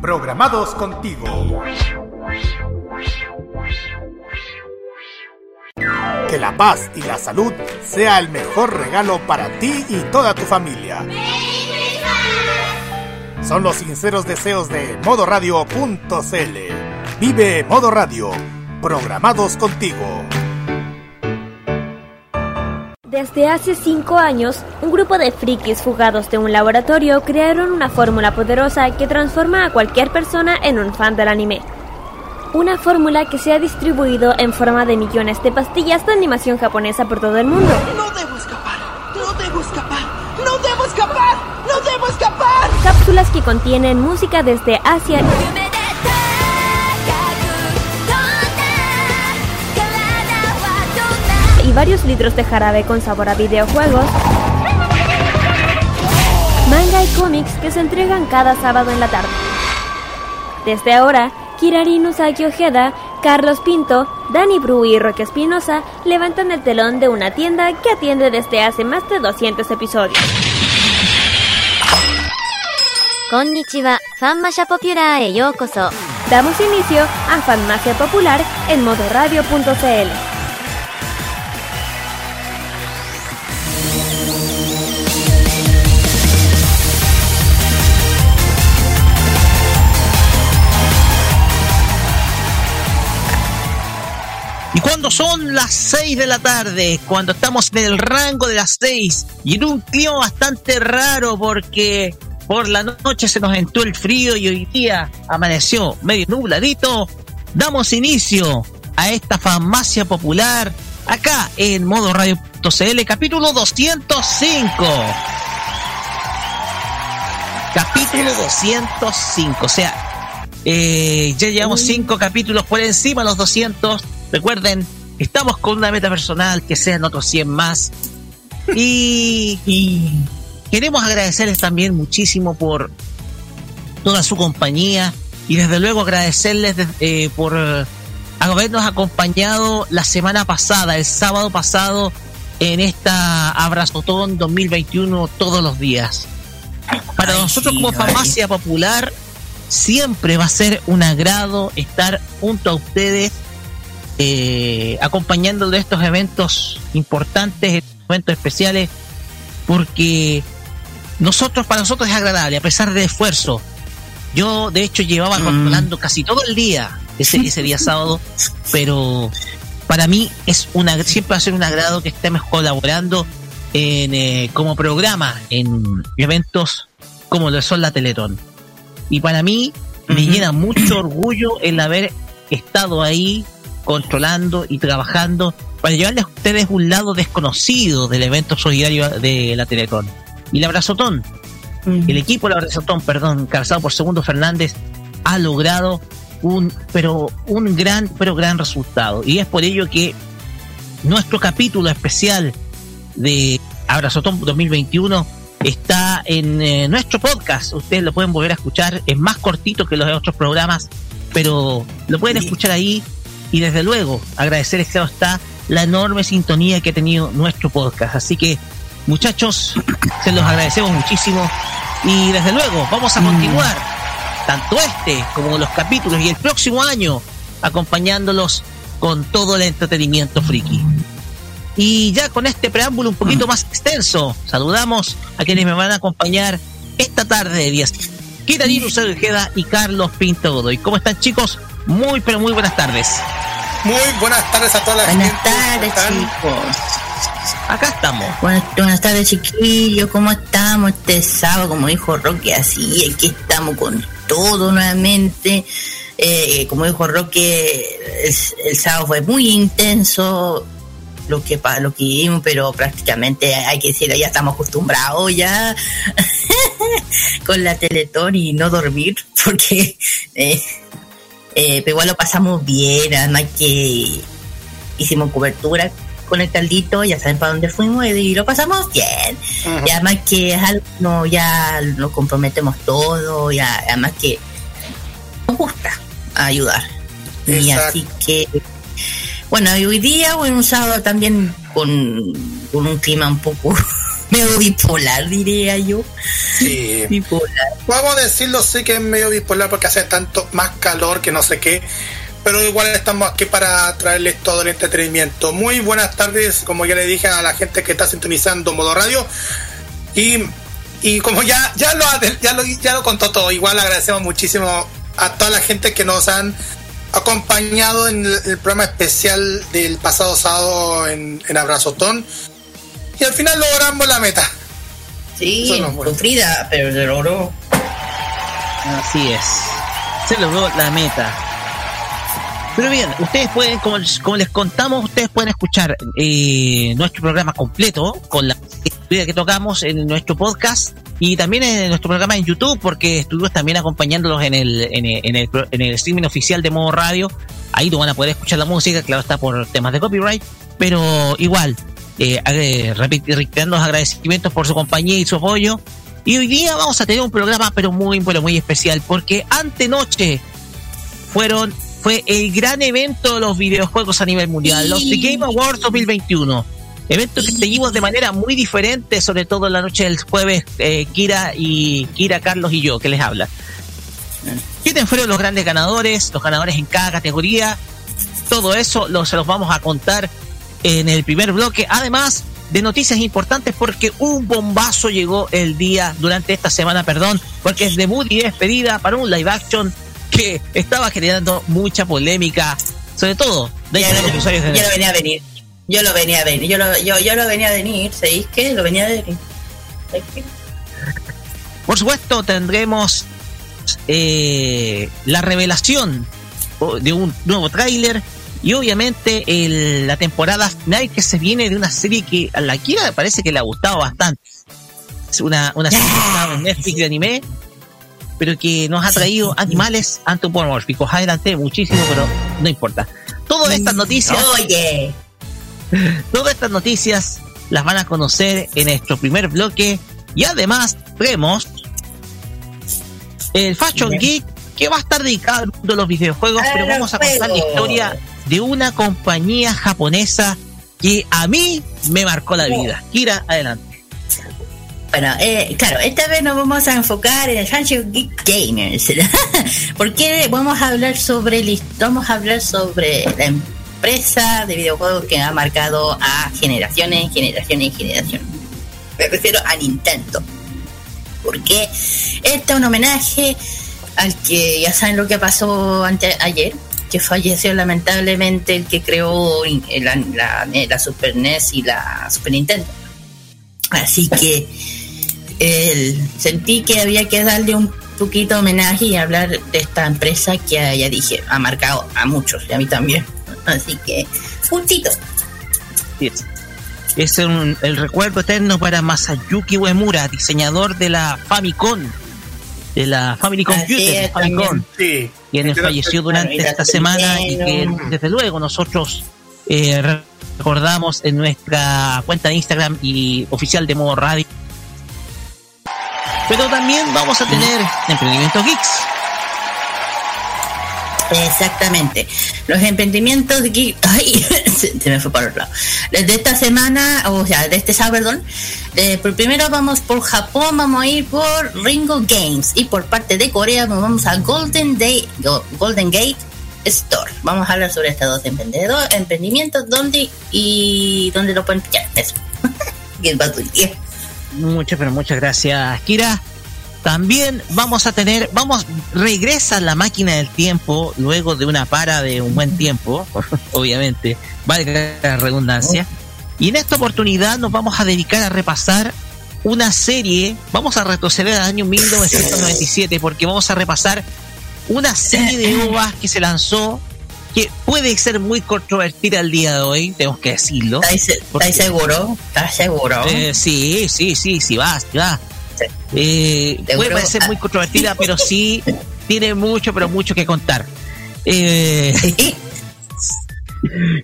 programados contigo. Que la paz y la salud sea el mejor regalo para ti y toda tu familia. Son los sinceros deseos de modoradio.cl. Vive Modo Radio, programados contigo. Desde hace cinco años, un grupo de frikis fugados de un laboratorio crearon una fórmula poderosa que transforma a cualquier persona en un fan del anime. Una fórmula que se ha distribuido en forma de millones de pastillas de animación japonesa por todo el mundo. No debo escapar, no debo escapar, no debo escapar, no debo escapar. Cápsulas que contienen música desde Asia y varios litros de jarabe con sabor a videojuegos, manga y cómics que se entregan cada sábado en la tarde. Desde ahora, Kirari Usagi Ojeda, Carlos Pinto, Dani Bru y Roque Espinosa levantan el telón de una tienda que atiende desde hace más de 200 episodios. Konnichiwa, Fanmasha Popular e. Damos inicio a Fanmacia Popular en modoradio.cl. cuando son las 6 de la tarde, cuando estamos en el rango de las 6 y en un clima bastante raro porque por la noche se nos entró el frío y hoy día amaneció medio nubladito, damos inicio a esta farmacia popular acá en modo radio.cl, capítulo 205. Capítulo 205, o sea, eh, ya llevamos 5 capítulos por encima de los 200 Recuerden, estamos con una meta personal, que sean otros 100 más. Y, queremos agradecerles también muchísimo por toda su compañía y desde luego agradecerles eh, por habernos acompañado la semana pasada, el sábado pasado, en esta Abrazotón 2021 todos los días. Para nosotros como farmacia popular siempre va a ser un agrado estar junto a ustedes eh, acompañando de estos eventos importantes, eventos especiales, porque nosotros, para nosotros es agradable, a pesar del esfuerzo. Yo, de hecho, llevaba mm. controlando casi todo el día, ese, ese día sábado, pero para mí es una, siempre va a ser un agrado que estemos colaborando en, eh, como programa en eventos como lo son la Teletón. Y para mí me llena mucho orgullo el haber estado ahí controlando y trabajando para llevarles a ustedes un lado desconocido del evento solidario de la Teletón. Y la Abrazotón, el equipo de la Abrazotón, perdón, calzado por Segundo Fernández, ha logrado un, pero un gran, pero gran resultado. Y es por ello que nuestro capítulo especial de Abrazotón 2021 está en eh, nuestro podcast. Ustedes lo pueden volver a escuchar. Es más cortito que los de otros programas, pero lo pueden escuchar ahí y desde luego agradecerles, claro está, la enorme sintonía que ha tenido nuestro podcast. Así que, muchachos, se los agradecemos muchísimo y desde luego vamos a continuar tanto este como los capítulos y el próximo año acompañándolos con todo el entretenimiento friki. Y ya con este preámbulo un poquito más extenso, saludamos a quienes me van a acompañar esta tarde de días. Kiranino Queda y Carlos Pinto Godoy. ¿Cómo están chicos? Muy, pero muy buenas tardes. Muy buenas tardes a todas las Buenas tardes, chicos. Acá estamos. Buenas, tardes, chiquillos. ¿Cómo estamos este sábado? Como dijo Roque, así, aquí estamos con todo nuevamente. Eh, como dijo Roque, el, sábado fue muy intenso lo que lo que pero prácticamente hay que decirlo, ya estamos acostumbrados ya. con la Teletón y no dormir, porque eh, eh, pero igual lo pasamos bien, además que hicimos cobertura con el caldito, ya saben para dónde fuimos y lo pasamos bien. Y además que es algo, no, ya nos comprometemos todo, ya, además que nos gusta ayudar. Y así que, bueno, y hoy día, bueno, un sábado también con, con un clima un poco medio bipolar, diría yo. Sí. Bipolar. Vamos a decirlo, sí que es medio bipolar porque hace tanto más calor que no sé qué. Pero igual estamos aquí para traerles todo el entretenimiento. Muy buenas tardes, como ya le dije a la gente que está sintonizando Modo Radio. Y, y como ya, ya, lo, ya, lo, ya lo contó todo, igual agradecemos muchísimo a toda la gente que nos han acompañado en el, el programa especial del pasado sábado en, en Abrazotón. Y al final logramos la meta. Sí, no sufrida, pero se logró. Así es. Se logró la meta. Pero bien, ustedes pueden, como, les- como les contamos, ustedes pueden escuchar eh, nuestro programa completo con la historia que tocamos en nuestro podcast y también en nuestro programa en YouTube, porque estuvimos también acompañándolos en el, en el, en el, en el streaming oficial de Modo Radio. Ahí no van a poder escuchar la música, claro está por temas de copyright, pero igual, eh, reiterando los agradecimientos por su compañía y su apoyo. Y hoy día vamos a tener un programa, pero muy, bueno, muy especial, porque antenoche fueron, fue el gran evento de los videojuegos a nivel mundial, los The Game Awards 2021. Evento que seguimos de manera muy diferente, sobre todo en la noche del jueves, eh, Kira y Kira, Carlos y yo, que les habla. ¿Quiénes fueron los grandes ganadores? Los ganadores en cada categoría. Todo eso lo, se los vamos a contar en el primer bloque. Además de noticias importantes porque un bombazo llegó el día durante esta semana, perdón, porque es debut y despedida para un live action que estaba generando mucha polémica, sobre todo de Ya, los usuarios de yo lo venía a venir. Yo lo venía a venir. Yo lo, yo, yo lo venía a venir. ¿Sabéis qué? Lo venía a venir. Por supuesto, tendremos eh, la revelación de un nuevo tráiler y obviamente el- la temporada final que se viene de una serie que a la Kira parece que le ha gustado bastante. Es una, una serie que en Netflix de anime, pero que nos ha traído animales antropomórficos. Adelante muchísimo, pero no importa. Todas estas noticias Oye. Todas estas noticias las van a conocer en nuestro primer bloque y además vemos el Fashion. Geek que va a estar dedicado al mundo de los videojuegos, pero vamos a contar la historia de una compañía japonesa que a mí me marcó la vida. Kira, adelante. Bueno, eh, claro, esta vez nos vamos a enfocar en el Fashion Geek Gamers. Porque vamos a hablar sobre el- vamos a hablar sobre la empresa de videojuegos que ha marcado a generaciones, generaciones y generaciones. Me refiero a Nintendo. Porque este es un homenaje al que ya saben lo que pasó ante ayer, que falleció lamentablemente el que creó la, Super NES y la Super Nintendo. Así que sentí que había que darle un poquito de homenaje y hablar de esta empresa que ya dije, ha marcado a muchos y a mí también. Así que, puntito. Es, es un- el recuerdo eterno para Masayuki Uemura, diseñador de la Famicom, de la Family Computer, es, Famicom. Sí. quien Entiendo falleció durante esta semana y que desde luego nosotros eh, recordamos en nuestra cuenta de Instagram y oficial de modo radio. Pero también vamos a tener Emprendimiento Geeks. Exactamente. Los emprendimientos geek- Ay, se, me fue para otro lado. Desde esta semana, o sea, de este sábado, perdón. eh, por primero vamos por Japón, vamos a ir por Ringo Games. Y por parte de Corea, vamos a Golden, Day, Go- Golden Gate Store. Vamos a hablar sobre estos dos emprendimientos, dónde y dónde lo pueden pillar. Eso. Muchas, pero muchas gracias, Kira. También vamos a tener, vamos, regresa la máquina del tiempo luego de una para de un buen tiempo, obviamente, valga la redundancia. Y en esta oportunidad nos vamos a dedicar a repasar una serie, vamos a retroceder al año 1997 porque vamos a repasar una serie de ovas que se lanzó que puede ser muy controvertida al día de hoy, tenemos que decirlo. ¿Estáis, Porque- estáis seguro? ¿Estás seguro? Eh, sí, sí, sí, sí va, sí va. Eh, puede parecer muy controvertida, pero sí tiene mucho, pero mucho que contar. Eh,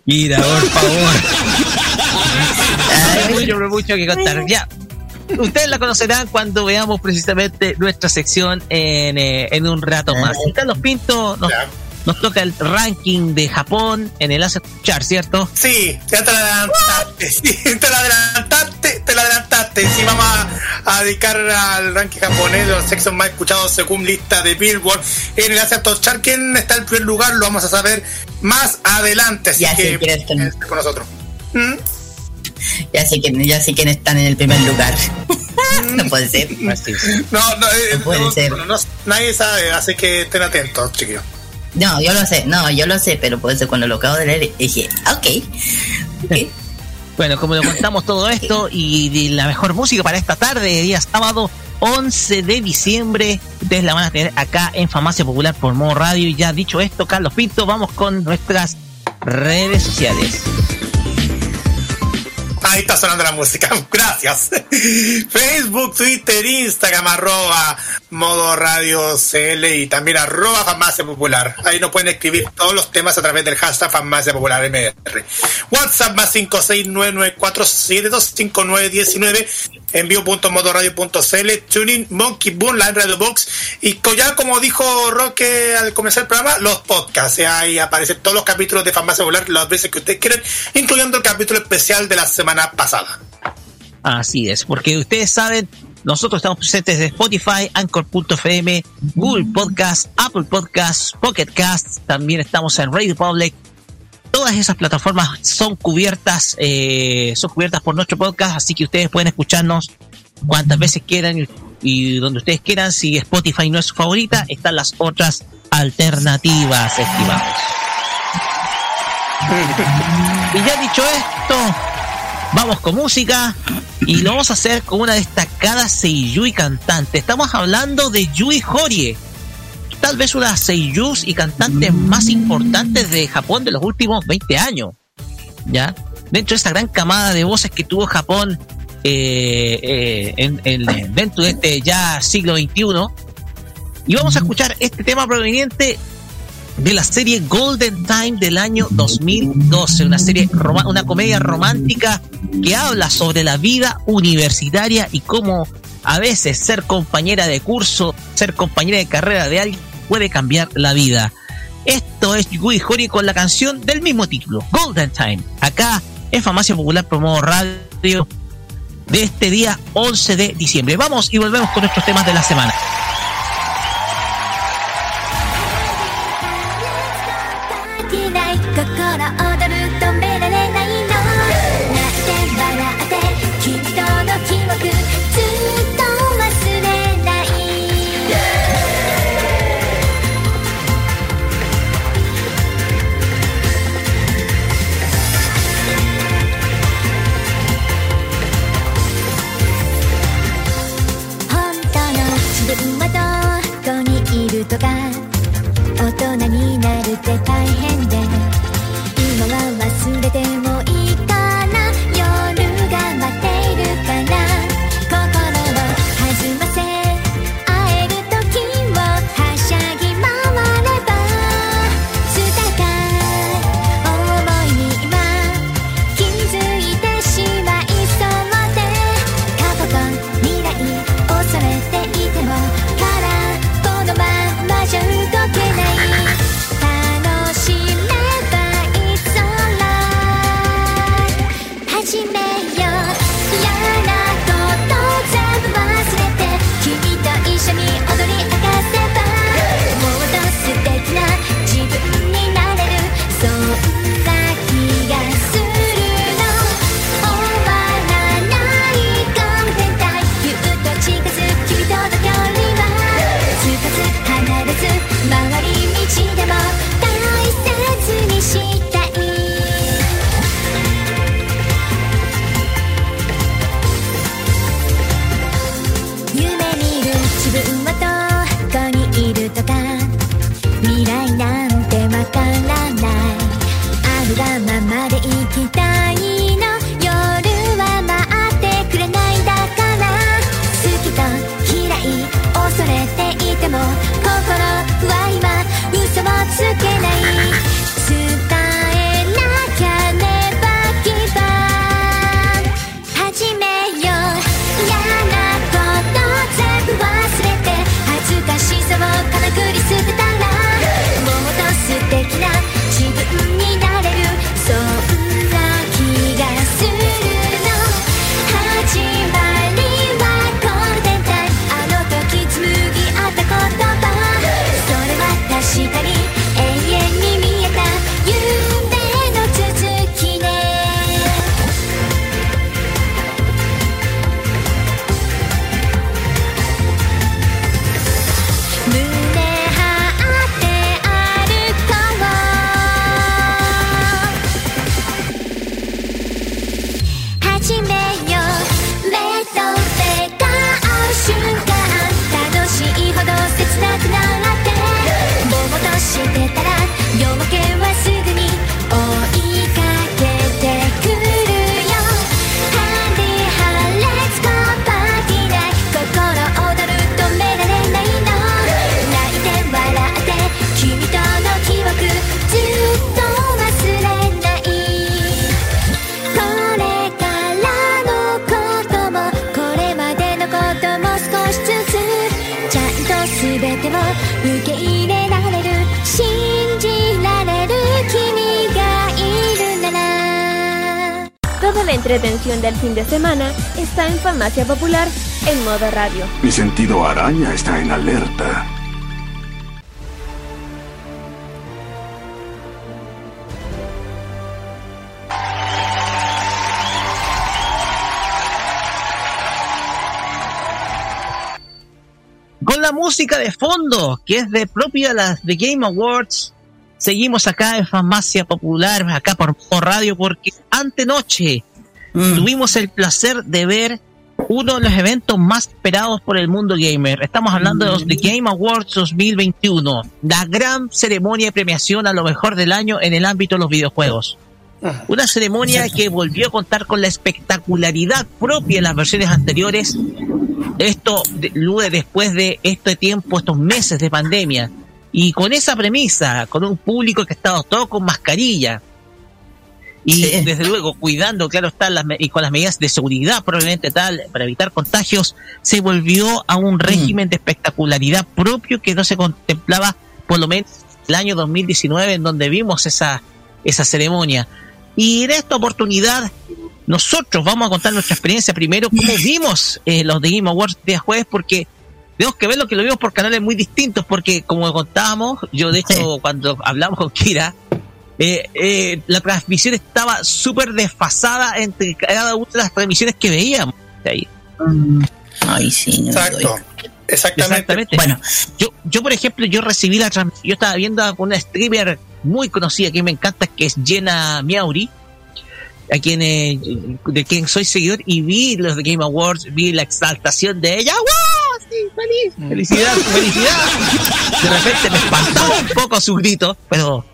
mira, por favor. Hay mucho, pero mucho que contar. Ya. Ustedes la conocerán cuando veamos precisamente nuestra sección en, eh, en un rato más. Carlos Pinto nos nos toca el ranking de Japón en el Hace Escuchar, ¿cierto? Sí, ya te lo adelantaste, sí, te lo adelantaste, lo adelantaste. Sí, vamos a, dedicar al ranking japonés de los sexos más escuchados según lista de Billboard en el Hace Escuchar. ¿Quién está en primer lugar? Lo vamos a saber más adelante, así ya que sé con nosotros. ¿Mm? Ya sé, que, ya sé quién están en el primer lugar. no puede ser. No, no, eh, puede ser. nadie sabe, así que estén atentos, chiquillos. No, yo lo sé, no, yo lo sé, pero puede ser cuando lo acabo de leer dije, ok. Bueno, como lo contamos todo esto y la mejor música para esta tarde, día sábado 11 de diciembre, ustedes la van a tener acá en Famacia Popular por Modo Radio. Y ya dicho esto, Carlos Pinto, vamos con nuestras redes sociales. Ahí está sonando la música. Gracias. Facebook, Twitter, Instagram, arroba modo radio CL y también arroba farmacia popular. Ahí nos pueden escribir todos los temas a través del hashtag farmacia popular MR. WhatsApp más 56994725919 envío.modoradio.cl tuning, monkey boom, line radio box y ya como dijo Roque al comenzar el programa, los podcasts. Ahí aparecen todos los capítulos de farmacia popular las veces que ustedes quieran, incluyendo el capítulo especial de la semana pasada. Así es, porque ustedes saben, nosotros estamos presentes de Spotify, Anchor.fm, Google Podcast, Apple Podcast, Pocket Cast, también estamos en Radio Public. Todas esas plataformas son cubiertas, eh, son cubiertas por nuestro podcast, así que ustedes pueden escucharnos cuantas veces quieran y, donde ustedes quieran. Si Spotify no es su favorita, están las otras alternativas, estimados. y ya dicho esto, Vamos con música y lo vamos a hacer con una destacada seiyuu y cantante. Estamos hablando de Yui Horie, tal vez una seiyuu y cantante más importantes de Japón de los últimos 20 años. ¿Ya? Dentro de esta gran camada de voces que tuvo Japón eh, eh, en, dentro de este ya siglo XXI. Y vamos a escuchar este tema proveniente de la serie Golden Time del año 2012, una serie una comedia romántica que habla sobre la vida universitaria y cómo a veces ser compañera de curso, ser compañera de carrera de alguien puede cambiar la vida. Esto es Yui Hori con la canción del mismo título, Golden Time, acá en Famacia Popular Promo Radio de este día 11 de diciembre. Vamos y volvemos con nuestros temas de la semana. Farmacia Popular en modo radio. Mi sentido araña está en alerta. Con la música de fondo, que es de propia las de Game Awards, seguimos acá en Farmacia Popular, acá por, por radio, porque antenoche Mm. tuvimos el placer de ver uno de los eventos más esperados por el mundo gamer. Estamos hablando de los The Game Awards 2021, la gran ceremonia de premiación a lo mejor del año en el ámbito de los videojuegos. Una ceremonia que volvió a contar con la espectacularidad propia de las versiones anteriores. Esto de- luego después de este tiempo, estos meses de pandemia. Y con esa premisa, con un público que ha estado todo con mascarilla. Y Sí. desde luego, cuidando, claro está, las, y con las medidas de seguridad probablemente tal, para evitar contagios, se volvió a un régimen de espectacularidad propio que no se contemplaba por lo menos el año 2019 en donde vimos esa, esa ceremonia. Y en esta oportunidad, nosotros vamos a contar nuestra experiencia primero, cómo vimos eh, los de Game Awards día jueves, porque tenemos que ver lo que lo vimos por canales muy distintos, porque como contábamos, yo de hecho cuando hablamos con Kira, eh, eh, la transmisión estaba súper desfasada entre cada una de las transmisiones que veíamos. Ahí. Mm. Ay, sí. no Exacto. Exactamente. Exactamente. Bueno, Yo, yo, por ejemplo, yo recibí la trans- yo estaba viendo a una streamer muy conocida que me encanta, que es Jenna Miauri, a quien, eh, de quien soy seguidor, y vi los de Game Awards, vi la exaltación de ella. ¡Wow! Sí, feliz, felicidad, felicidad. De repente me espantaba un poco su grito, pero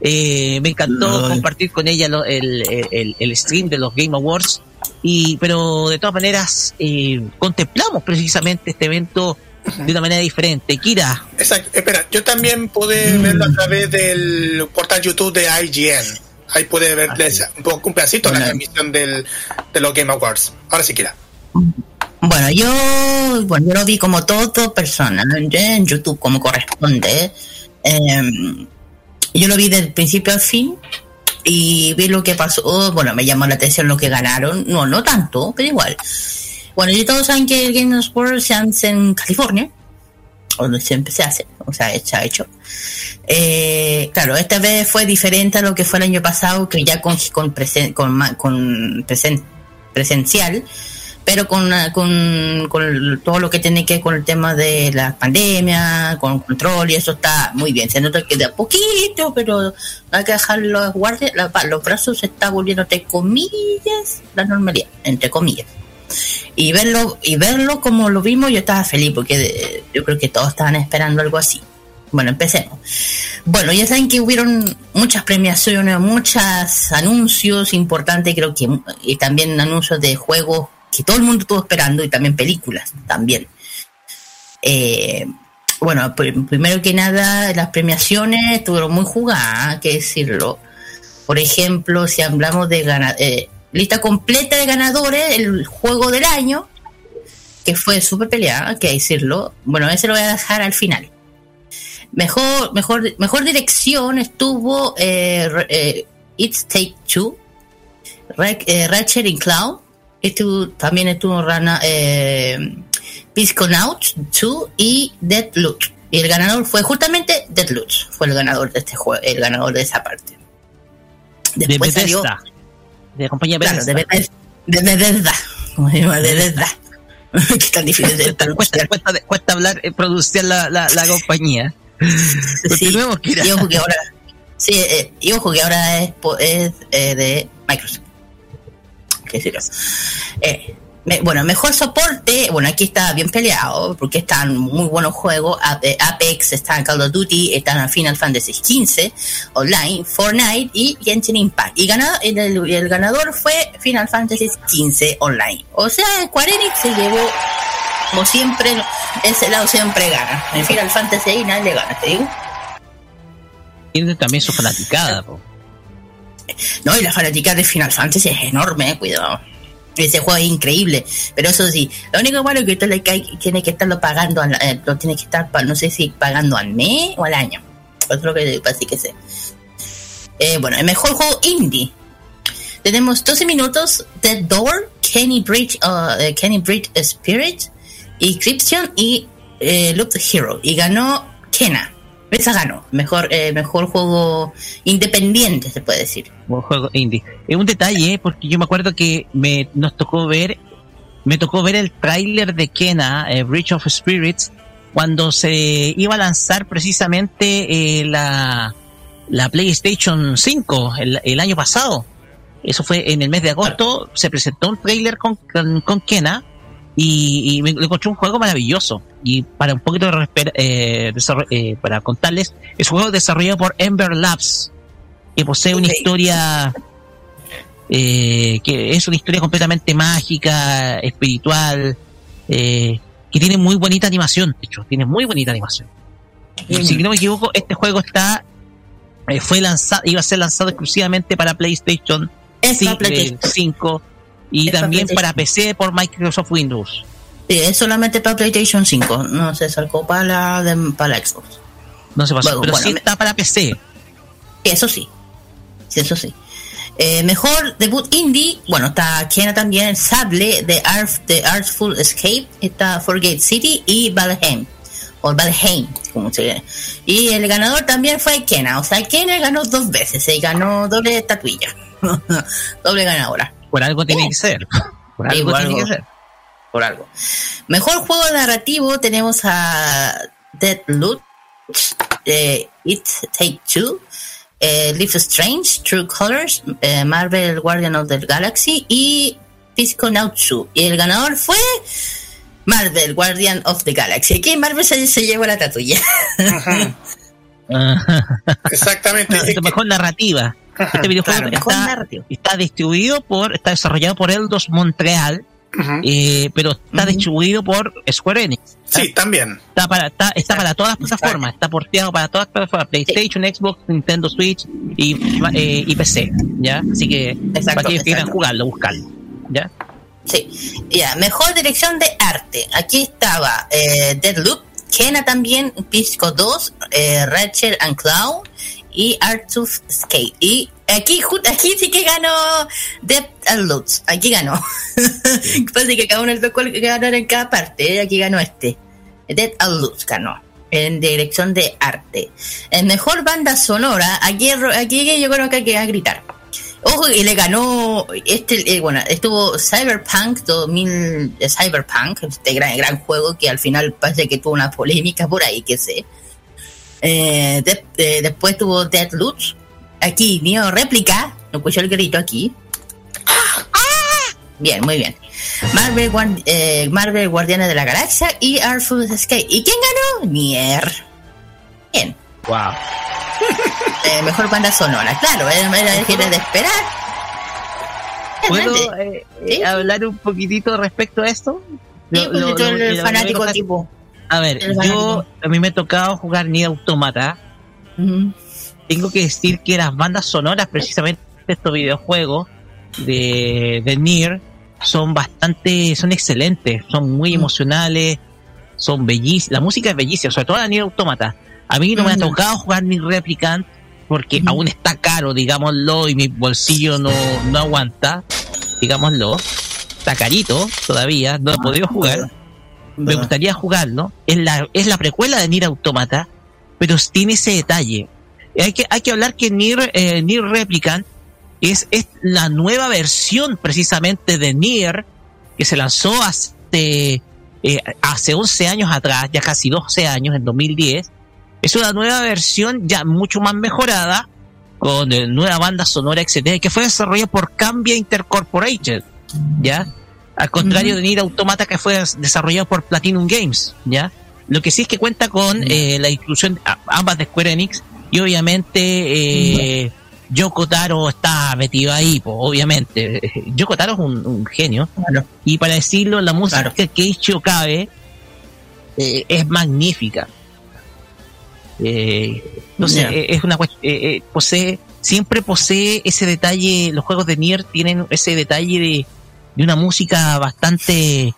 eh, me encantó Ay. compartir con ella lo- el, el- el stream de los Game Awards. Y, pero de todas maneras, eh, contemplamos precisamente este evento de una manera diferente. Kira, Exacto. Espera, yo también pude verlo a través del portal YouTube de IGN. Ahí puede ver un, poco, un pedacito de la transmisión del, de los Game Awards. Ahora sí, quiera. Bueno, yo, bueno, yo lo vi como todo persona, ¿no? en YouTube como corresponde. Em, yo lo vi del principio al fin y vi lo que pasó. Bueno, me llamó la atención lo que ganaron. No, no tanto, pero igual. Bueno, y todos saben que el Game Awards se hace en California, donde siempre se hace, o sea, se ha hecho. Eh, claro, esta vez fue diferente a lo que fue el año pasado, que ya con, con, presen- con, con presen- presencial pero con, con, con todo lo que tiene que ver con el tema de la pandemia, con control y eso está muy bien. Se nota que de a poquito, pero hay que dejar los guardias, los brazos se está volviendo entre comillas la normalidad, entre comillas. Y verlo, y verlo como lo vimos, yo estaba feliz porque yo creo que todos estaban esperando algo así. Bueno, empecemos. Bueno, ya saben que hubieron muchas premiaciones, muchos anuncios importantes, creo que, y también anuncios de juegos que todo el mundo estuvo esperando y también películas también. Eh, bueno, pr- primero que nada, las premiaciones estuvieron muy jugadas, hay que decirlo. Por ejemplo, si hablamos de gana- eh, lista completa de ganadores, el juego del año, que fue súper peleada, hay que decirlo. Bueno, ese lo voy a dejar al final. Mejor, mejor, mejor dirección estuvo eh, It's Take Two, Ra- Ratchet and Cloud, estuvo, también estuvo Rana, eh, Pisconauts 2 y Deadloop. Y el ganador fue justamente Deadloop, fue el ganador de este juego, el ganador de esa parte. de Después salió, Bethesda, de la compañía claro, de Bethesda. De Bethesda, como se llama, de Bethesda. que tan difícil de cuesta, cuesta, cuesta, cuesta hablar, eh, pronunciar la, la, la compañía. Sí, Continuemos, Kira. y ojo que ahora, sí, eh, y ojo que ahora es, es eh, de Microsoft. ¿Qué? Eh, bueno, mejor soporte, bueno, aquí está bien peleado, porque están muy buenos juegos, Apex, están Call of Duty, están Final Fantasy XV, Online, Fortnite y Genshin Impact. Y ganado, el ganador fue Final Fantasy XV Online. O sea, Square Enix se llevó, como siempre, ese lado siempre gana. En Final Fantasy ahí nadie le gana, te digo. Tiene también su fanaticada. po. No, y la fanática de Final Fantasy es enorme, eh, cuidado. Ese juego es increíble, pero eso sí, lo único malo es que tienes que estarlo pagando, al- eh, lo tienes que estar, no sé si pagando al mes o al año. Es lo que así que sé. Eh, bueno, el mejor juego indie. Tenemos 12 minutos, Dead Door, Kenny Bridge, uh, Kenny Bridge Spirit, Encryption y Loop Hero. Y ganó Kena. Esa ganó. Mejor, eh, mejor juego independiente, se puede decir. un juego indie. Es un detalle, porque yo me acuerdo que me nos tocó ver, me tocó ver el tráiler de Kena, eh, Bridge of Spirits, cuando se iba a lanzar precisamente eh, la, la PlayStation 5 el, el año pasado. Eso fue en el mes de agosto, se presentó un tráiler con, con, con Kena y, y me le encontré un juego maravilloso. Y para un poquito de eh, eh, para contarles, es un juego desarrollado por Ember Labs, que posee una historia eh, que es una historia completamente mágica, espiritual, eh, que tiene muy bonita animación, de hecho, tiene muy bonita animación. Y si no me equivoco, este juego está eh, fue lanzado, iba a ser lanzado exclusivamente para PlayStation Es sí, para PlayStation. eh, 5 y Es también para PC por Microsoft Windows. Sí, es solamente para PlayStation 5, no se sacó para la, de- para la Xbox. No se pasó, Bueno, pero bueno, sí me- está para PC. Eso sí. Sí, eso sí. Eh, mejor debut indie, bueno, está Kena también, Sable, The, Arf, The Artful Escape, está Forgate City y Valheim. O Valheim, como se llama. Y el ganador también fue Kena, o sea, Kena ganó dos veces, se ganó doble estatuilla. doble ganadora. Por algo tiene que ser. Por algo tiene que ser. por algo. Mejor juego narrativo tenemos a Dead Loot, eh, It Take Two, eh, Life is Strange, True Colors, eh, Marvel Guardian of the Galaxy y Psychonauts. Y el ganador fue Marvel Guardian of the Galaxy. Aquí Marvel se, se llevó la tatuilla. Exactamente. No, Es que- mejor narrativa. Este videojuego Claro, está, distribuido por, está desarrollado por Eldos Montreal, eh, pero está distribuido por Square Enix. Sí, también. Está para, está, está para todas las plataformas, está porteado para todas las plataformas, PlayStation, Xbox, Nintendo Switch y, eh, y PC, ¿ya? Así que Exacto, para aquellos que quieran jugarlo, buscarlo, ¿ya? Sí, ya, mejor dirección de arte. Aquí estaba eh, Deadloop, Kena también, Pisco 2, eh, Ratchet and Clown y Art of Skate. Y aquí, aquí sí que ganó Dead and Loots. Aquí ganó. Parece que cada uno tocó el que ganar en cada parte. Aquí ganó este. Dead and Loots ganó. En dirección de arte. En mejor banda sonora, aquí, aquí yo creo que hay que gritar. Ojo, y le ganó, este, eh, bueno, estuvo Cyberpunk 2000, eh, Cyberpunk, este gran, gran juego que al final parece que tuvo una polémica por ahí, que sé. Eh, de- eh, después tuvo Deadloop, aquí Neo Réplica, no escuchó el grito aquí. Bien, muy bien. Marvel, Guard- eh, Marvel Guardianes de la Galaxia y Artful Escape. ¿Y quién ganó? Nier. Bien. Wow. Eh, mejor banda sonora, claro, era, era, era de esperar. ¿Puedo eh, Sí. hablar un poquitito respecto a esto? Sí, Lo- lo- fanático tipo. A ver, yo, a mí me ha tocado jugar Nier Automata. Tengo que decir que las bandas sonoras, precisamente de estos videojuegos de, de Nier, son bastante, son excelentes, son muy emocionales, son bellísimas. La música es bellísima, sobre todo la Nier Automata. A mí no me ha tocado jugar ni Replicant porque aún está caro, digámoslo, y mi bolsillo no, no aguanta, digámoslo. Está carito todavía, no he podido jugar. Me gustaría jugarlo. Es la, es la precuela de Nier Automata, pero tiene ese detalle. Hay que, hay que hablar que Nier, eh, Nier Replicant es, es la nueva versión precisamente de Nier que se lanzó hace, eh, hace 11 años atrás, ya casi 12 años, en 2010. Es una nueva versión ya mucho más mejorada, con eh, nueva banda sonora, etcétera, que fue desarrollada por Cambia Intercorporated, ¿ya? Al contrario de Nier Automata que fue des- desarrollado por Platinum Games, ¿ya? Lo que sí es que cuenta con eh, la inclusión ambas de Square Enix y obviamente eh, Yoko Taro está metido ahí, po, obviamente. Yoko Taro es un, un genio Claro. y para decirlo, la música Claro. que eh, es magnífica. No sé, Ya. eh, es una eh, eh, posee, siempre posee ese detalle, los juegos de Nier tienen ese detalle de, de una música bastante,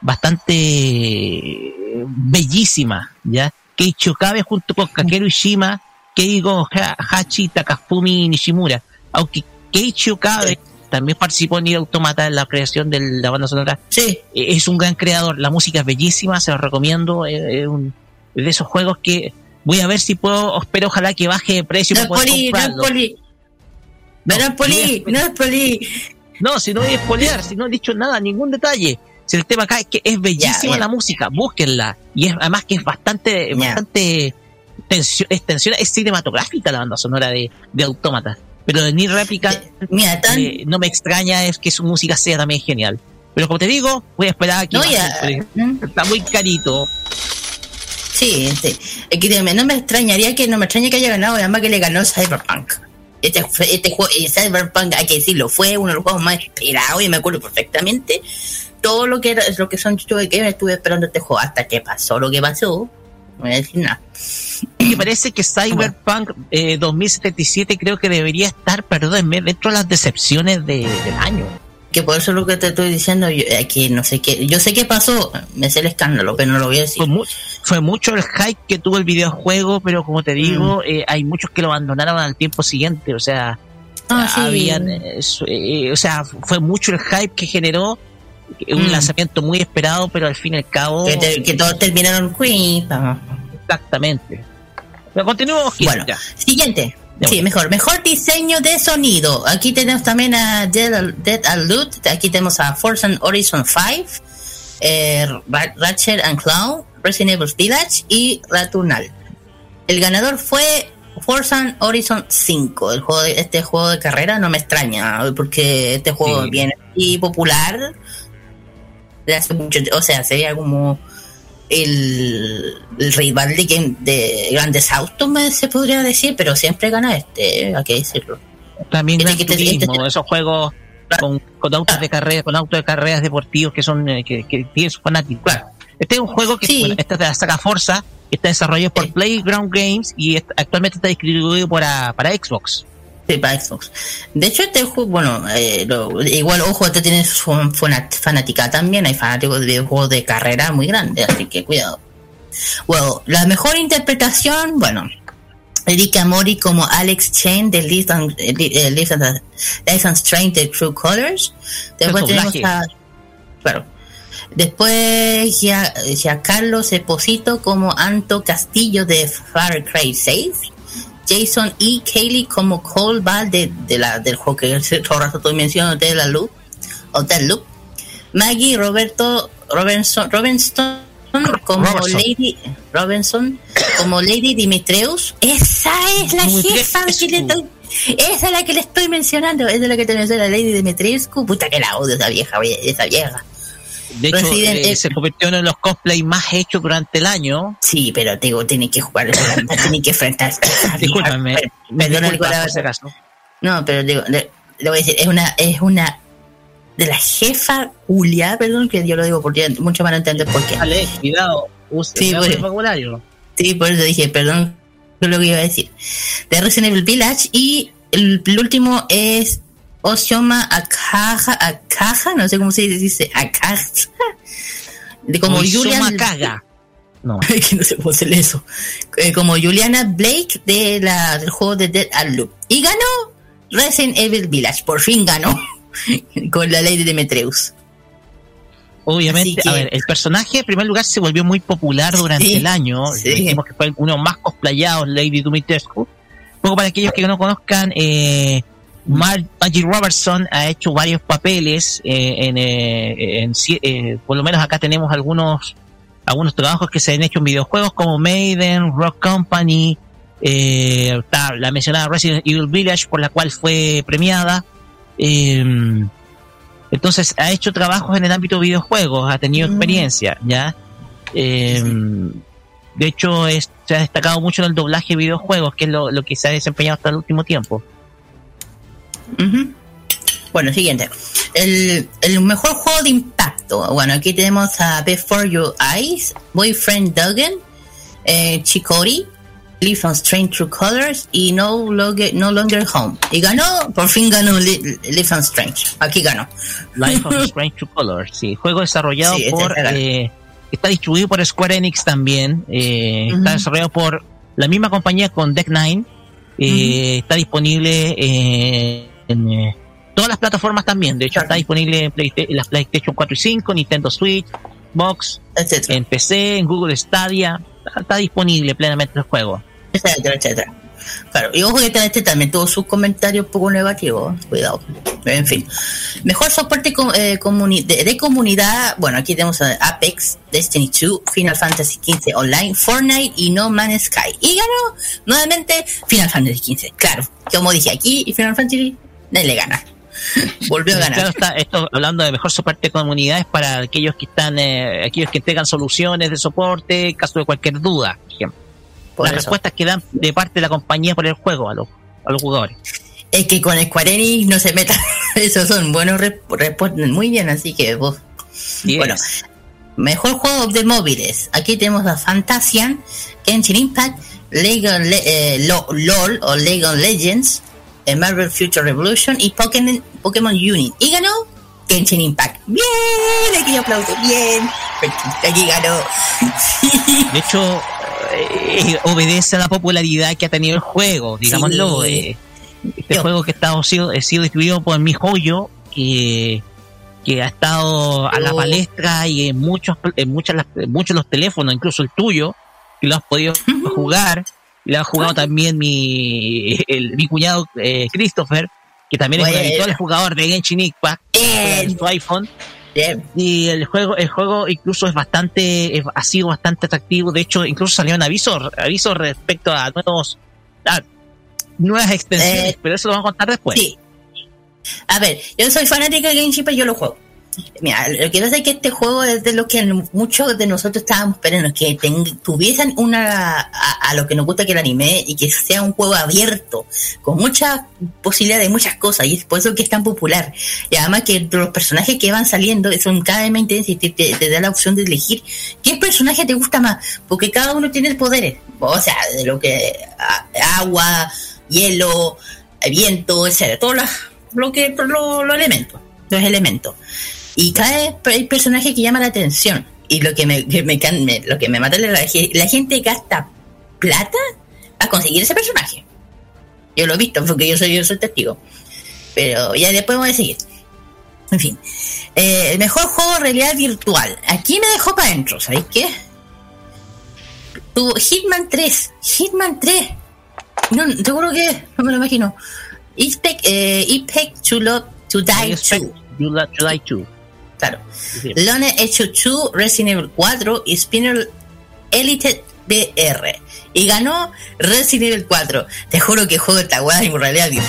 bastante bellísima, ¿ya? Keiichi Okabe junto con Kakeru Ishima, Keigo Ha- Hachi, Takafumi Nishimura. Aunque Keiichi Okabe también participó en Nier Automata en la creación de la banda sonora. Sí, Eh, Es un gran creador, la música es bellísima, se los recomiendo. eh, Es un, es de esos juegos que voy a ver si puedo, espero ojalá que baje de precio no es para poder poli, no es poli. No, no es poli, no es poli. No, si no voy a spoilear, si no he dicho nada, ningún detalle. Si el tema acá es que es bellísima la música, búsquenla. Y es además que es bastante, bastante tensión, es tensión, es cinematográfica la banda sonora de, de Autómata. Pero de Nier Replica Mira, tan, eh, no me extraña es que su música sea también genial. Pero como te digo, voy a esperar a que no. ¿Mm? está muy carito. Sí, sí. No me extrañaría que no me extraña que haya ganado, además que le ganó Cyberpunk. Este, este juego, eh, Cyberpunk, hay que decirlo, fue uno de los juegos más esperados y me acuerdo perfectamente todo lo que era, lo que son yo que estuve esperando este juego hasta que pasó lo que pasó. No voy a decir nada. Me parece que Cyberpunk eh, 2077 creo que debería estar, perdónme, dentro de las decepciones de- del año. Que por eso es lo que te estoy diciendo, yo, que no sé qué, yo sé qué pasó, me sé el escándalo, pero no lo voy a decir. fue, mu- fue mucho el hype que tuvo el videojuego, pero como te digo, Mm. eh, hay muchos que lo abandonaron al tiempo siguiente, o sea, Ah, sí. habían, eh, eh, o sea, fue mucho el hype que generó un Mm. lanzamiento muy esperado, pero al fin y al cabo, que, te- que todos terminaron Queen. pa. exactamente. Pero continuemos, Kid, Bueno, ya. siguiente. Sí, mejor. Mejor diseño de sonido. Aquí tenemos también a Dead, Dead Alert. Aquí tenemos a Forza Horizon 5, eh, Ra- Ratchet and Clown, Resident Evil Village y Returnal. El ganador fue Forza Horizon 5. El juego de- este juego de carrera no me extraña, porque este juego Sí. viene y popular. de hace mucho- o sea, sería como el, el rival de, Game- de Grandes Autos, se podría decir, pero siempre gana este, hay que decirlo. También Este Gran Turismo, este- esos juegos con, con autos de carrera, con autos de carreras deportivos que son eh, que, que tienen sus fanáticos. Este es un juego que Sí. bueno, este es de la saga Forza, está desarrollado por. Playground Games y actualmente está distribuido para, para Xbox. Sí, para Xbox. De hecho, este juego, bueno, eh, lo- igual, ojo, este tiene su fanática también. Hay fanáticos de videojuegos de carrera muy grandes, así que cuidado. Bueno, la mejor interpretación, bueno, Erika Mori como Alex Chen de Live and, eh, eh, Live and- Life and Strange de True Colors. Después tenemos a. Claro. Después ya, ya Carlos Esposito como Anto Castillo de Far Cry 6. Jason E. Kaylee como Cole Ball de, de la, del juego que todo el rato estoy mencionando de la Loop. Hotel Loop. Maggie Roberto Robinson, Robinson como Robertson. Lady Robinson como Lady Dimitreus. Esa es la jefa que le estoy, esa es la que le estoy mencionando. Esa es la que te menciona la Lady Dimitrescu. Puta que la odio esa vieja, esa vieja. De hecho, eh, se convirtió en uno de los cosplays más hechos durante el año. Sí, pero te digo, tiene que jugar, tiene que vieja. Discúlpame, Per- Perdona el disculpa, por si corazón. acaso. No, pero digo, le, le voy a decir, es una, es una de la jefa Julia, perdón, que yo lo digo porque muchos van a entender por qué. Dale, cuidado, use Sí, bueno. el vocabulario. Sí, por eso dije, perdón, es lo que iba a decir. De Resident Evil Village y el, el último es Osioma Akaja, Akaja, no sé cómo se dice, Akaja. De como Oizoma Julian Kaga. No. que no sé cómo se lee eso. Eh, como Juliana Blake de la, del juego de Dead and Loop. Y ganó Resident Evil Village, por fin ganó. con la ley de Demetreus. Obviamente, que- a ver, el personaje en primer lugar se volvió muy popular durante Sí, el año. sí. Dijimos que fue uno más cosplayados, Lady Dumitrescu. Un poco para aquellos que no conozcan, eh, Maggie Robertson ha hecho varios papeles eh, en, eh, en eh, por lo menos acá tenemos algunos algunos trabajos que se han hecho en videojuegos como Maiden, Rock Company, eh, la mencionada Resident Evil Village por la cual fue premiada. Eh, entonces ha hecho trabajos en el ámbito de videojuegos, ha tenido Mm. experiencia, ¿ya? Eh, De hecho, es- se ha destacado mucho en el doblaje de videojuegos, que es lo, lo que se ha desempeñado hasta el último tiempo. Bueno, siguiente. El, el mejor juego de impacto. Bueno, aquí tenemos a Before Your Eyes, Boyfriend Duggan, eh, Chicory, Live on Strange True Colors y No Longer, no Longer Home. Y ganó, por fin ganó Li- Live on Strange. Aquí ganó. Life of Strange True Colors, sí, juego desarrollado Sí, este por, está- eh, está distribuido por Square Enix también, eh, está desarrollado por la misma compañía con Deck Nine, eh, está disponible eh, en eh, todas las plataformas también, de hecho está disponible en, las PlayStation 4 y 5, Nintendo Switch, Box, Etcétera. en PC, en Google Stadia, está, está disponible plenamente el juego. etcétera, etcétera. Claro, y ojo que este- este también tuvo sus comentarios un poco negativos, cuidado. En fin. Mejor soporte co- eh, comuni- de, de comunidad, bueno, aquí tenemos a Apex, Destiny 2, Final Fantasy XV Online, Fortnite y No Man's Sky. Y ganó nuevamente Final Fantasy XV. Claro, como dije aquí, y Final Fantasy nadie le gana. Volvió a Claro, ganar. está, esto hablando de mejor soporte de comunidades para aquellos que están, eh, aquellos que entregan soluciones de soporte en caso de cualquier duda, por ejemplo. Por Las eso. respuestas que dan de parte de la compañía por el juego a los, a los jugadores. Es que con Square Enix no se meta. Esos son buenos, responden muy bien, así que vos. Y Bueno, mejor juego de móviles. Aquí tenemos a Fantasian, Genshin Impact, Lego Le- eh, Lo- LOL o Lego Legends, eh, Marvel Future Revolution y Pokémon, Pokémon Unit. Y ganó Genshin Impact. Bien, aquí aplauso, bien. Aquí ganó. de hecho, eh, obedece a la popularidad que ha tenido el juego, digámoslo. Sí. eh. este Yo. juego que ha estado, sido, ha sido distribuido por mi joyo, que, que ha estado a la Oh. palestra y en muchos, en muchas, en muchos de los teléfonos, incluso el tuyo, que lo has podido jugar. Y lo ha jugado también mi, el, mi cuñado eh, Christopher, que también es un habitual jugador de Genshin Impact, en su iPhone. bien. Y el juego, el juego incluso es bastante, ha sido bastante atractivo. De hecho, incluso salió un aviso, aviso respecto a nuevos, a nuevas extensiones, Eh, pero eso lo vamos a contar después. Sí. A ver, yo soy fanática de Genshin, pero yo lo juego. Mira, lo que pasa es que este juego es de lo que muchos de nosotros estábamos esperando, que ten- tuviesen una a, lo que nos gusta que el anime y que sea un juego abierto, con muchas posibilidades de muchas cosas, y es por eso que es tan popular. Y además que los personajes que van saliendo son cada vez más intensos y te, da la opción de elegir qué personaje te gusta más, porque cada uno tiene poderes, o sea, de lo que agua, hielo, viento, etcétera, todos lo que, lo- los elementos, los elementos. Y cada vez hay personajes que llaman la atención. Y lo que me, que me, lo que me mata es la, ge- la gente gasta plata a conseguir ese personaje. Yo lo he visto porque yo soy, yo soy testigo. Pero ya después voy a seguir. En fin. Eh, el mejor juego de realidad virtual. Aquí me dejó para adentro, ¿sabéis qué? Tuvo Hitman 3. Hitman 3. No, seguro que no me lo imagino. Ispec, eh, to, Love, to Die expect 2. July, July 2. Claro. Sí. Lone 2, Resident Evil 4 y Spinner Elite BR. Y ganó Resident Evil 4. Te juro que juego esta weá en realidad. Me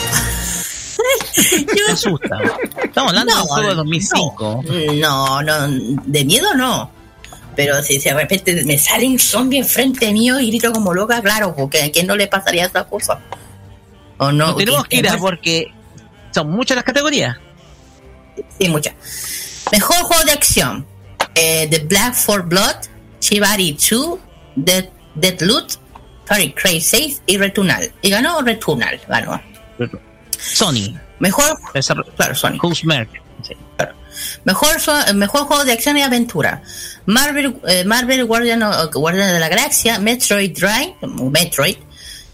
asusta. Estamos hablando de un juego de 2005. No, no, de miedo no. Pero si de repente me sale un zombie enfrente mío y grito como loca, claro, porque a quién no le pasaría esa cosa. O no. No tenemos que ir a porque son muchas las categorías. Sí, muchas. Mejor juego de acción. Eh, The Black for Blood, Shibari 2, Dead, Deadloot, Fairy Cray 6 y Returnal. Y ganó Returnal, ganó. Sony, Mejor, desarro- claro. Housemarque. Sí. Mejor, so- mejor juego de acción y aventura. Marvel, eh, Marvel Guardian, Guardian de la Galaxia, Metroid Drive, Metroid,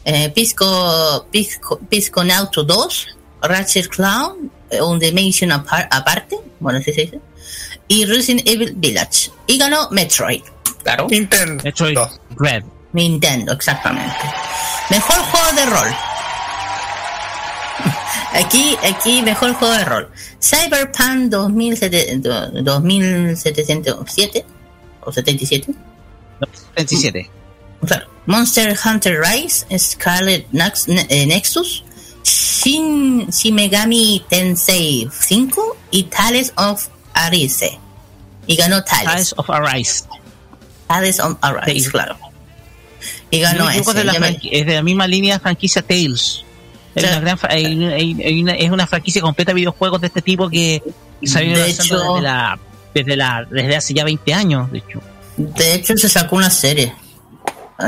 eh, Pisco, Pisco, Pisconauto 2, Ratchet Clown, eh, un Dimension apar- aparte, bueno, así se dice, y Resident Evil Village. Y ganó Metroid, claro. Nintendo. Metroid Red. Nintendo, exactamente. Mejor juego de rol. Aquí, aquí, mejor juego de rol. Cyberpunk 2007 2707 o 77. 27. Claro. Monster Hunter Rise, Scarlet Nex- eh, Nexus, Shin, Shin Megami Tensei 5 y Tales of Arise. Y ganó Tales. Eyes of Arise. Tales of Arise, Sí. claro. Y ganó ese. es, de la me- es de la misma línea franquicia Tales. Es, una gran fra- hay una- hay- hay una, es una franquicia completa de videojuegos de este tipo que salió De lanzando hecho- desde, la, desde, la, desde hace ya 20 años, de hecho. De hecho, se sacó una serie.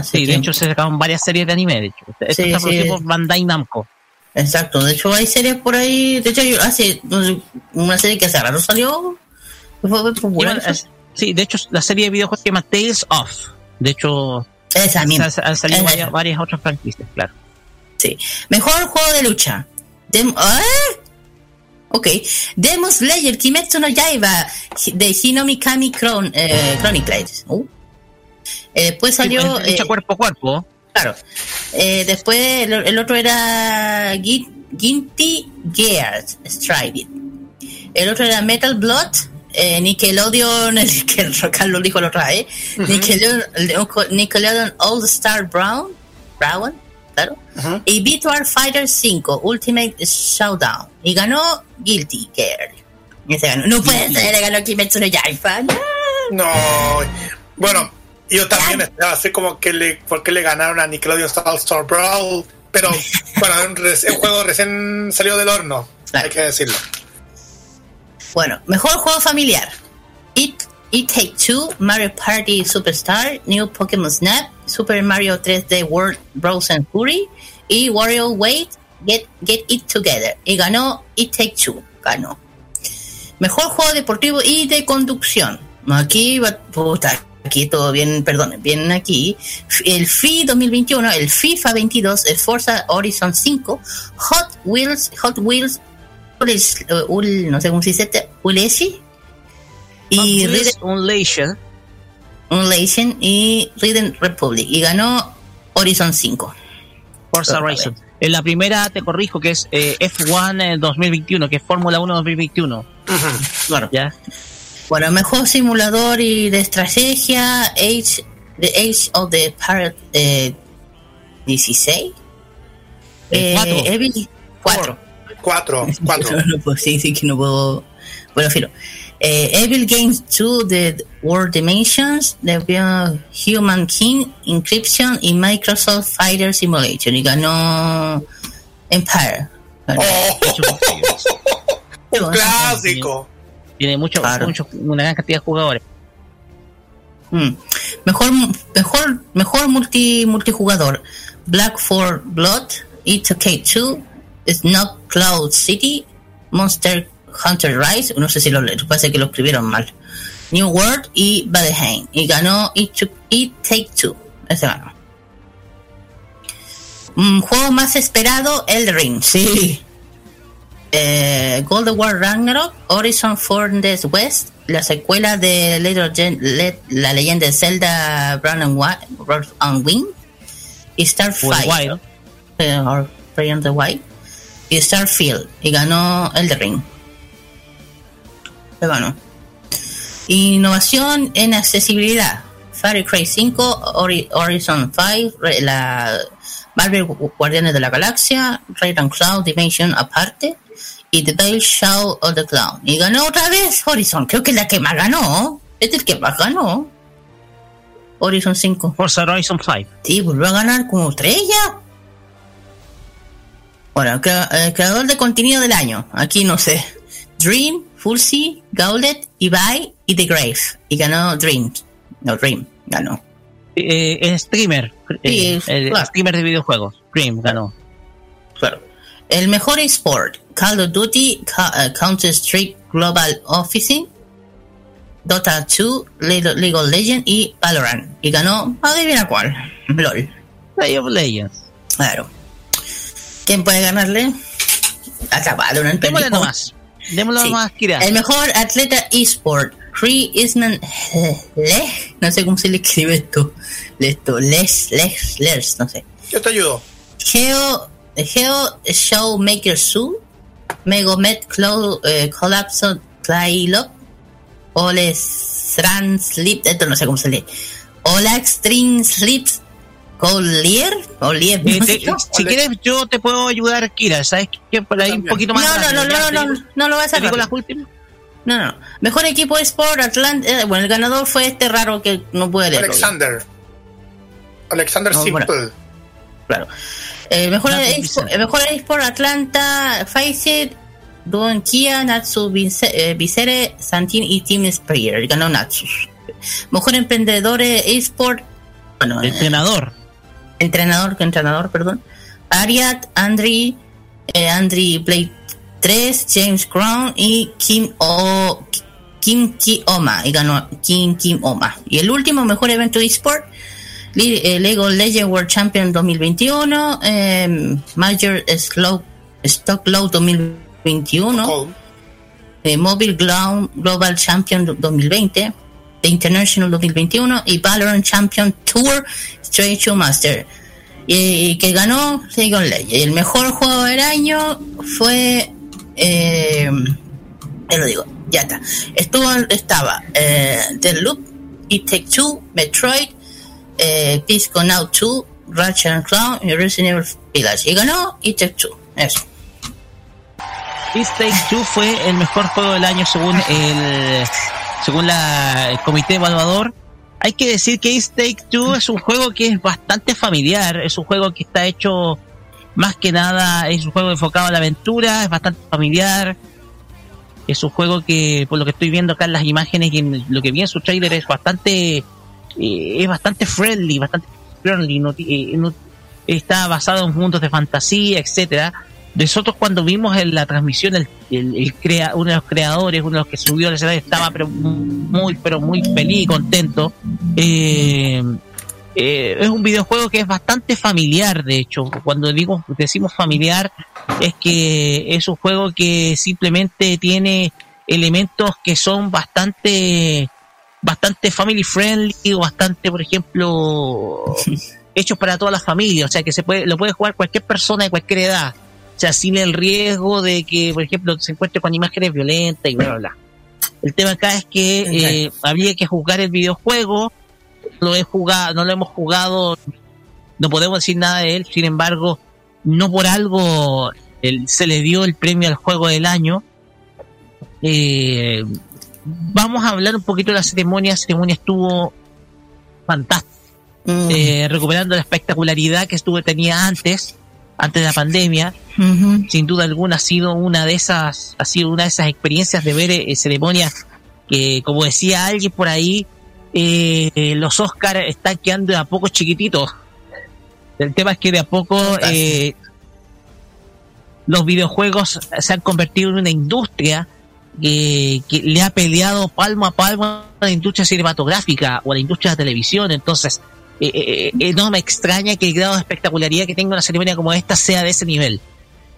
Sí, de hecho se sacaron varias series de anime, de hecho. Esto Sí, está producido sí. por Bandai Namco. Exacto, de hecho hay series por ahí, de hecho hay hace una serie que hace rato salió, fue popular. sí, de hecho la serie de videojuegos se llama Tales of. De hecho, Esa misma. han, salido varias, varias otras franquicias, claro. Sí. Mejor juego de lucha. Dem ¿Ah? Ok. Demon Slayer Kimetsu no Yaiba de Hinomi Kami Chron eh, Chronicles. Uh. Eh, después salió... Sí, lucha eh, cuerpo a cuerpo. Claro. Eh, después el, el otro era Gin- Ginty Gears Stride. El otro era Metal Blood. Eh, Nickelodeon, el que Carlos dijo la otra vez. Nickelodeon, Nickelodeon All Star Brown. Brown, claro. Y Virtual Fighter 5 Ultimate Showdown. Y ganó Guilty Gear. No puede ser, ganó Kimetsu no Yaiba. no. No. Bueno, yo también estaba así como que le, ¿por qué le ganaron a Nickelodeon All Star Brawl? Pero bueno, un juego recién salió del horno, Claro. hay que decirlo. Bueno, mejor juego familiar. It, It Take Two, Mario Party Superstar, New Pokémon Snap, Super Mario 3D World Frozen Fury y Wario Wait Get, Get It Together. Y ganó It Take Two. Ganó. Mejor juego deportivo y de conducción. Aquí va, puta, aquí todo bien, perdón, bien aquí. El FI 2021, el FIFA 22, el Forza Horizon 5, Hot Wheels, Hot Wheels eh, Ul- no sé cómo se dice, este, Ulesi y Rhythm un Leisure. Unleashed y Rhythm Republic y ganó Horizon 5. Forza Horizon. En la primera te corrijo que es eh, F1 en 2021, que es Fórmula 1 2021. Claro. ¿Ya? Bueno, mejor simulador y de estrategia, Age, The Age of the Pirate eh, 16. El cuatro. Evil 4. Cuatro, cuatro. No puedo- sí, sí que no puedo. Bueno, filo. Eh, Evil Games 2, The World Dimensions, The Human King, Encryption y Microsoft Fighter Simulation. Y ganó Empire. Ganó. Un clásico. Tiene mucho, Claro. mucho- una gran cantidad de jugadores. Mm. Mejor, mejor, mejor multi, multijugador. Black 4 Blood, It's Okay 2, Snow Cloud City, Monster Hunter Rise, no sé si lo leí, parece que lo escribieron mal. New World y Valheim. Y ganó It, Took- It Take Two. Ese ganó. Mm, juego más esperado, El Ring. Sí. Eh, Golden War Ragnarok, Horizon Forbidden West, la secuela de Legend- Le- la leyenda de Zelda Brown and, White, and Wing, y Wild. eh, the Wild, y Starfield, y ganó El Ring. Se ganó. Innovación en accesibilidad. Far Cry 5, Ori- Horizon 5, re- la Marvel Gu- Guardianes de la Galaxia, Raid and Cloud Dimension aparte, y The Veil Shadow of the Clown. Y ganó otra vez Horizon, creo que es la que más ganó. Es el que más ganó. Horizon 5. Forza Horizon 5. Sí, volvió a ganar como tres ya. Bueno, eh, creador de contenido del año. Aquí no sé. Dream, Fulsi, Gauntlet, Ibai y The Grave. Y ganó Dream. No, Dream. Ganó. Eh, es streamer. Sí, eh, el claro. streamer de videojuegos. Dream ganó. Claro. El mejor esport. Call of Duty, Ca- eh, Counter-Strike Global Offensive, Dota 2, League League of Legends y Valorant. Y ganó, adivina cuál. LOL. League of Legends. Claro. ¿Quién puede ganarle? A Valorant. Démosle nomás. Démosle Sí. nomás, Kira. El mejor atleta eSport, Cree Isman Le, no sé cómo se le escribe esto, esto, Les, Les, Les, no sé. Yo te ayudo. Geo, Geo Showmaker Su, Megomet Cloud, eh, Collapso Clylock, Ole Stran Slip, esto no sé cómo se lee. Olax String Slips, Collier, Collier, Eh, te- si quieres, yo te puedo ayudar, Kira. ¿Sabes qué? Por ahí un poquito más. No, no, no, no, no, no, no lo vas a hacer. las últimas. No, no. Mejor equipo Sport Atlanta. eh, bueno, el ganador fue este raro que no puede leer. Alexander. Alexander No, Simple. bueno. Claro. El mejor, el mejor eSport Atlanta, Faceit, Don Kia, Natsu Vince- eh, Vicere, Santin y Team Sprayer. Ganó Natsu. Mejor emprendedor eSport bueno, eh, entrenador. entrenador, entrenador, perdón. Ariat, Andri, eh, Andri Blade 3, James Crown y Kim O Kim Ki Oma y ganó Kim Kim Oma. Y el último mejor evento eSport, Eh, Lego Legend World Champion 2021, eh, Major Slow, Stock Low 2021, Oh, eh, Mobile Glo- Global Champion 2020, The International 2021 y Valorant Champion Tour Straight to Master. Y, y que ganó Legends. Y el mejor juego del año fue. Eh, te lo digo, ya está. Estuvo, estaba eh, The Loop, It Take Two, Metroid, eh, Now 2, Ratchet and Clown y Resident Evil Village. Y ganó It Take Two. Eso. It Take Two fue el mejor juego del año según el según la, el comité evaluador. Hay que decir que It Take Two es un juego que es bastante familiar, es un juego que está hecho más que nada, es un juego enfocado a la aventura, es bastante familiar. Es un juego que, por lo que estoy viendo acá en las imágenes y en lo que vi en su trailer, es bastante, eh, es bastante friendly, bastante friendly, eh, no- está basado en mundos de fantasía, etcétera. Nosotros cuando vimos en la transmisión, el crea, uno de los creadores, uno de los que subió al escenario, estaba pero muy, pero muy feliz y contento. Eh, eh, es un videojuego que es bastante familiar, de hecho. Cuando digo, decimos familiar, es que es un juego que simplemente tiene elementos que son bastante bastante family friendly o bastante por ejemplo hechos para toda la familia. O sea que se puede lo puede jugar cualquier persona de cualquier edad. O sea sin el riesgo de que por ejemplo se encuentre con imágenes violentas y bla bla bla. El tema acá es que eh, había que jugar el videojuego. Lo he jugado no lo hemos jugado no podemos decir nada de él. Sin embargo no por algo el- se le dio el premio al juego del año. Eh, vamos a hablar un poquito de la ceremonia. La ceremonia estuvo fantástica, Mm. eh, recuperando la espectacularidad que estuvo tenía antes, antes de la pandemia. Sin duda alguna ha sido una de esas, ha sido una de esas experiencias de ver eh, ceremonias que, como decía alguien por ahí, eh, los Oscars están quedando de a poco chiquititos. El tema es que de a poco eh, los videojuegos se han convertido en una industria que, que le ha peleado palmo a palmo a la industria cinematográfica o a la industria de la televisión. Entonces, eh, eh, eh, no me extraña que el grado de espectacularidad que tenga una ceremonia como esta sea de ese nivel.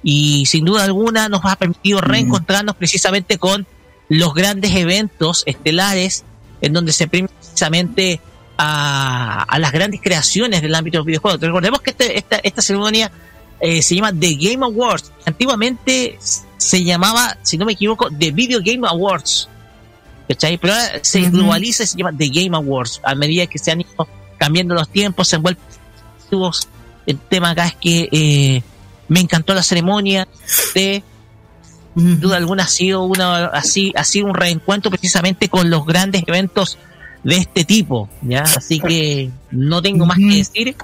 Y sin duda alguna nos ha permitido reencontrarnos precisamente con los grandes eventos estelares en donde se premia precisamente a, a las grandes creaciones del ámbito de los videojuegos. Recordemos que este- esta, esta ceremonia eh, se llama The Game Awards. Antiguamente se llamaba, si no me equivoco, The Video Game Awards. ¿Cachai? Pero ahora se globaliza y se llama The Game Awards. A medida que se han ido cambiando los tiempos, se envuelven El tema acá es que eh, me encantó la ceremonia. De, sin duda alguna ha sido una así ha sido un reencuentro precisamente con los grandes eventos de este tipo ya así que no tengo más que decir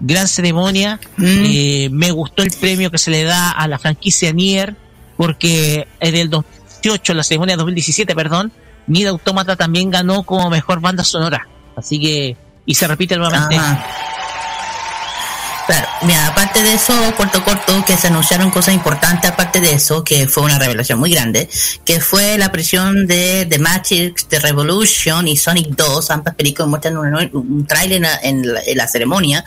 gran ceremonia. Eh, me gustó el premio que se le da a la franquicia Nier porque en el 2018 la ceremonia 2017 perdón Nier Automata también ganó como mejor banda sonora. Así que y se repite nuevamente. Ajá. Claro, mira, aparte de eso, corto corto, que se anunciaron cosas importantes, aparte de eso, que fue una revelación muy grande, que fue la presión de The Matrix, The Revolution y Sonic 2, ambas películas muestran un, un trailer en la, ceremonia,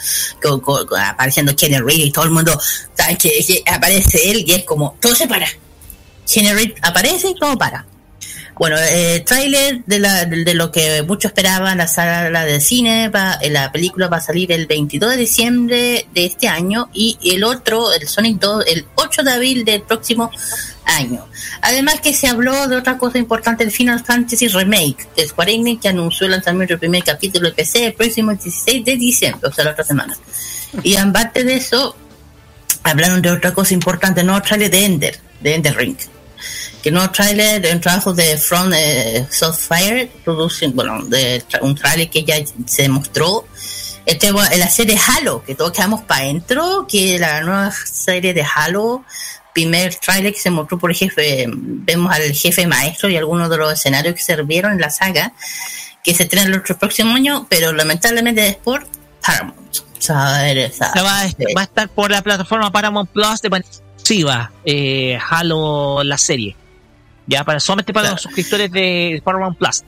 apareciendo Kenny Reed y todo el mundo, ¿sabes? Que, que aparece él y es como, todo se para. Kenny Reed aparece y todo para. Bueno, eh, tráiler de, la, de, lo que muchos esperaban, la sala de cine, va, eh, la película va a salir el 22 de diciembre de este año y el otro, el Sonic 2, el 8 de abril del próximo año. Además que se habló de otra cosa importante, el Final Fantasy Remake de Square Enix que anunció el lanzamiento del primer capítulo de PC el próximo 16 de diciembre, o sea, la otra semana. Y aparte de eso, hablaron de otra cosa importante, nuevo trailer de Ender, de Ender Ring que nuevo trailer de un trabajo de From eh, Softfire Producing, bueno, de un trailer que ya se mostró. Este, la serie Halo, que todos quedamos para adentro, que la nueva serie de Halo, primer trailer que se mostró por el jefe, vemos al jefe maestro y algunos de los escenarios que se vieron en la saga, que se estrena el otro próximo año, pero lamentablemente después Paramount. Va, a, va a estar por la plataforma Paramount Plus de manera exclusiva, eh, Halo la serie. Ya, para solamente para Claro. los suscriptores de Paramount Plus.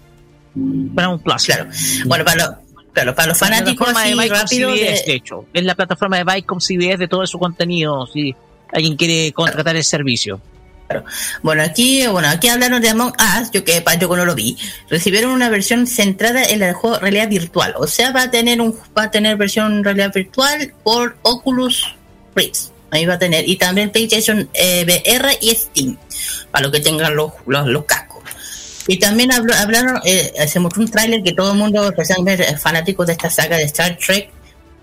Paramount Plus. Claro. Bueno, para, los- claro, para los La fanáticos plataforma de rápido. CBS, de- de hecho. Es la plataforma de Viacom CBS de todo su contenido. Si alguien quiere contratar el servicio. Bueno, aquí, bueno, aquí hablaron de Among Us, yo que yo no lo vi. Recibieron una versión centrada en el juego realidad virtual. O sea, va a tener un va a tener versión realidad virtual por Oculus Rift. Ahí va a tener. Y también PlayStation eh, VR y Steam. Para los que tengan los, los, cascos. Y también habló- hablaron, eh, se un tráiler que todo el mundo, especialmente fanáticos de esta saga de Star Trek,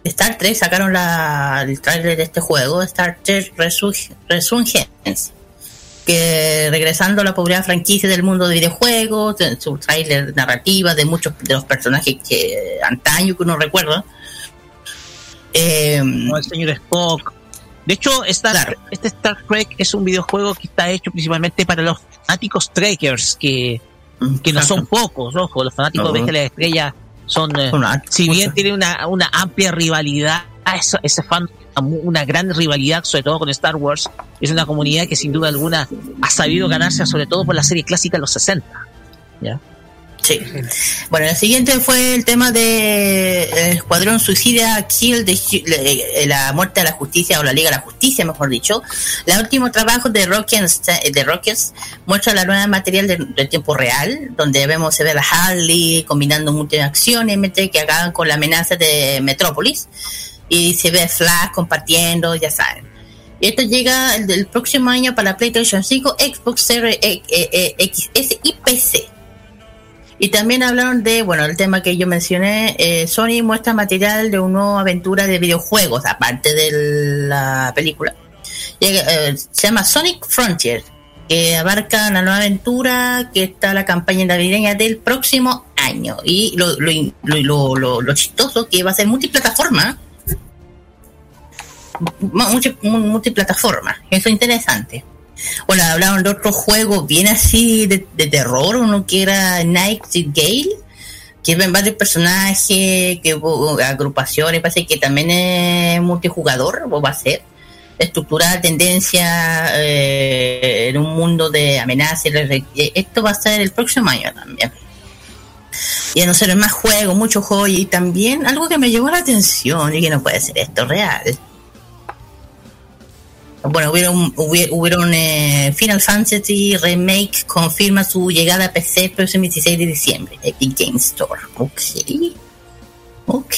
Star Trek sacaron la, el tráiler de este juego, Star Trek Resurg- Resurgence que regresando a la popular franquicia del mundo de videojuegos, de su tráiler narrativa de muchos de los personajes que antaño que uno recuerda. Eh, Como el señor Spock. De hecho, Star- Claro. este Star Trek es un videojuego que está hecho principalmente para los fanáticos trekkers, que, que no son pocos, ojo, los fanáticos No. de la Estrella son, eh, si bien tienen una, una amplia rivalidad, eso- ese fan, una gran rivalidad, sobre todo con Star Wars, es una comunidad que sin duda alguna ha sabido ganarse, sobre todo por la serie clásica de los 60. ¿ya? Sí. Bueno, el siguiente fue el tema de el Escuadrón Suicida Kill de eh, la muerte de la justicia o la Liga de la Justicia, mejor dicho. El último trabajo de Rockets, de Rockets muestra la nueva material de, de tiempo real, donde vemos se ve a la Harley combinando múltiples acciones que acaban con la amenaza de Metrópolis y se ve Flash compartiendo, ya saben. Y esto llega el, del próximo año para PlayStation 5, Xbox Series eh, eh, eh, XS y PC. Y también hablaron de, bueno, el tema que yo mencioné, eh, Sony muestra material de una nueva aventura de videojuegos, aparte de la película. Eh, se llama Sonic Frontier, que abarca una nueva aventura que está la campaña navideña del próximo año. Y lo, lo, lo, lo- lo chistoso que va a ser multiplataforma. Mu- multi- mu- multiplataforma. Eso es interesante. Bueno, hablaron de otro juego bien así de, terror, uno que era Night Gale, que ven varios personajes, que agrupaciones, parece que también es multijugador, o va a ser. Estructural, tendencia eh, en un mundo de amenazas. Esto va a ser el próximo año también. Y a no ser más juegos, muchos juegos, y también algo que me llamó la atención y que no puede ser esto real. Bueno, hubieron, hubi- hubieron eh, Final Fantasy Remake confirma su llegada a PC el próximo 16 de diciembre, Epic Game Store. Ok. Ok.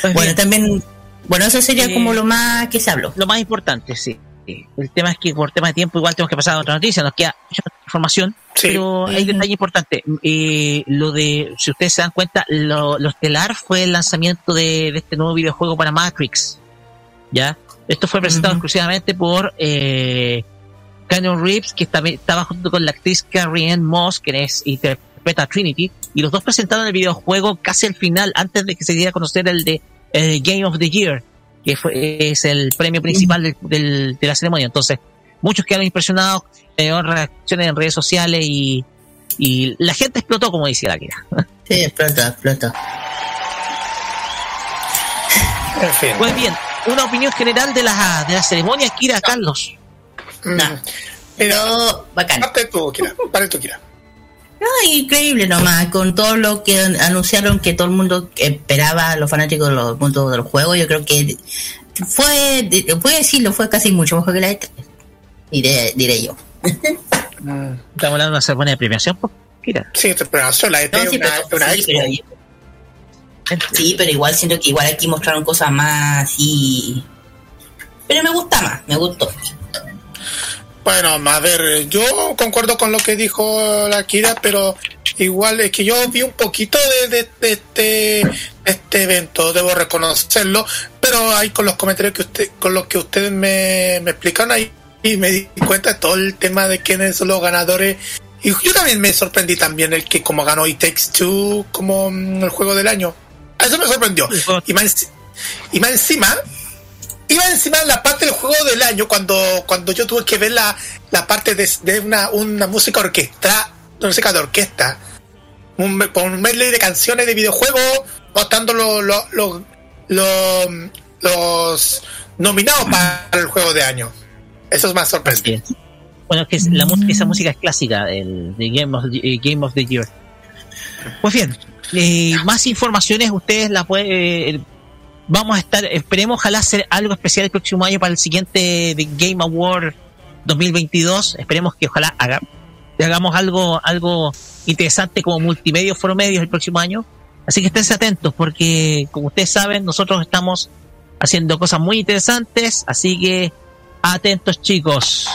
Pues Bueno, bien, también, bueno, eso sería Eh, como lo más que se habló. lo más importante, sí. El tema es que por tema de tiempo igual tenemos que pasar a otra noticia, nos queda mucha información, Sí. pero hay un detalle importante. Eh, lo de, si ustedes se dan cuenta, lo, lo estelar fue el lanzamiento de, de este nuevo videojuego para Matrix. ¿Ya? Esto fue presentado exclusivamente por eh, Canon Reeves, que está- estaba junto con la actriz Carrie Ann Moss, que es interpreta a Trinity, y los dos presentaron el videojuego casi al final, antes de que se diera a conocer el de el Game of the Year, que fue, es el premio principal del- del- de la ceremonia. Entonces, muchos quedaron impresionados, eh, reacciones en redes sociales y, y la gente explotó, como decía la Kira. Sí, explota, explota. En fin. Pues bien, una opinión general de la, de la ceremonia, Kira, Carlos. Mm. No. Mira, Pero bacán. parte tú, Kira. Parte tú, Kira. No, increíble nomás, con todo lo que an- anunciaron que todo el mundo esperaba, los fanáticos de los mundos de los juegos, yo creo que fue, a decirlo, fue casi mucho mejor que la E3, diré, diré yo. Estamos hablando de una ceremonia de premiación, pues, Kira. Sí, pero la ET No, es sí, una, pero, una sí, expo. Sí, pero igual siento que igual aquí mostraron cosas más así. Pero me gusta más, me gustó. Bueno, a ver, yo concuerdo con lo que dijo la Kira, pero igual es que yo vi un poquito de, este, de este evento, debo reconocerlo, pero ahí con los comentarios que usted, con los que ustedes me, me explicaron ahí y me di cuenta de todo el tema de quiénes son los ganadores. Y yo también me sorprendí también el que como ganó It Takes Two como mm, el juego del año. Eso me sorprendió. Y más, y más encima, iba encima de la parte del juego del año cuando, cuando yo tuve que ver la, la parte de, de una, una música orquesta, una música de orquesta, un, un medley de canciones de videojuegos votando los, los, los, los, los nominados para el juego de año. Eso es más sorprendente. Bueno, es que es la, esa música es clásica el, de Game of, the- eh, Game of the Year. Pues bien, eh, más informaciones ustedes la pueden... vamos a estar, esperemos ojalá hacer algo especial el próximo año para el siguiente Game Award 2022. Esperemos que ojalá haga- hagamos algo, algo interesante como multimedia o foro medios el próximo año. Así que esténse atentos porque, como ustedes saben, nosotros estamos haciendo cosas muy interesantes. Así que atentos chicos.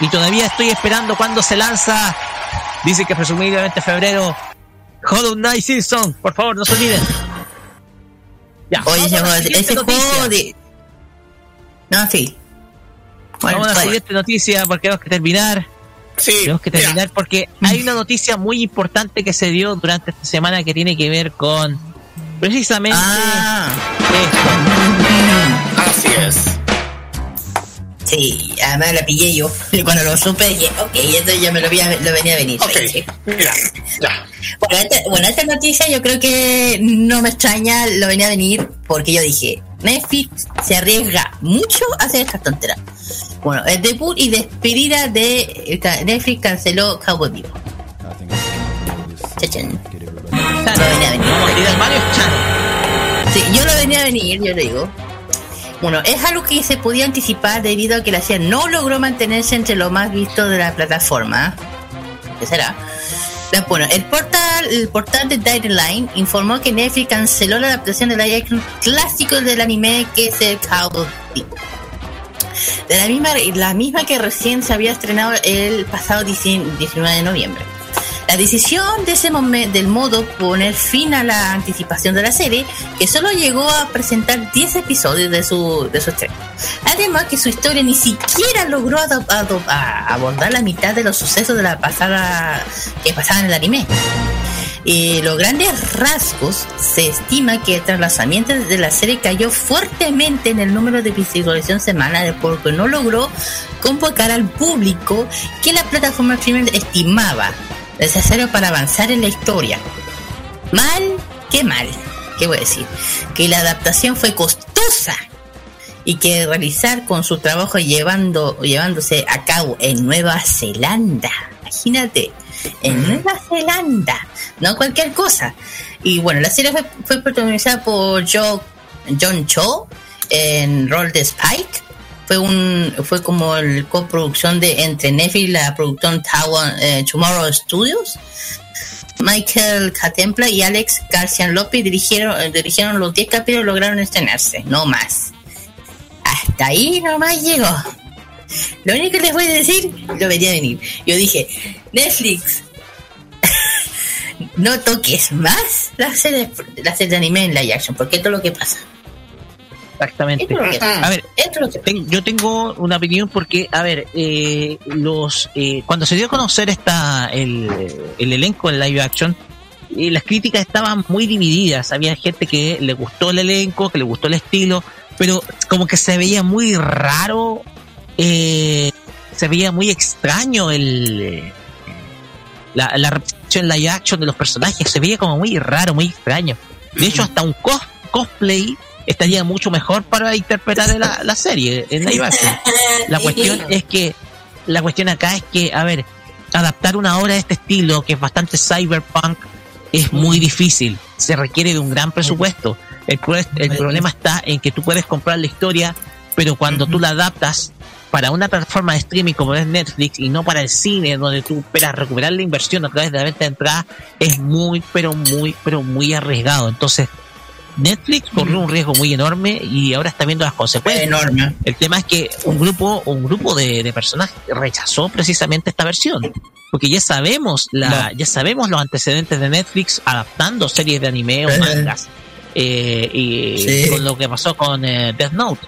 Y todavía estoy esperando cuando se lanza. Dice que presumiblemente febrero. Hollow Knight Season. Por favor, no se olviden. Ya, Oye, la ese, juego de. No, sí. Bueno, Vamos a la siguiente noticia porque tenemos que terminar. Sí, Tenemos que mira, terminar porque hay una noticia muy importante que se dio durante esta semana que tiene que ver con precisamente Ah, esto. así es. sí, además la pillé yo. Y cuando lo supe dije, ok, esto ya me lo, había- lo venía a venir. Ok, Sí. mira, ya. Bueno, esta, bueno, esta noticia yo creo que no me extraña, lo venía a venir porque yo dije, Netflix se arriesga mucho a hacer estas tonteras. Bueno, el debut y despedida de Netflix canceló Cowboy Vivo. Chachán. Chano. Lo venía a venir. Sí, yo lo venía a venir, yo le digo. Bueno, es algo que se podía anticipar debido a que la serie no logró mantenerse entre lo más visto de la plataforma. ¿Qué será? Bueno, el portal, el portal de Line informó que Netflix canceló la adaptación del live clásico del anime que es el Cowboy. De la misma, la misma que recién se había estrenado el pasado 19 de noviembre. La decisión de ese momento del modo poner fin a la anticipación de la serie, que solo llegó a presentar 10 episodios de su, de su estreno. Además que su historia ni siquiera logró abordar la mitad de los sucesos de la pasada que pasaban en el anime. Los grandes rasgos se estima que tras lanzamiento de la serie cayó fuertemente en el número de visualización semanal porque no logró convocar al público que la plataforma streaming estimaba necesario para avanzar en la historia. Mal, qué mal, qué voy a decir, que la adaptación fue costosa y que realizar con su trabajo llevando, llevándose a cabo en Nueva Zelanda. Imagínate, en Nueva Zelanda, no cualquier cosa. Y bueno, la serie fue, fue protagonizada por Joe, John Cho en rol de Spike. Fue un fue como el coproducción de entre Netflix la producción Tower, eh, Tomorrow Studios. Michael Catempla y Alex García López dirigieron, eh, dirigieron los 10 capítulos lograron estrenarse, no más. Hasta ahí nomás llegó. Lo único que les voy a decir, lo venía a venir. Yo dije, Netflix, no toques más la serie, la serie de anime en live action, porque esto es lo que pasa. Exactamente. Esto es lo que pasa. A ver, Esto es lo que ten- yo tengo una opinión porque, a ver, eh, los eh, cuando se dio a conocer esta el, el elenco en live action, eh, las críticas estaban muy divididas. Había gente que le gustó el elenco, que le gustó el estilo, pero como que se veía muy raro, eh, se veía muy extraño el eh, la, la representación live action de los personajes, se veía como muy raro, muy extraño. De hecho, hasta un cos- cosplay estaría mucho mejor para interpretar la, la serie en live action. La cuestión es que, la cuestión acá es que, a ver, adaptar una obra de este estilo, que es bastante cyberpunk, es muy difícil. Se requiere de un gran presupuesto. El, pro- el problema está en que tú puedes comprar la historia, pero cuando tú la adaptas para una plataforma de streaming como es Netflix y no para el cine, donde tú esperas recuperar la inversión a través de la venta de entrada, es muy, pero muy, pero muy arriesgado. Entonces, Netflix corrió un riesgo muy enorme y ahora está viendo las consecuencias. enorme. El tema es que un grupo, un grupo de, de personas rechazó precisamente esta versión. Porque ya sabemos la, ya sabemos los antecedentes de Netflix adaptando series de anime o Eh. mangas. Eh, y Sí. con lo que pasó con eh, Death Note.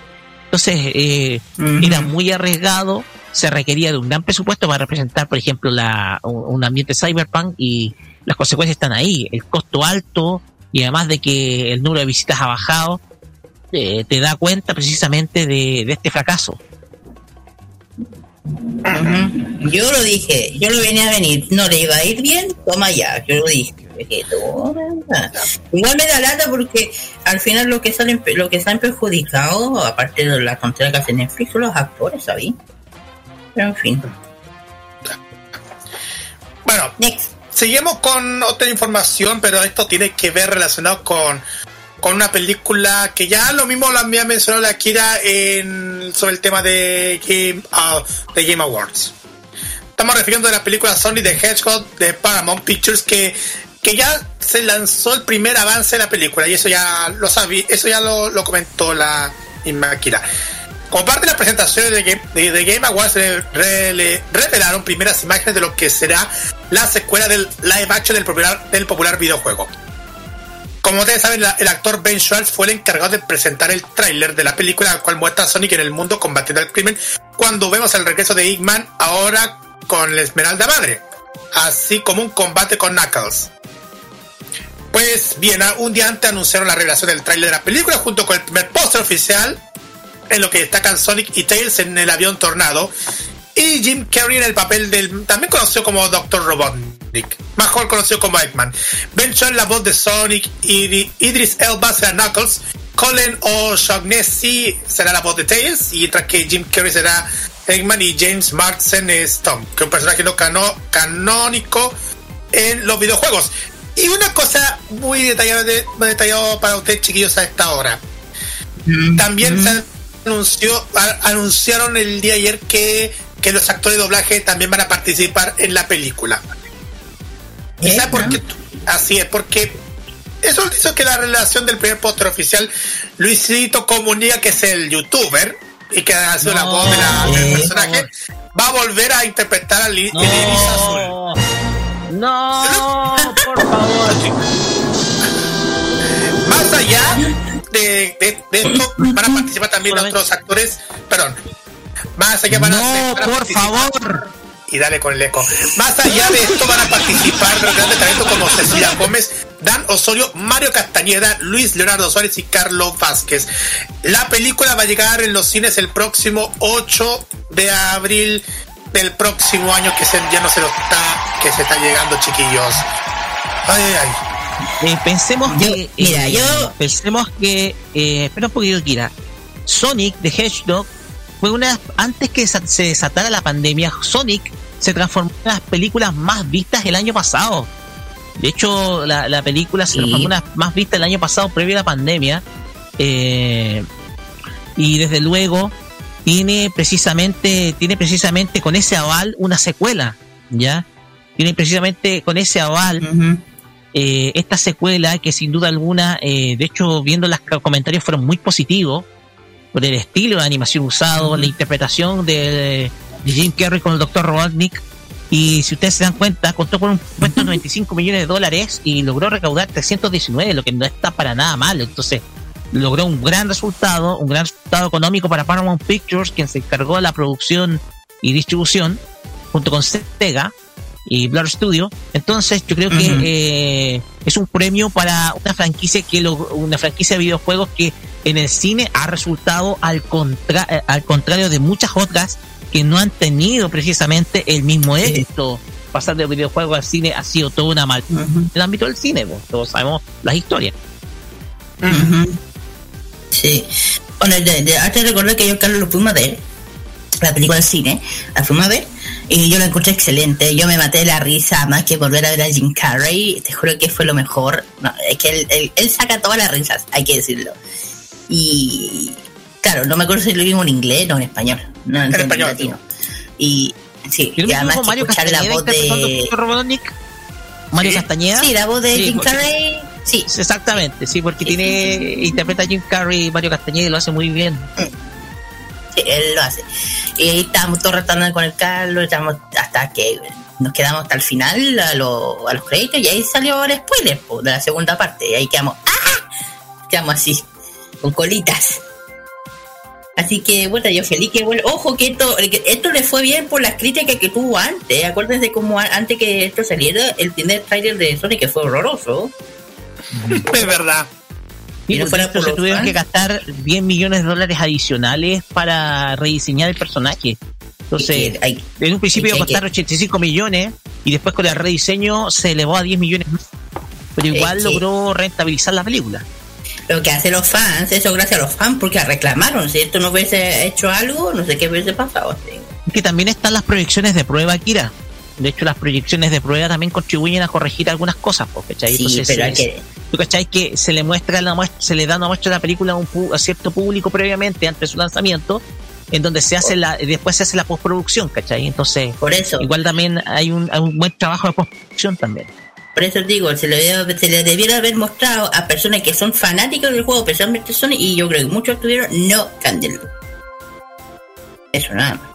Entonces, eh, era muy arriesgado, se requería de un gran presupuesto para representar, por ejemplo, la, un ambiente cyberpunk y las consecuencias están ahí. El costo alto y además de que el número de visitas ha bajado, eh, te da cuenta precisamente de, de este fracaso. Yo lo dije, yo lo venía a venir. No le iba a ir bien, toma ya, yo lo dije. Igual me da lata porque al final lo que salen lo que salen perjudicados, aparte de la tontería que hace Netflix, son los actores, ¿sabes? Pero en fin. Bueno, Next. Seguimos con otra información, pero esto tiene que ver relacionado con, con una película que ya lo mismo lo había mencionado la Kira en, sobre el tema de Game, ah, de Game Awards. Estamos refiriendo a la película Sonic the Hedgehog de Paramount Pictures que, que ya se lanzó el primer avance de la película y eso ya lo sabí, eso ya lo, lo comentó la misma Kira. Como parte de las presentaciones de Game, Awards, re- revelaron primeras imágenes de lo que será la secuela del live action del popular, videojuego. Como ustedes saben, la- el actor Ben Schwartz fue el encargado de presentar el tráiler de la película, el cual muestra a Sonic en el mundo combatiendo el crimen, cuando vemos el regreso de Eggman ahora con la Esmeralda Madre, así como un combate con Knuckles. Pues bien, a- un día antes anunciaron la revelación del tráiler de la película junto con el primer póster oficial en lo que destacan Sonic y Tails en el avión Tornado y Jim Carrey en el papel del también conocido como Dr. Robotnik, mejor conocido como Eggman. Ben la voz de Sonic, Id- Idris Elba será Knuckles, Colin O'Shaughnessy será la voz de Tails, y mientras que Jim Carrey será Eggman y James Marsden es Tom, que es un personaje no cano- canónico en los videojuegos. Y una cosa muy detallada, detallado para ustedes chiquillos a esta hora. También se anunció, a- anunciaron el día de ayer que, que los actores de doblaje también van a participar en la película. ¿Y ¿Eh? sabe por qué? Así es, porque eso hizo que la relación del primer póster oficial, Luisito Comunica, que es el youtuber y que ha sido la No, voz de la- del eh, personaje, va a volver a interpretar al Li- el Iris Azul. No, no, por favor. Más allá de, de- de esto, van a participar también Solamente- otros actores, perdón, más allá van a, van a por favor. Y dale con el eco. Más allá de esto van a participar los grandes talentos como Cecilia Gómez, Dan Osorio, Mario Castañeda, Luis Leonardo Suárez y Carlos Vázquez. La película va a llegar en los cines el próximo 8 de abril del próximo año que se, ya no se lo está, que se está llegando, chiquillos. Ay, ay, ay. Eh, pensemos Yo- que. mira, eh, yo- Pensemos que. Eh, espera un poquito, Kira. Sonic the Hedgehog fue una. Antes que se desatara la pandemia, Sonic se transformó en de las películas más vistas el año pasado. De hecho, la, la película se transformó en una más vista el año pasado, previo a la pandemia. Y desde luego tiene precisamente tiene precisamente con ese aval una secuela ya tiene precisamente con ese aval. Eh, esta secuela que sin duda alguna, eh, de hecho viendo los comentarios fueron muy positivos por el estilo de animación usado, la interpretación de, de Jim Carrey con el Dr. Robotnik. Y si ustedes se dan cuenta contó con un puesto de 95 millones de dólares y logró recaudar 319, lo que no está para nada mal, entonces logró un gran resultado, un gran resultado económico para Paramount Pictures, quien se encargó de la producción y distribución junto con Sega y Blur Studio. Entonces, yo creo que eh, es un premio para una franquicia que lo- una franquicia de videojuegos que en el cine ha resultado al contra- eh, al contrario de muchas otras que no han tenido precisamente el mismo Sí. éxito. Pasar de videojuegos al cine ha sido toda una mal Ujú. en el ámbito del cine, pues, todos sabemos las historias. Sí. Bueno, de, de, antes de recordar que yo, Carlos, lo fuimos a ver, la película del cine, la fuimos a ver, y yo la encontré excelente. Yo me maté de la risa más que volver a ver a Jim Carrey. Te juro que fue lo mejor. No, es que él, él, él saca todas las risas, hay que decirlo. Y claro, no me acuerdo si lo vimos en inglés o en español. No en español, latino. Y sí, y además que Mario escuchar la Castañeda voz de. Mario Sí. Castañeda. Sí, la voz de Sí, Jim porque- Carrey. Sí, Exactamente, sí, porque Sí, tiene interpreta a Jim Carrey y Mario Castañeda y lo hace muy bien. Sí, él lo hace. Y ahí estábamos todos retando con el Carlos, hasta que nos quedamos hasta el final a, lo- a los créditos y ahí salió el spoiler po, de la segunda parte. Y ahí quedamos, ¡ah! Quedamos así, con colitas. Así que bueno, yo feliz que bueno, ojo que esto, esto le fue bien por las críticas que tuvo antes. Acuérdense como antes que esto saliera, el primer trailer de Sonic que fue horroroso. Es verdad. Y no porque fuera esto por se los tuvieron fans. que gastar 10 millones de dólares adicionales para rediseñar el personaje. Entonces, hay- en un principio iba a costar 85 millones y después con el rediseño se elevó a 10 millones más. pero igual Es que- logró rentabilizar la película. Lo que hacen los fans, eso gracias a los fans, porque reclamaron. Si esto no hubiese hecho algo, no sé qué hubiese pasado. sí. Que también están las proyecciones de prueba, Kira. De hecho, las proyecciones de prueba también contribuyen a corregir algunas cosas, ¿cachai? Sí, Entonces, pero hay que. ¿Tú cachai que se le muestra la muestra, se le da una muestra de la película a, un a cierto público previamente antes de su lanzamiento, en donde se hace la, después se hace la postproducción, ¿cachai? Entonces, Por eso, igual también hay un, hay un buen trabajo de postproducción también. por eso digo, se le, debe- se le debiera haber mostrado a personas que son fanáticos del juego, especialmente Sony, y yo creo que muchos estuvieron, no cambien. Eso nada más.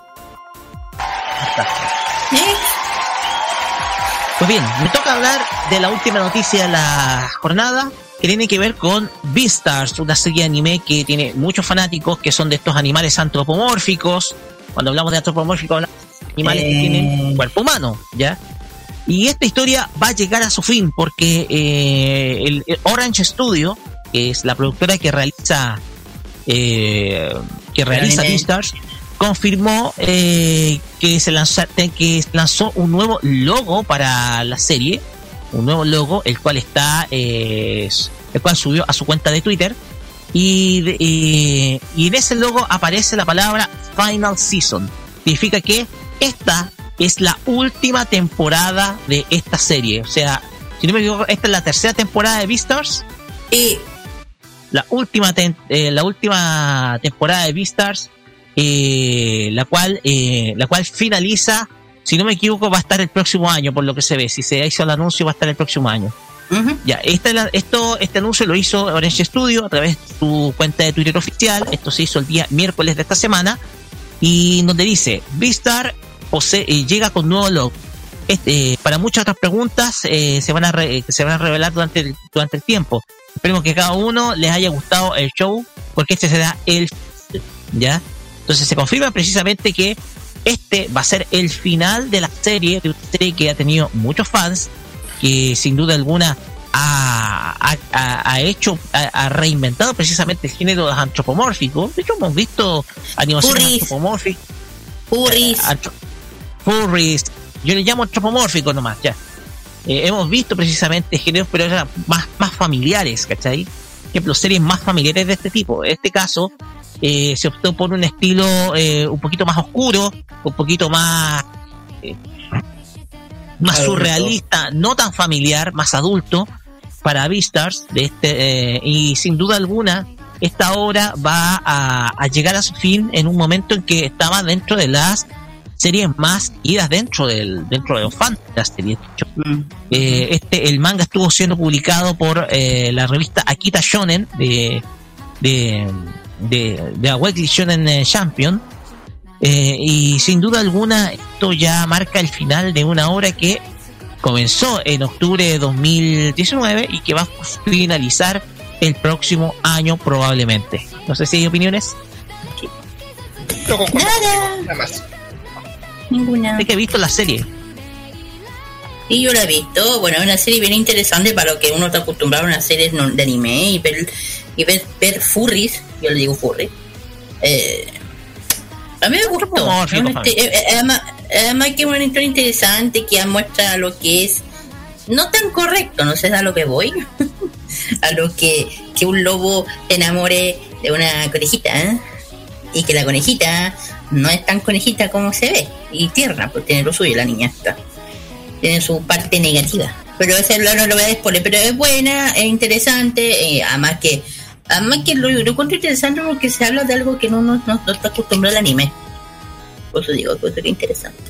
¿Eh? Pues bien, me toca hablar de la última noticia de la jornada, que tiene que ver con Beastars, una serie de anime que tiene muchos fanáticos, que son de estos animales antropomórficos. Cuando hablamos de antropomórficos, hablamos de animales que Eh. tienen cuerpo humano, ¿ya? Y esta historia va a llegar a su fin porque eh, el, el Orange Studio, que es la productora que realiza eh, que realiza. Beastars, confirmó eh, que se lanzó que se lanzó un nuevo logo para la serie, un nuevo logo, el cual está eh, el cual subió a su cuenta de Twitter y, de- eh, y en ese logo aparece la palabra Final Season. Significa que esta es la última temporada de esta serie. O sea, si no me equivoco, esta es la tercera temporada de Beastars. Y La última, eh, la última temporada de Beastars, eh, la cual, eh, la cual finaliza, si no me equivoco, va a estar el próximo año, por lo que se ve. Si se hizo el anuncio, va a estar el próximo año. ujú, Ya, esta, es la- esto, este anuncio lo hizo Orange Studio a través de su cuenta de Twitter oficial. Esto se hizo el día miércoles de esta semana. Y donde dice, Vistar posee, eh, llega con nuevo logo. Este, eh, para muchas otras preguntas eh, se van a re- que se van a revelar durante el, durante el tiempo. Esperemos que cada uno les haya gustado el show, porque este será el ya. Entonces se confirma precisamente que este va a ser el final de la serie, de una serie que ha tenido muchos fans, que sin duda alguna ha, ha- ha- ha hecho, ha, ha reinventado precisamente el género antropomórfico. De hecho, hemos visto animaciones antropomórficas, Furries. antro- furries, yo le llamo antropomórfico nomás, ya. Eh, hemos visto precisamente géneros, pero eran más, más familiares, ¿cachai? Por ejemplo, series más familiares de este tipo. En este caso, eh, se optó por un estilo eh, un poquito más oscuro, un poquito más eh, más Adulto. surrealista, no tan familiar, más adulto para Beastars de este eh, y sin duda alguna esta obra va a, a llegar a su fin en un momento en que estaba dentro de las series más idas dentro del dentro de los fans de hecho, Mm. eh, este el manga estuvo siendo publicado por eh, la revista Akita Shonen de de de, de Weekly Shonen eh, Champion Eh, y sin duda alguna esto ya marca el final de una obra que comenzó en octubre de 2019 y que va a finalizar el próximo año probablemente. No sé si hay opiniones. Nada, Nada más. ninguna. Sé que he visto la serie. Y yo la he visto, bueno, es una serie bien interesante para lo que uno está acostumbrado a una serie de anime y ver, y ver, ver furries, yo le digo furry. Eh, a mí me gustó. Eh, Además, además que es una historia interesante que muestra lo que es no tan correcto, no sé a lo que voy. a lo que, que un lobo se enamore de una conejita ¿eh? y que la conejita no es tan conejita como se ve y tierna, pues tiene lo suyo la niña esta tiene su parte negativa. Pero ese no, lo voy a desponer, pero es buena, es interesante, eh, además que además que lo, lo encuentro interesante porque se habla de algo que no, no, no, no está acostumbrado al anime. Por eso digo, que es interesante.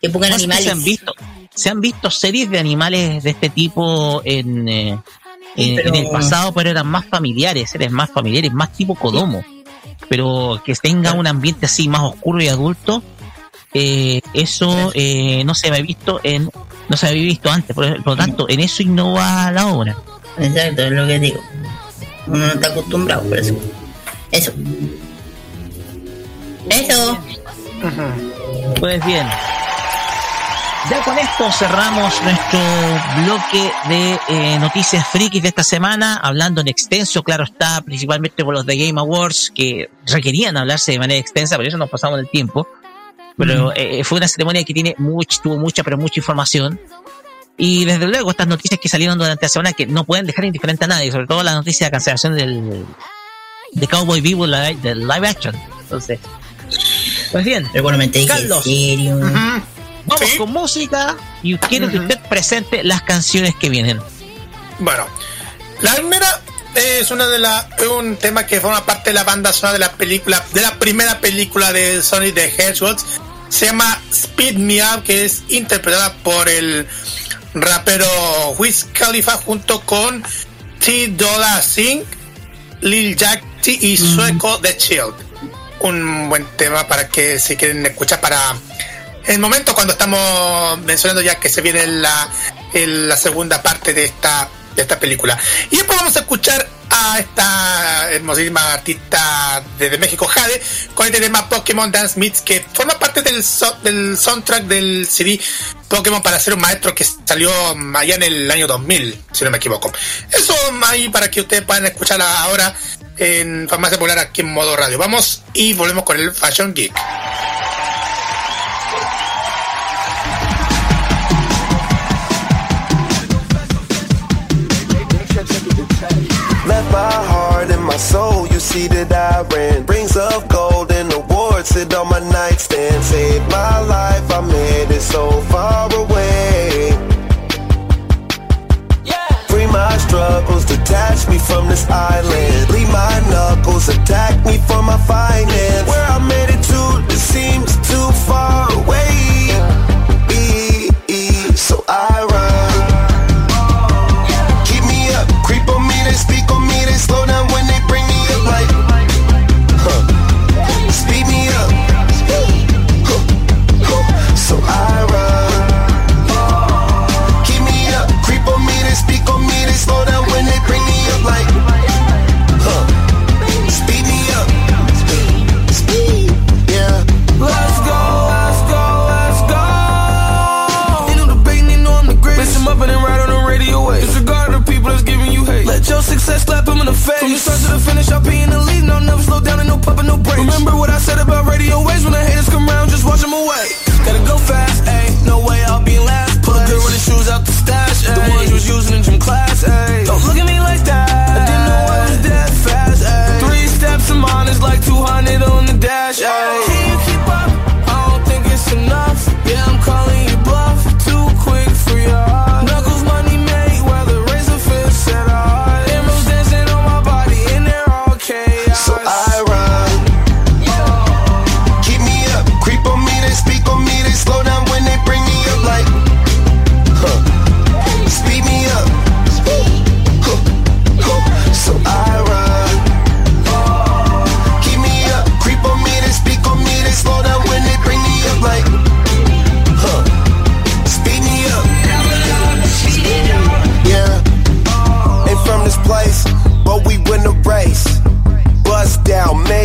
Que pongan que animales. Se han visto, se han visto series de animales de este tipo en, eh, en, Pero- en el pasado, pero eran más familiares, eran más familiares, más tipo Kodomo. Pero que tenga un ambiente así más oscuro y adulto, eh, eso eh, no se había visto en no se había visto antes, por, por lo tanto, en eso innova la obra. Exacto, es lo que digo. Uno no está acostumbrado, por eso. Eso. Eso. Pues bien. Ya con esto cerramos nuestro bloque de eh, noticias frikis de esta semana, hablando en extenso, claro está, principalmente por los de Game Awards, que requerían hablarse de manera extensa, por eso nos pasamos el tiempo. Pero eh, fue una ceremonia que tiene much, tuvo mucha, pero mucha información. Y desde luego estas noticias que salieron durante la semana que no pueden dejar indiferente a nadie, sobre todo la noticia de cancelación del de Cowboy Vivo del live action. Entonces, pues bien, Igualmente Carlos. serio. vamos Sí. con música y quiero que usted presente las canciones que vienen. Bueno, la primera es una de la, es un tema que forma parte de la banda sonora de la película, de la primera película de Sonic the Hedgehog. Se llama Speed Me Up, que es interpretada por el rapero Wiz Khalifa junto con T Dollar Singh, Lil Jack T y Sueco The Child. Un buen tema para que si quieren escuchar para el momento cuando estamos mencionando ya que se viene la, la segunda parte de esta de esta película. Y después vamos a escuchar a esta hermosísima artista desde México, Jade, con este tema Pokémon Dance Meets, que forma parte del, so- del soundtrack del CD Pokémon para ser un maestro que salió allá en el año 2000, si no me equivoco. Eso ahí para que ustedes puedan escucharla ahora en Farmacia Popular aquí en modo radio. Vamos y volvemos con el Fashion Geek. My soul, you see that I ran. Rings of gold and awards sit on my nightstand. Saved my life, I'm headed so far away. Free my struggles, detach me from this island. Leave my knuckles, attack me for my finance. Where I made it to, it seems too far away. So I run. And no brakes. Remember what I said about radio waves? When the haters come around, just watch them away. Gotta go fast, ayy. No way I'll be last. Pull a good running shoes out the stash, ayy. The ones you was using in gym class, ayy. Don't look at me like that. I didn't know I was that fast, ayy. Three steps mine is like 200 on the dash, ayy.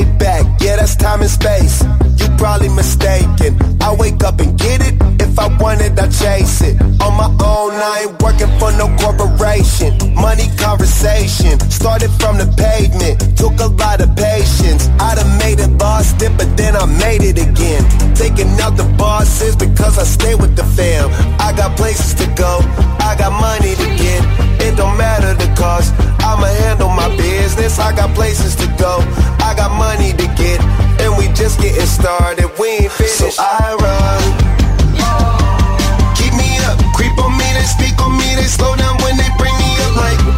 Back, yeah, that's time and space. You probably mistaken. I wake up and get it. If I want it, I chase it. On my own, I ain't working for no corporation. Money conversation started from the pavement. Took a lot of patience. I done made it, lost it, but then I made it again. Taking out the bosses because I stay with the fam. I got places to go. I got money to get. It don't matter the cost. I'ma handle my business. I got places to go. I got money to get. And we just getting started. We ain't finished. So I run. They slow down when they bring me up like.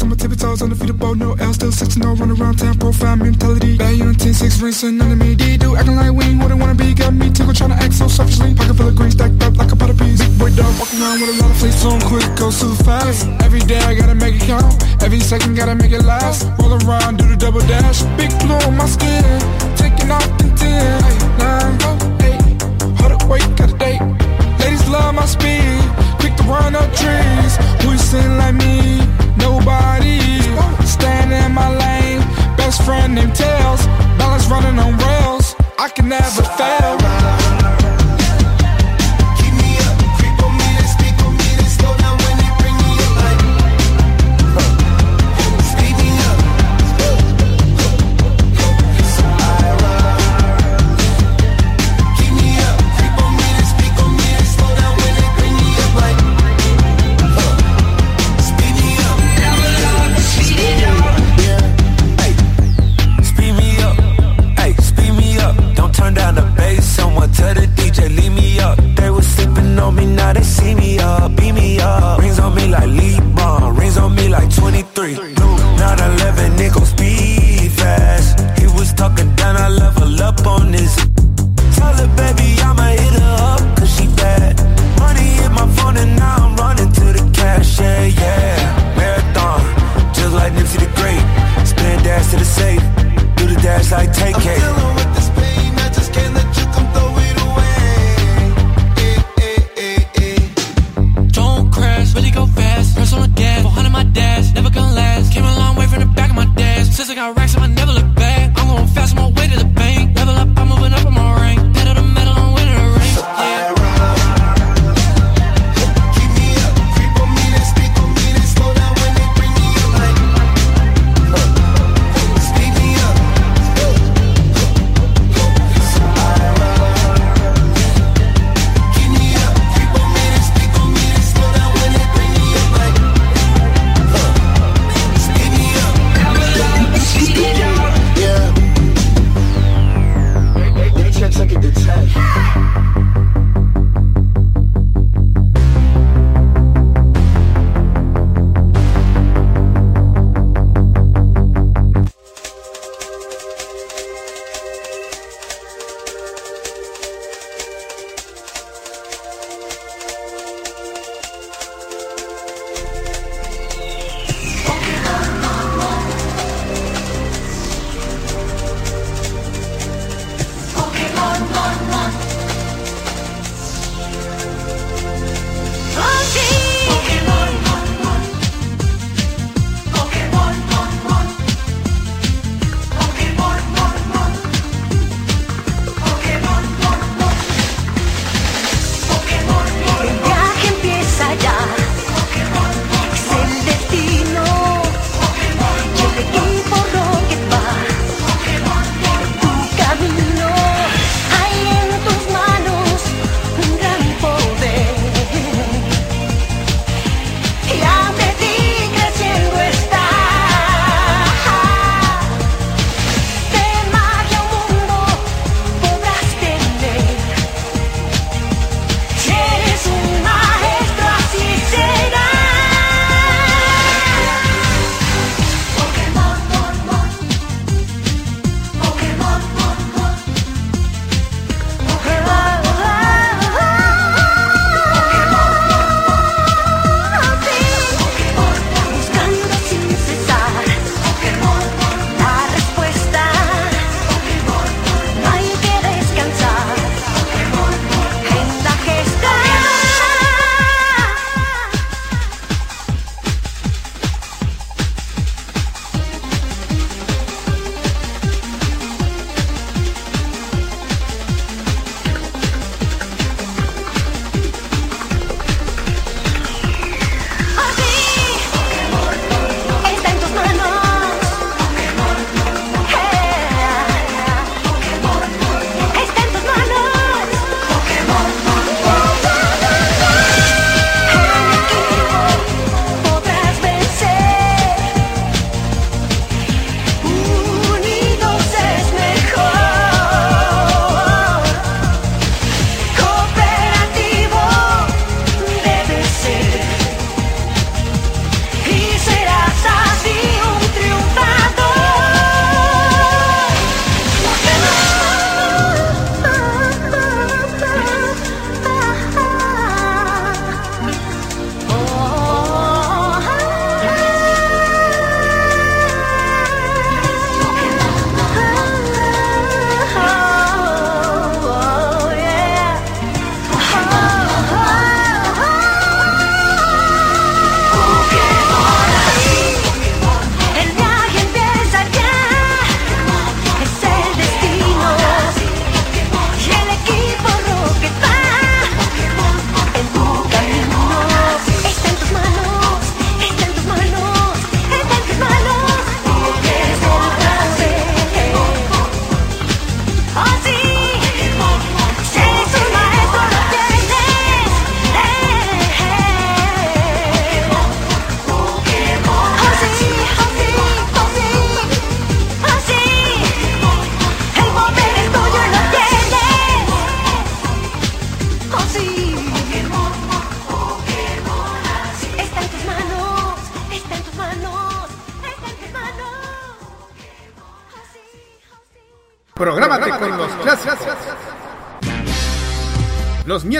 Fast, I'ma tippy toes on about no L still. 16 0 run around town, profile mentality. Bad you 10 6 rings, so none of me. D do acting like we ain't what I wanna be. Got me tickle trying to act so selfishly. Pocket full of green stacked up like a pot of peas. Big boy dog walking around with a lot of. So I'm quick, go too fast. Every day I gotta make it count. Every second gotta make it last. Roll around, do the double dash. Big blue on my skin. Taking off the 10. Nine, go, eight. Hold up, wait, got a date. Ladies love my speed, Run up trees. Who sing like me? Nobody. Stand in my lane. Best friend named Tails. Balance running on rails. I can never fail. now they see me up, beat me up. Rings on me like Lee Bond, rings on me like 23.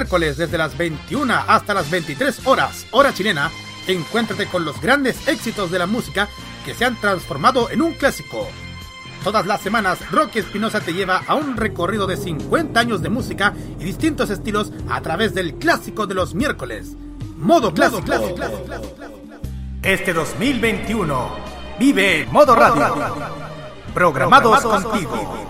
Miércoles desde las 21 hasta las 23 horas, hora chilena, encuéntrate con los grandes éxitos de la música que se han transformado en un clásico. Todas las semanas, Rocky Espinosa te lleva a un recorrido de 50 años de música y distintos estilos a través del clásico de los miércoles. Modo clásico. Este 2021, vive Modo Radio. Programados contigo.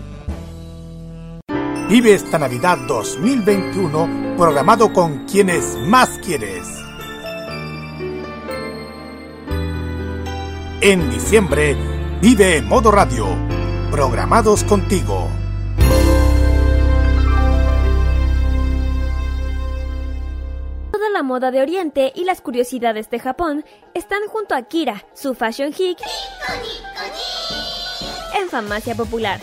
Vive esta Navidad 2021 programado con quienes más quieres. En diciembre, vive Modo Radio, programados contigo. Toda la moda de Oriente y las curiosidades de Japón están junto a Kira, su fashion geek, en Farmacia Popular.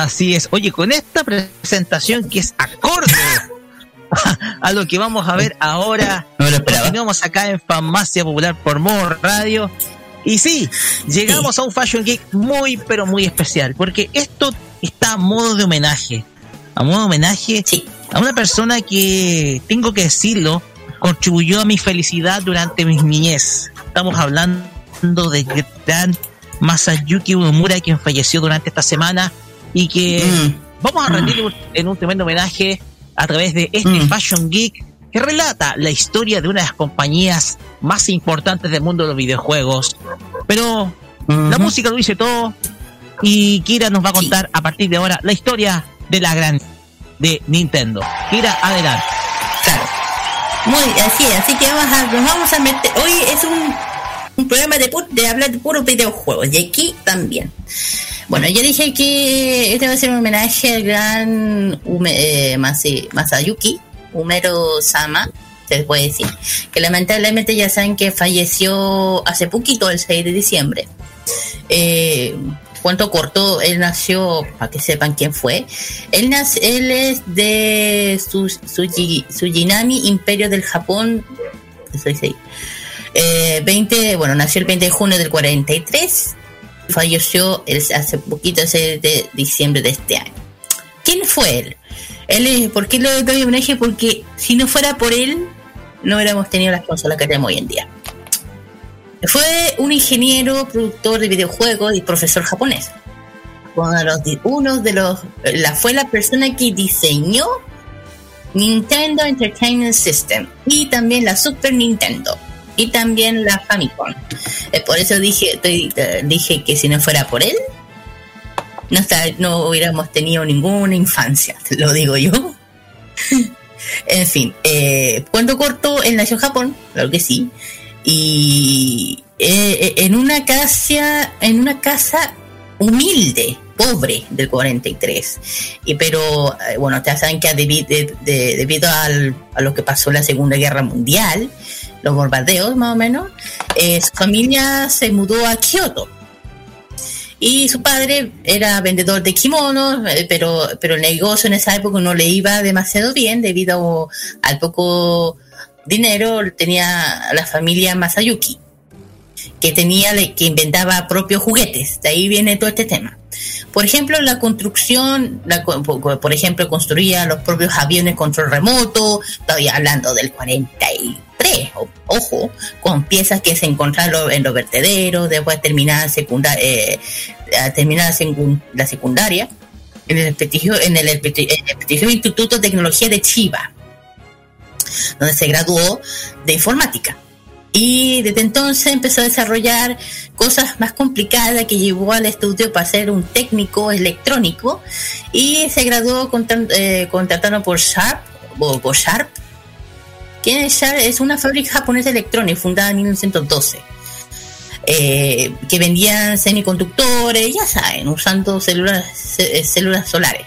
Así es. Oye, con esta presentación que es acorde a lo que vamos a ver ahora, continuamos acá en Farmacia Popular por Modo Radio. Y sí, llegamos a un Fashion Geek muy, pero muy especial, porque esto está a modo de homenaje. A modo de homenaje a una persona que, tengo que decirlo, contribuyó a mi felicidad durante mi niñez. Estamos hablando de gran Masayuki Uemura, quien falleció durante esta semana y que Mm. vamos a rendirle en un tremendo homenaje a través de este Mm. Fashion Geek que relata la historia de una de las compañías más importantes del mundo de los videojuegos. Pero la música lo dice todo y Kira nos va a contar a partir de ahora la historia de la gran de Nintendo. Kira, adelante. Claro. Muy, así así que vamos a, nos vamos a meter. Hoy es un, un programa de, de hablar de puros videojuegos, y aquí también. Bueno, yo dije que este va a ser un homenaje al gran eh, Masayuki, Umero Sama, se puede decir, que lamentablemente ya saben que falleció hace poquito, el 6 de diciembre. Eh, corto, él nació, para que sepan quién fue, él, nace, él es de Su- Imperio del Japón, eso dice ahí. Eh, 20, bueno, nació el 20 de junio del 43, falleció hace poquito, ese de diciembre de este año. ¿Quién fue él? Él ¿Por qué le doy homenaje? Porque si no fuera por él, no hubiéramos tenido las consolas que tenemos hoy en día. Fue un ingeniero, productor de videojuegos y profesor japonés. Uno de uno de los la, fue la persona que diseñó Nintendo Entertainment System y también la Super Nintendo y también la Famicom. Eh, por eso dije, eh, dije que si no fuera por él, no, está- no hubiéramos tenido ninguna infancia, lo digo yo. en fin, eh, cuento corto, él nació en Japón, claro que sí, y eh, en una casa, en una casa humilde, pobre del 43. Y pero eh, bueno, ustedes saben que debi- de- de- debido al- a lo que pasó la Segunda Guerra Mundial, los bombardeos más o menos, eh, su familia se mudó a Kioto. Y su padre era vendedor de kimonos, eh, pero, pero el negocio en esa época no le iba demasiado bien debido al poco dinero tenía la familia Masayuki, que tenía que inventaba propios juguetes. De ahí viene todo este tema. Por ejemplo, la construcción, la por ejemplo, construía los propios aviones control remoto, todavía hablando del 43, o- ojo, con piezas que se encontraron en los vertederos, después terminar, secunda, eh, a terminar la secu- la secundaria en el, en el, en el Instituto de Tecnología de Chiba, donde se graduó de informática. Y desde entonces empezó a desarrollar cosas más complicadas que llevó al estudio para ser un técnico electrónico y se graduó contra- eh, contratado por Sharp, o por Sharp, que es Sharp es una fábrica japonesa electrónica fundada en 1912 eh, que vendían semiconductores, ya saben, usando células, cé- células solares.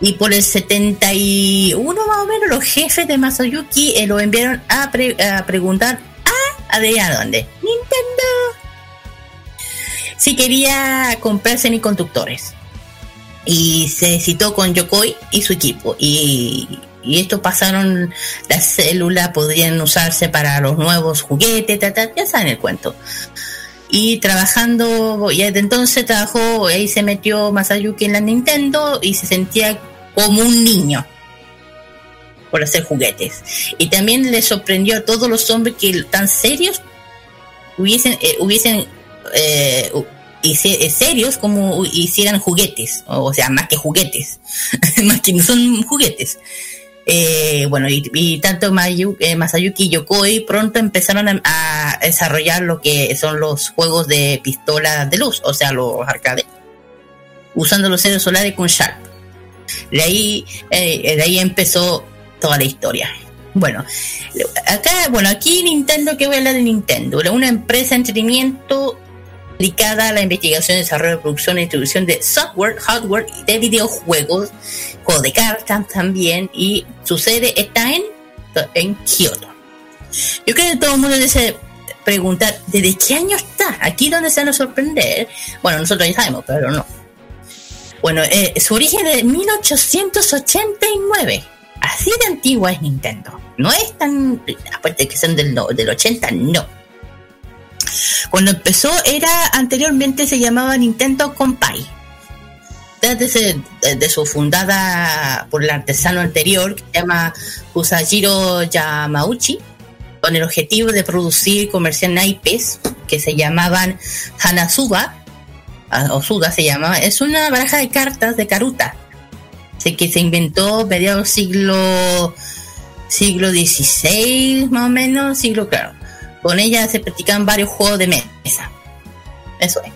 Y por el 71 más o menos los jefes de Masayuki eh, lo enviaron a, pre- a preguntar a adivina dónde, Nintendo, si quería comprar semiconductores. Y se citó con Yokoi y su equipo. Y, y esto pasaron, las células podrían usarse para los nuevos juguetes, ta, ta, ya saben el cuento. Y trabajando, y desde entonces trabajó, ahí se metió Masayuki en la Nintendo y se sentía como un niño por hacer juguetes. Y también le sorprendió a todos los hombres que tan serios hubiesen, eh, hubiesen eh, eh, serios como hicieran juguetes, o sea, más que juguetes, más que no son juguetes. Bueno, y, tanto Masayuki y Yokoi pronto empezaron a, desarrollar lo que son los juegos de pistola de luz, o sea, los arcades, usando los ceros solares con Sharp. De ahí, eh, de ahí empezó toda la historia. Bueno, acá, bueno, aquí Nintendo, que voy a hablar de Nintendo, una empresa de entretenimiento dedicada a la investigación, desarrollo, producción e distribución de software, hardware y de videojuegos, juegos de cartas también, y su sede está en, en Kioto. Yo creo que todo el mundo debe preguntar, ¿desde qué año está? Aquí donde se van a sorprender. Bueno, nosotros ya sabemos, pero no. Bueno, eh, su origen es de 1889. Así de antigua es Nintendo. No es tan, aparte de que son del, del 80, no. Cuando empezó era, anteriormente se llamaba Nintendo Compay. Desde, de su fundada por el artesano anterior, que se llama Usajiro Yamauchi, con el objetivo de producir y comerciar naipes que se llamaban Hanazuba, ah, o Suga se llama, es una baraja de cartas de Karuta, que se inventó mediados siglo siglo XVI más o menos, siglo claro. Con ella se practicaban varios juegos de mesa. Eso es.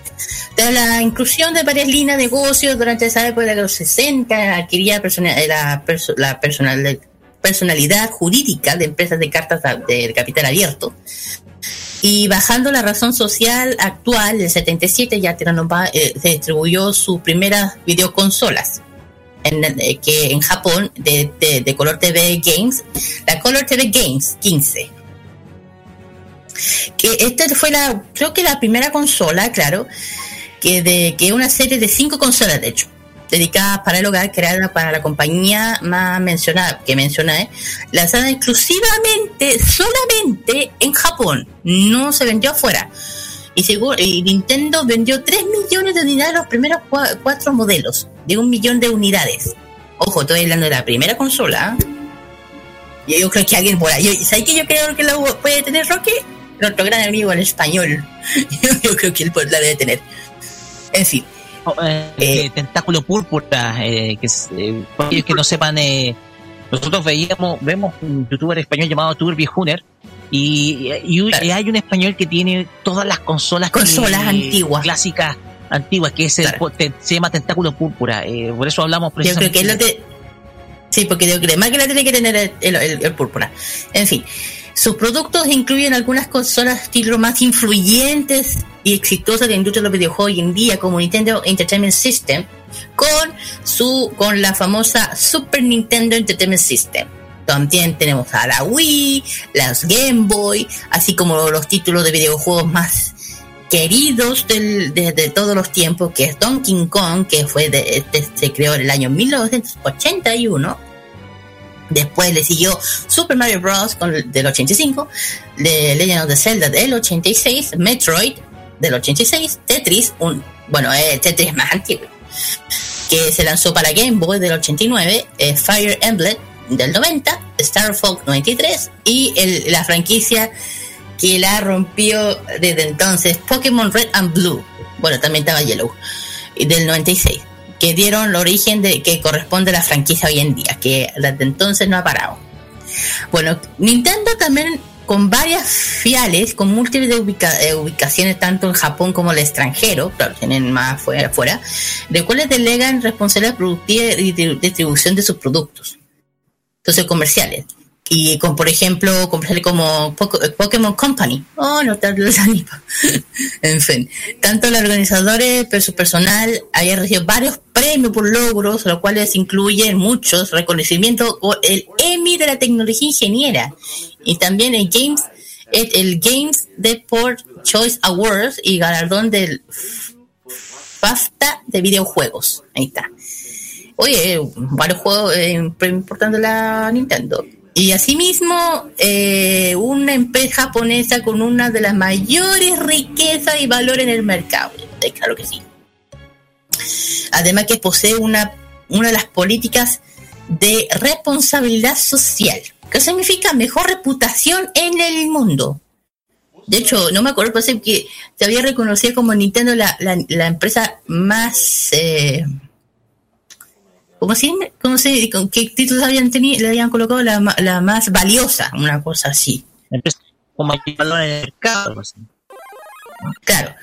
De la inclusión de varias líneas de negocios durante esa época de los 60 adquiría persona- la, perso- la personal- personalidad jurídica de empresas de cartas de, de capital abierto. Y bajando la razón social actual del 77 ya Teranova, eh, se distribuyó sus primeras videoconsolas en, eh, que en Japón de, de, Color TV Games, la Color TV Games 15. Que esta fue la, creo que la primera consola, claro, que de que una serie de cinco consolas, de hecho, dedicadas para el hogar, creada para la compañía más mencionada, que mencioné, lanzada exclusivamente, solamente en Japón, no se vendió afuera. Y, seguro, y Nintendo vendió 3 millones de unidades los primeros cua- cuatro modelos, de un millón de unidades. Ojo, estoy hablando de la primera consola. ¿eh? Y yo creo que alguien por ahí. ¿Sabes que yo creo que la puede tener Roque? Nuestro gran amigo el español. yo creo que él la debe tener. En fin. Eh, eh, tentáculo púrpura, eh, que es, eh, que no sepan, eh, nosotros veíamos, vemos un youtuber español llamado Turbi Huner y, y- y hay un español que tiene todas las consolas, que- Consolas antiguas. clásicas antiguas, que es el- te- se llama tentáculo púrpura. eh, por eso hablamos Yo creo precisamente. que te... Sí, porque yo creo más que la tiene que tener el, el- el- el púrpura. En fin, sus productos incluyen algunas consolas estilo más influyentes y exitosas de la industria de los videojuegos hoy en día, como Nintendo Entertainment System, con su con la famosa Super Nintendo Entertainment System. También tenemos a la Wii, las Game Boy, así como los títulos de videojuegos más queridos del- de, de todos los tiempos, que es Donkey Kong, que fue de, este se creó en el año 1981. Después le siguió Super Mario Bros. Con, el- del 85, The Legend of the Zelda del 86, Metroid del 86, Tetris, un, bueno, eh, Tetris más antiguo, que se lanzó para Game Boy del 89, eh, Fire Emblem del 90, Star Fox 93 y la franquicia que la rompió desde entonces, Pokémon Red and Blue. Bueno, también estaba Yellow, del 96, que dieron el origen de que corresponde a la franquicia hoy en día, que desde entonces no ha parado. Bueno, Nintendo también con varias filiales, con múltiples de ubica- eh, ubicaciones tanto en Japón como en el extranjero, claro, tienen más fuera, fuera, de cuales delegan responsabilidad productiva y distribución de sus productos. Entonces, comerciales. Y con, por ejemplo, comerciales como Pokémon Company. Oh, no te animo. En fin, tanto los organizadores, pero su personal, haya recibido varios premios por logros, los cuales incluyen muchos reconocimientos por el Emmy de la tecnología ingeniera y también el Games, el, Games Deport Choice Awards y galardón del FAFTA de videojuegos. Ahí está. Oye, varios juegos eh, premio importante de la Nintendo. Y asimismo, eh, una empresa japonesa con una de las mayores riquezas y valor en el mercado. Claro que sí. Además que posee una, una de las políticas de responsabilidad social, que significa mejor reputación en el mundo. De hecho, no me acuerdo, parece que se había reconocido como Nintendo la, la, la empresa más... Eh, ¿Cómo se, cómo se, con qué títulos habían tenido, le habían colocado la, la más valiosa? Una cosa así. Como en el mercado. así. Claro.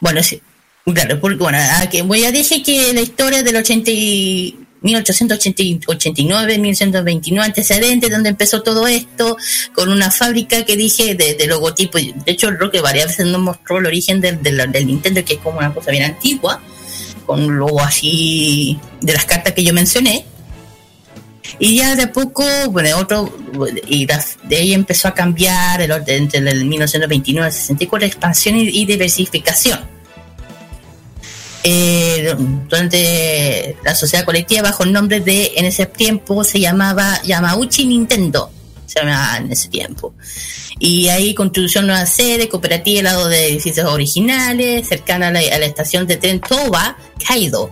Bueno, sí. Claro, porque bueno, a que voy a decir que la historia del 80 y 1889, 1929 antecedentes, donde empezó todo esto, con una fábrica que dije de, de logotipo. y De hecho, creo que varias veces nos mostró el origen del, del, Nintendo, que es como una cosa bien antigua, con un logo así de las cartas que yo mencioné. Y ya de poco, bueno, otro, y de ahí empezó a cambiar el orden entre el 1929 al 64, expansión y, y diversificación. Eh, durante la sociedad colectiva, bajo el nombre de, en ese tiempo se llamaba Yamauchi Nintendo, se llamaba en ese tiempo. Y ahí construyó una sede cooperativa al lado de edificios originales, cercana a la, estación de tren Toba, Kaido,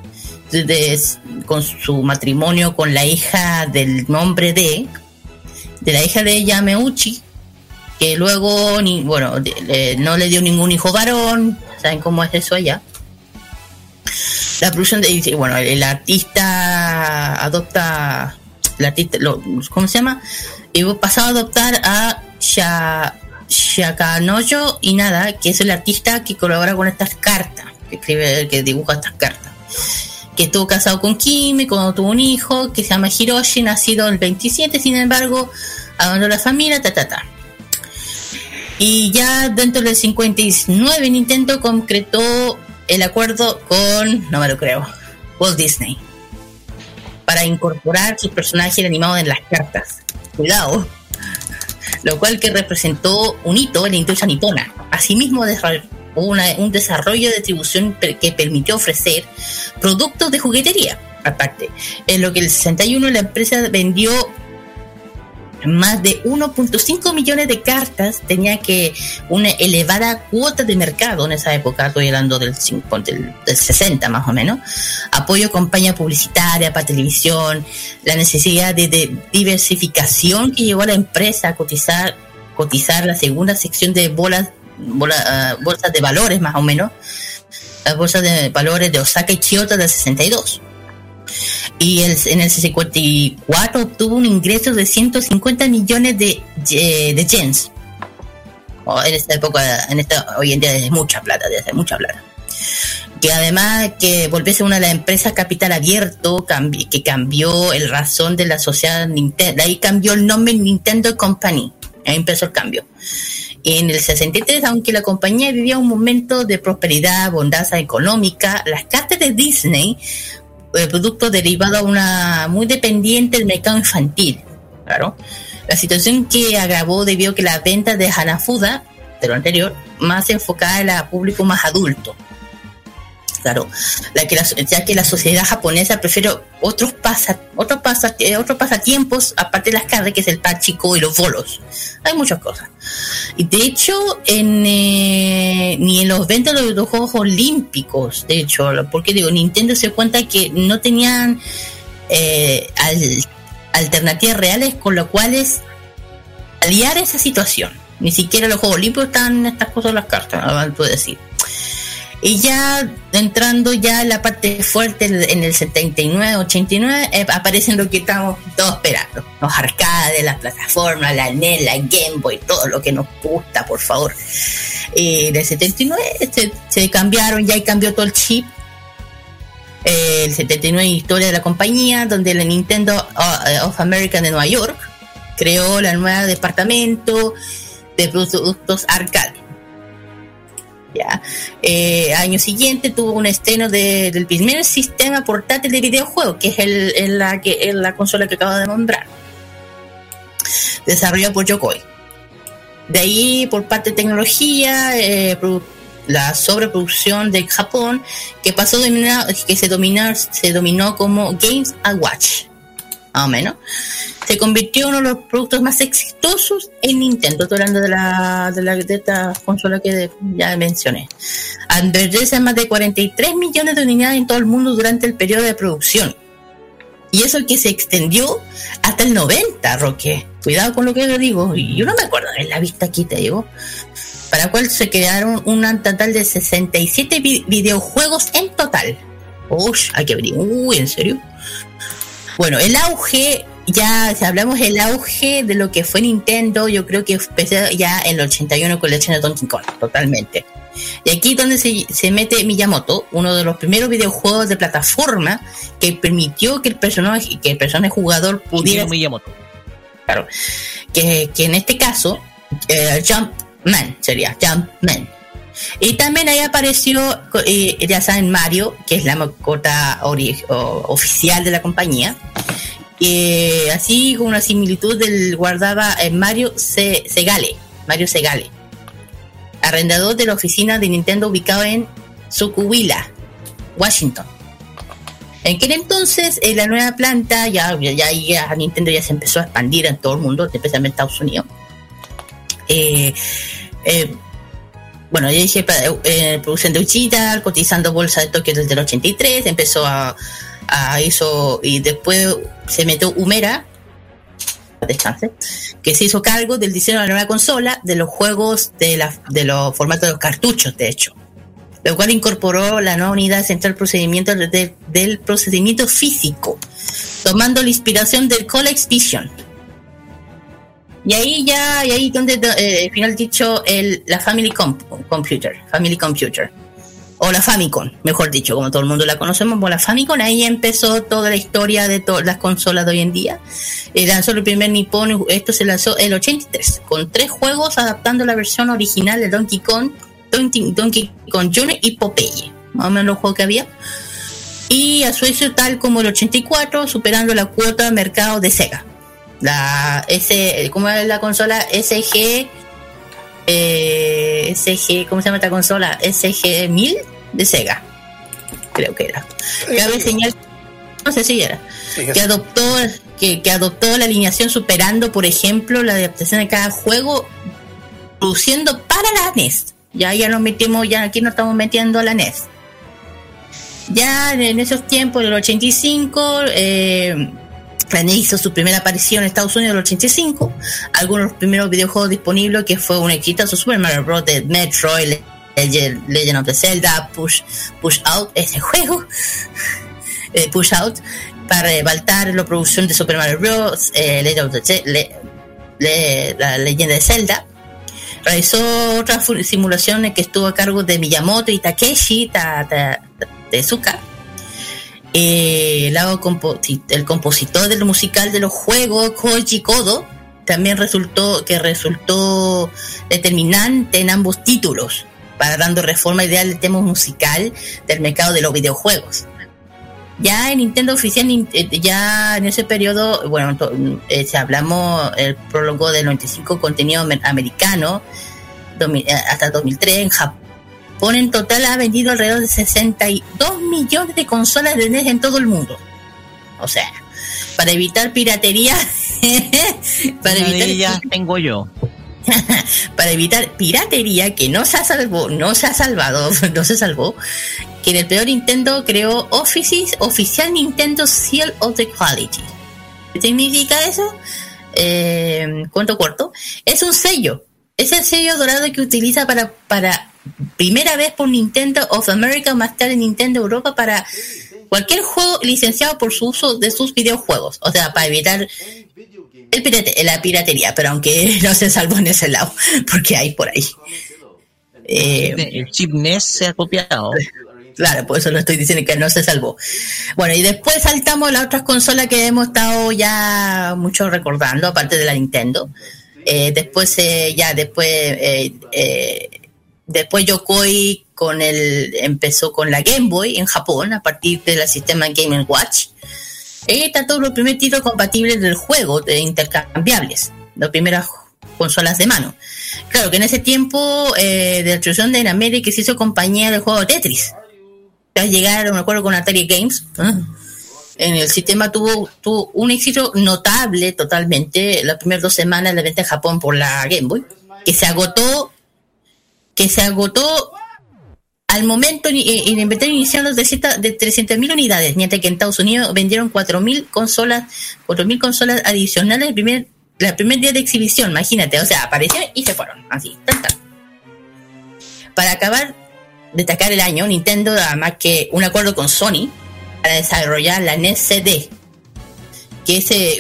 de- con su matrimonio con la hija del nombre de, de la hija de Yamauchi, que luego, bueno, no le dio ningún hijo varón, ¿saben cómo es eso allá? La producción de, y bueno, el, artista adopta, el artista, lo- ¿cómo se llama? Y pasado a adoptar a Sha, Shakanoyo y nada, que es el artista que colabora con estas cartas, que escribe, que dibuja estas cartas. Que estuvo casado con Kimi, cuando tuvo un hijo, que se llama Hiroshi, nacido el 27, sin embargo, abandonó la familia, ta. Y ya dentro del 59 Nintendo concretó el acuerdo con, no me lo creo, Walt Disney. Para incorporar sus personajes animados en las cartas. Cuidado. Lo cual que representó un hito en la industria nipona. Asimismo, una- un desarrollo de distribución que permitió ofrecer productos de juguetería. Aparte, en lo que el 61 la empresa vendió más de 1.5 millones de cartas, tenía que una elevada cuota de mercado en esa época, estoy hablando del, 5 del, del 60 más o menos, apoyo a campaña publicitaria para televisión, la necesidad de, diversificación que llevó a la empresa a cotizar, cotizar la segunda sección de bolas, bola- ah, bolsas de valores más o menos, las bolsas de valores de Osaka y Kyoto del 62 y en el 54 obtuvo un ingreso de 150 millones de, de yens. Oh, en esta época, en esta, hoy en día es mucha plata, de hacer mucha plata. Que además que volviese una de las empresas capital abierto, que cambió el razón de la sociedad Nintendo, ahí cambió el nombre Nintendo Company, ahí empezó el cambio. En el 63, aunque la compañía vivía un momento de prosperidad, bondaza económica, las cartas de Disney producto derivado a una muy dependiente del mercado infantil. Claro. La situación que agravó debido a que la venta de Hanafuda, de lo anterior, más enfocada en el público más adulto. Claro, la que la- ya que la sociedad japonesa prefiere otros, pasa, otros, pasa, eh, otros pasatiempos aparte de las carnes, que es el pachico y los bolos. Hay muchas cosas. Y de hecho, eh, ni en los eventos de los Juegos Olímpicos, de hecho, porque digo, Nintendo se cuenta que no tenían eh, al- alternativas reales con lo cuales aliar esa situación. Ni siquiera los Juegos Olímpicos están estas cosas las cartas, puedo decir. Y ya entrando ya en la parte fuerte en el 79, 89, eh, aparecen lo que estamos todos esperando. Los arcades, las plataformas, la NES, la Game Boy, todo lo que nos gusta, por favor. Eh, del 79 se, cambiaron, ya cambió todo el chip. Eh, el 79 historia de la compañía, donde la Nintendo uh, of America de Nueva York creó la nueva departamento de productos arcade. Ya. Eh, año siguiente tuvo un estreno de- del primer sistema portátil de videojuegos, que es la, consola que acabo de nombrar. Desarrollado por Yokoi. De ahí, por parte de tecnología, eh, la sobreproducción de Japón, que pasó dominar, que se dominó como Games and Watch, más o menos, se convirtió en uno de los productos más exitosos en Nintendo. Estoy hablando de, la, de, la, de esta consola que ya mencioné. Al venderse más de 43 millones de unidades en todo el mundo durante el periodo de producción. Y eso que se extendió hasta el 90, Roque. Cuidado con lo que yo digo. Yo no me acuerdo de la vista aquí, te digo. Para cual se crearon un total de 67 vi- videojuegos en total. Uy, hay que abrir. Uy, ¿en serio? Bueno, el auge, ya si hablamos del auge de lo que fue Nintendo, yo creo que empezó ya en el 81 con la de Donkey Kong, totalmente. Y aquí donde se, se mete Miyamoto, uno de los primeros videojuegos de plataforma que permitió que el personaje, que el personaje jugador pudiera Miyamoto. Claro. Que, que en este caso, eh, Jumpman sería Jumpman. Y también ahí apareció, eh, ya saben, Mario, que es la mascota oficial de la compañía. Eh, así con una similitud del guardaba eh, Mario Se- Segale, Mario Segale, arrendador de la oficina de Nintendo ubicado en Sucuwila, Washington. En aquel entonces, en la nueva planta, ya, ya, Nintendo ya se empezó a expandir en todo el mundo, especialmente en Estados Unidos. Eh, eh, bueno, dije, pa- eh, producción de Uchita, cotizando bolsa de Tokio desde el 83, empezó a, a eso, y después se metió Humera, descanse, que se hizo cargo del diseño de la nueva consola, de los juegos, de, la, de los formatos de los cartuchos, de hecho lo cual incorporó la nueva unidad central procedimiento de- del procedimiento físico, tomando la inspiración del Colex Vision. Y ahí ya, y ahí donde eh, al final dicho el, la Family Com- Computer, Family Computer, o la Famicom, mejor dicho, como todo el mundo la conocemos como la Famicom, ahí empezó toda la historia de todas las consolas de hoy en día. Eh, lanzó el primer Nippon, esto se lanzó el 83, con tres juegos adaptando la versión original de Donkey Kong, Donkey, Kong Jr. y Popeye, más o menos los juegos que había. Y a su vez, tal como el 84, superando la cuota de mercado de Sega. La S, ¿cómo es la consola? SG, eh, SG, ¿cómo se llama esta consola? SG 1000 de Sega, creo que era. Cabe señal, no sé si era, que adoptó, que, que adoptó la alineación superando, por ejemplo, la adaptación de cada juego, produciendo para la NES. Ya, ya nos metimos, ya aquí nos estamos metiendo a la NES. Ya en esos tiempos, en el 85, eh, la NES hizo su primera aparición en Estados Unidos en el 85. Algunos de los primeros videojuegos disponibles que fue un exitazo Super Mario Bros. de Metroid, Legend, Legend of the Zelda, Push, Push Out, ese juego, eh, Push Out, para rebaltar la producción de Super Mario Bros. Eh, Legend of the Le- Le- leyenda de Zelda. Realizó otras simulaciones que estuvo a cargo de Miyamoto y Takeshi Ta- Ta- Tezuka. Eh, el, composi- el compositor del musical de los juegos, Koji Kodo, también resultó que resultó determinante en ambos títulos para dando reforma ideal del tema musical del mercado de los videojuegos. Ya en Nintendo oficial, eh, ya en ese periodo, bueno, eh, hablamos el prólogo del 95 contenido amer- americano, eh, hasta 2003 en Japón en total ha vendido alrededor de 62 millones de consolas de NES en todo el mundo. O sea, para evitar piratería, para evitar tengo yo. para evitar piratería que no se ha salvado, no se ha salvado, no se salvó, que en el peor Nintendo creó Offices, Oficial Nintendo Seal of the Quality. ¿Qué significa eso? Eh, cuento corto. Es un sello. Es el sello dorado que utiliza para, para primera vez por Nintendo of America, más tarde Nintendo Europa para cualquier juego licenciado por su uso de sus videojuegos. O sea, para evitar el pirate- la piratería, pero aunque no se salvó en ese lado, porque hay por ahí. Eh, El chip NES se ha copiado. Claro, por eso lo estoy diciendo que no se salvó. Bueno, y después saltamos a las otras consolas que hemos estado ya mucho recordando, aparte de la Nintendo. Eh, después, eh, ya después, eh, eh, después Yokoi con el, empezó con la Game Boy en Japón a partir del sistema Game Watch. Ahí está todos los primeros títulos compatibles del juego, de intercambiables, las primeras consolas de mano. Claro que en ese tiempo eh, de la introducción de América se hizo compañía del juego Tetris. Tras llegar, me acuerdo, con Atari Games. En el sistema tuvo, un éxito notable totalmente las primeras dos semanas de venta en Japón por la Game Boy, que se agotó, que se agotó al momento en el inventario inicial los de, de 300.000 unidades, mientras que en Estados Unidos vendieron 4.000 consolas, 4.000 consolas adicionales el primer, el primer día de exhibición, imagínate, o sea, aparecieron y se fueron, así, tan. Para acabar de destacar el año, Nintendo, además que un acuerdo con Sony para desarrollar la NES CD, que es, eh,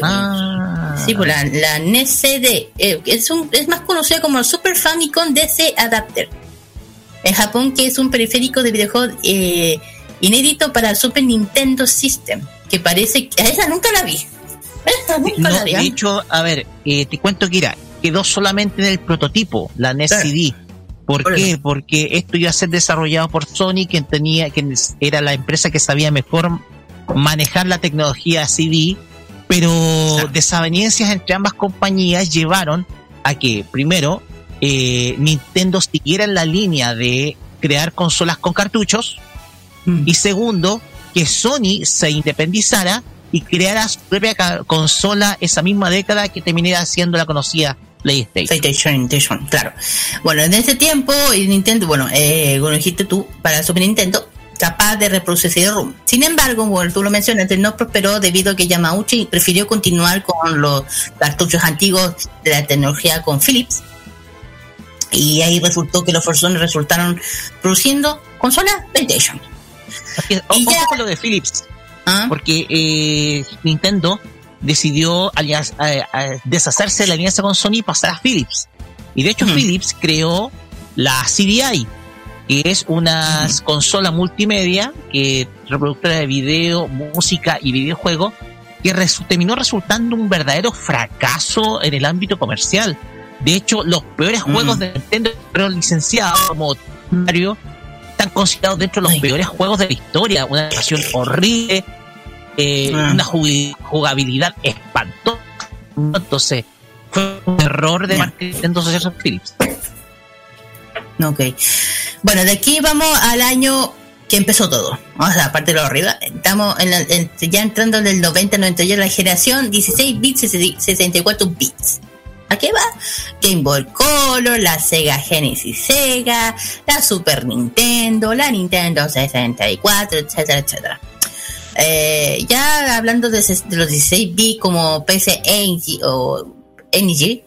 sí, pues la, la NES CD, eh, es, un, es más conocida como el Super Famicom DC Adapter en Japón, que es un periférico de videojuegos eh, inédito para el Super Nintendo System, que parece que a esa nunca la vi. Esa nunca No, la vi. de ¿ah? hecho, a ver, eh, te cuento que era, quedó solamente en el prototipo, la NES Claro. CD. ¿Por qué? Porque esto iba a ser desarrollado por Sony, quien tenía, quien era la empresa que sabía mejor manejar la tecnología CD, pero desavenencias entre ambas compañías llevaron a que, primero, eh, Nintendo siguiera en la línea de crear consolas con cartuchos, y segundo, que Sony se independizara y creara su propia consola esa misma década que terminara siendo la conocida PlayStation. PlayStation, PlayStation, claro. Bueno, en ese tiempo, y Nintendo, bueno, eh, como dijiste tú, para Super Nintendo, capaz de reproducir CD-ROM. Sin embargo, como tú lo mencionaste, no prosperó debido a que Yamauchi prefirió continuar con los cartuchos antiguos de la tecnología con Philips. Y ahí resultó que los forzones resultaron produciendo consolas PlayStation. Es, o- ojo con lo de Philips, porque eh, Nintendo decidió eh, eh, deshacerse de la alianza con Sony y pasar a Philips. Y de hecho Philips creó la CDI, que es una consola multimedia, que reproductora de video, música y videojuegos, que resu- terminó resultando un verdadero fracaso en el ámbito comercial. De hecho, los peores juegos de Nintendo fueron licenciados como Mario, están considerados dentro de los peores juegos de la historia. Una animación horrible, eh, Ah. una jugabilidad espantosa. Entonces, fue un error de parte de con Philips. Ok. Bueno, de aquí vamos al año que empezó todo. O sea, aparte de lo arriba, estamos en la- en- ya entrando en el 90-91, la generación 16 bits, 64 bits. ¿A qué va? Game Boy Color, la Sega Genesis Sega, la Super Nintendo, la Nintendo 64, etcétera, etcétera. Eh, ya hablando de, los 16 bits como PC Engine o Energy,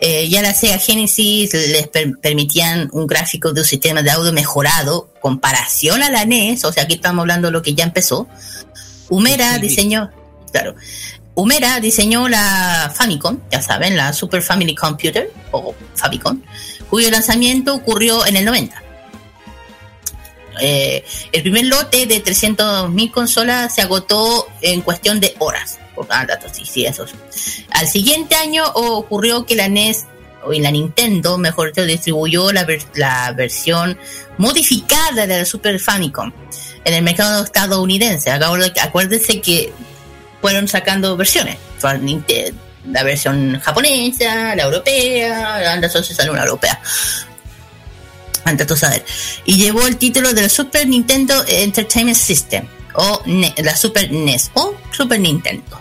eh, ya la Sega Genesis les per- permitían un gráfico de un sistema de audio mejorado comparación a la NES, o sea, aquí estamos hablando de lo que ya empezó. Humera diseñó, claro, Humera diseñó la Famicom, ya saben, la Super Family Computer o Famicom, cuyo lanzamiento ocurrió en el 90. Eh, el primer lote de 300.000 consolas se agotó en cuestión de horas. Por ah, datos, sí, sí, eso. Al siguiente año ocurrió que la NES y la Nintendo, mejor dicho, distribuyó la, ver- la versión modificada de la Super Famicom en el mercado estadounidense. Acuérdense que fueron sacando versiones. La versión japonesa, la europea, la salió una europea. Saber. Y llevó el título de la Super Nintendo Entertainment System, o la Super NES, o Super Nintendo.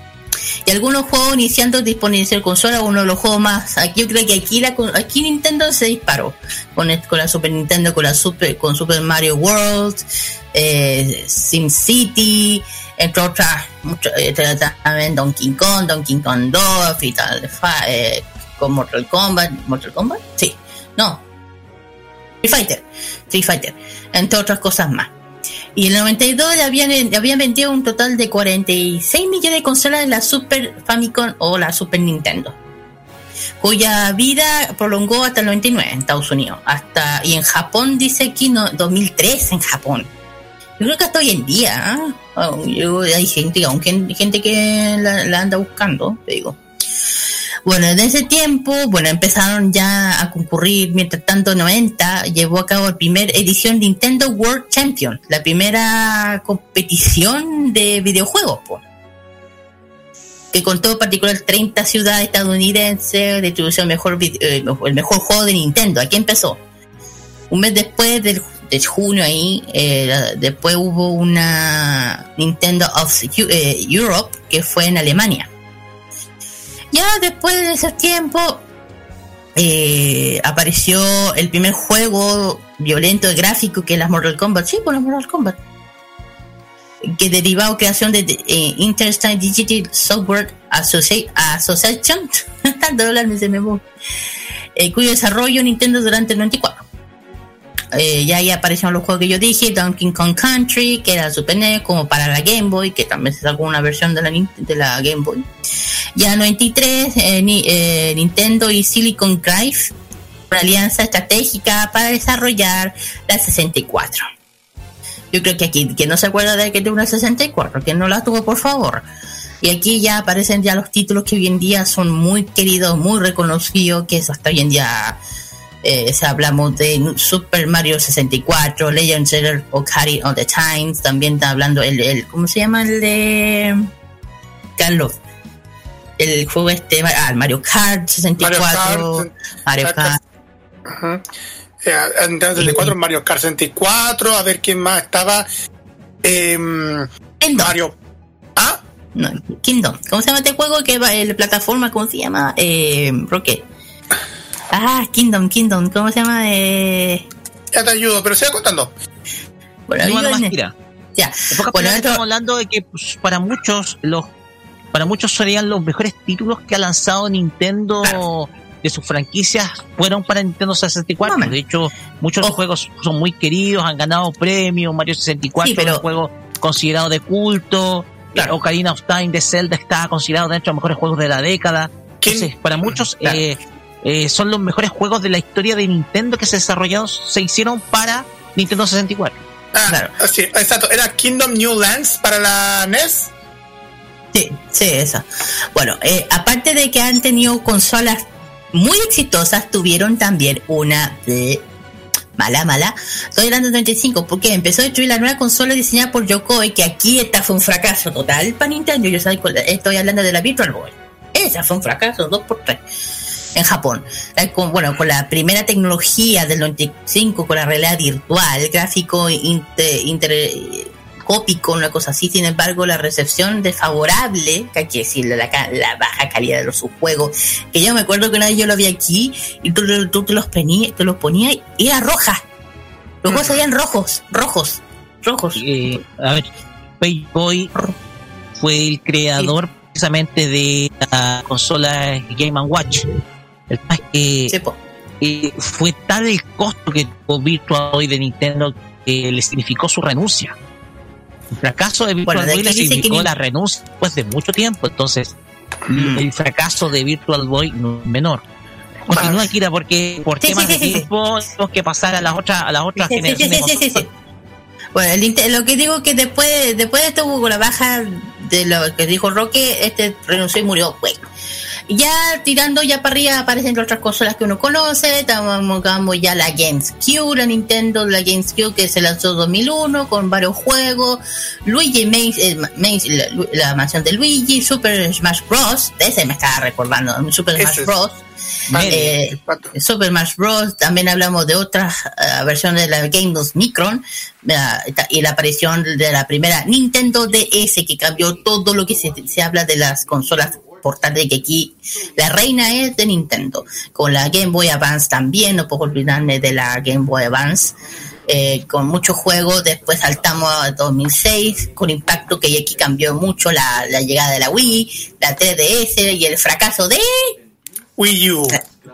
Y algunos juegos iniciando disponibles en consola, uno de los juegos más. Aquí yo creo que aquí la aquí Nintendo se disparó con, con la Super Nintendo, con la Super, con Super Mario World, eh, Sim City, entre otras, mucho- eh, también Donkey Kong, Donkey Kong 2, Fatal Fa- eh, con Mortal Kombat, Mortal Kombat, sí, no, Fighter, Street Fighter, entre otras cosas más. Y en el 92 ya habían, habían vendido un total de 46 millones de consolas de la Super Famicom o la Super Nintendo, cuya vida prolongó hasta el 99 en Estados Unidos. hasta Y en Japón dice aquí no, 2003 en Japón. Yo creo que hasta hoy en día, ¿ah? Oh, hay gente, aunque gente que la, la anda buscando, te digo. Bueno, en ese tiempo, bueno, empezaron ya a concurrir, mientras tanto, en 90, llevó a cabo la primera edición Nintendo World Champion, la primera competición de videojuegos. Que contó en particular 30 ciudades estadounidenses, distribuyó el mejor, eh, el mejor juego de Nintendo. Aquí empezó. Un mes después del, de junio ahí, eh, después hubo una Nintendo of eh, Europe, que fue en Alemania. Ya después de ese tiempo eh, apareció el primer juego violento y gráfico que es las Mortal Kombat. Sí, por las Mortal Kombat. Que derivado creación de, eh, Interstate Digital Software Associ- Association, tanto hablarme se me. Eh, cuyo desarrollo Nintendo durante el 94. Eh, ya ahí aparecieron los juegos que yo dije, Donkey Kong Country, que era Super NES, como para la Game Boy, que también se sacó una versión de la, de la Game Boy. Ya en 93, eh, eh, Nintendo y Silicon Drive, una alianza estratégica para desarrollar la 64. Yo creo que aquí, que no se acuerda de que tuvo una 64, que no la tuvo, por favor. Y aquí ya aparecen ya los títulos que hoy en día son muy queridos, muy reconocidos, que eso hasta hoy en día eh, hablamos de Super Mario 64, Legend of Zelda Ocarina of the Times, también está hablando el, el ¿cómo se llama el de Carlos? El juego este, ah, Mario Kart 64, Mario Kart, Ajá. Eh, en Nintendo 64, Mario Kart 64, a ver quién más estaba. Em, Mario. ¿Ah? no, Kingdom, ¿cómo se llama este juego que va la plataforma, cómo se llama? Eh, Rocket. Ah, Kingdom, Kingdom, ¿cómo se llama? Eh, Ya te ayudo, pero siga contando. bueno, ayúdenme. más tira. Ya, En pocas bueno, esto- estamos hablando de que pues, para muchos los para muchos serían los mejores títulos que ha lanzado Nintendo de sus franquicias fueron para Nintendo 64. De hecho, muchos de los juegos son muy queridos, han ganado premios, Mario 64 Sí, pero- es un juego considerado de culto, Ocarina of Time de Zelda está considerado dentro de los mejores juegos de la década. Entonces, para muchos eh, eh, son los mejores juegos de la historia de Nintendo que se desarrollaron, se hicieron para Nintendo 64. Ah, sí, exacto. Era Kingdom New Lands para la NES. Sí, sí, eso. Bueno, eh, aparte de que han tenido consolas muy exitosas, tuvieron también una de mala, mala. Estoy hablando de 35, porque empezó a destruir la nueva consola diseñada por Yokoi, que aquí esta fue un fracaso total para Nintendo. Yo estoy, estoy hablando de la Virtual Boy. Esa fue un fracaso, 2 por 3 en Japón. Con, bueno, con la primera tecnología del 95, con la realidad virtual, gráfico inter, intercópico, una cosa así. Sin embargo, la recepción desfavorable, que hay que decirle, la, baja calidad de los subjuegos, que yo me acuerdo que una vez yo lo vi aquí y tú, tú te los ponías, te los ponías y era roja. Los juegos salían rojos, rojos, rojos. Eh, a ver, Page Boy fue el creador precisamente de la consola Game Watch. El tema es que eh, fue tal el costo que tuvo Virtual Boy de Nintendo que le significó su renuncia. El fracaso de Virtual Bueno, Boy le que significó ni- la renuncia después de mucho tiempo. Entonces, el fracaso de Virtual Boy no es menor. Continúa, Kira, porque por Sí, temas sí, de sí, tiempo tenemos que pasar a las otras, a las otras generaciones. sí, sí, sí, sí. Bueno, el lo que digo que después, después de esto, con la baja de lo que dijo Roque, este renunció y murió. Bueno, ya tirando ya para arriba aparecen otras consolas que uno conoce. Estamos ya la GameCube, la Nintendo, la GameCube que se lanzó en 2001 con varios juegos. Luigi Maze, eh, Maze, la, la mansión de Luigi, Super Smash Bros. Ese me estaba recordando, Super Smash es. Bros. Eh, Super Smash Bros. También hablamos de otras eh, versiones de la Game Boy Micron y la aparición de la primera Nintendo DS que cambió todo lo que se, se habla de las consolas portátiles que aquí la reina es de Nintendo. Con la Game Boy Advance también, no puedo olvidarme de la Game Boy Advance. eh, con muchos juegos, después saltamos a 2006 con impacto que aquí cambió mucho la, la llegada de la Wii, la 3DS y el fracaso de Wii U.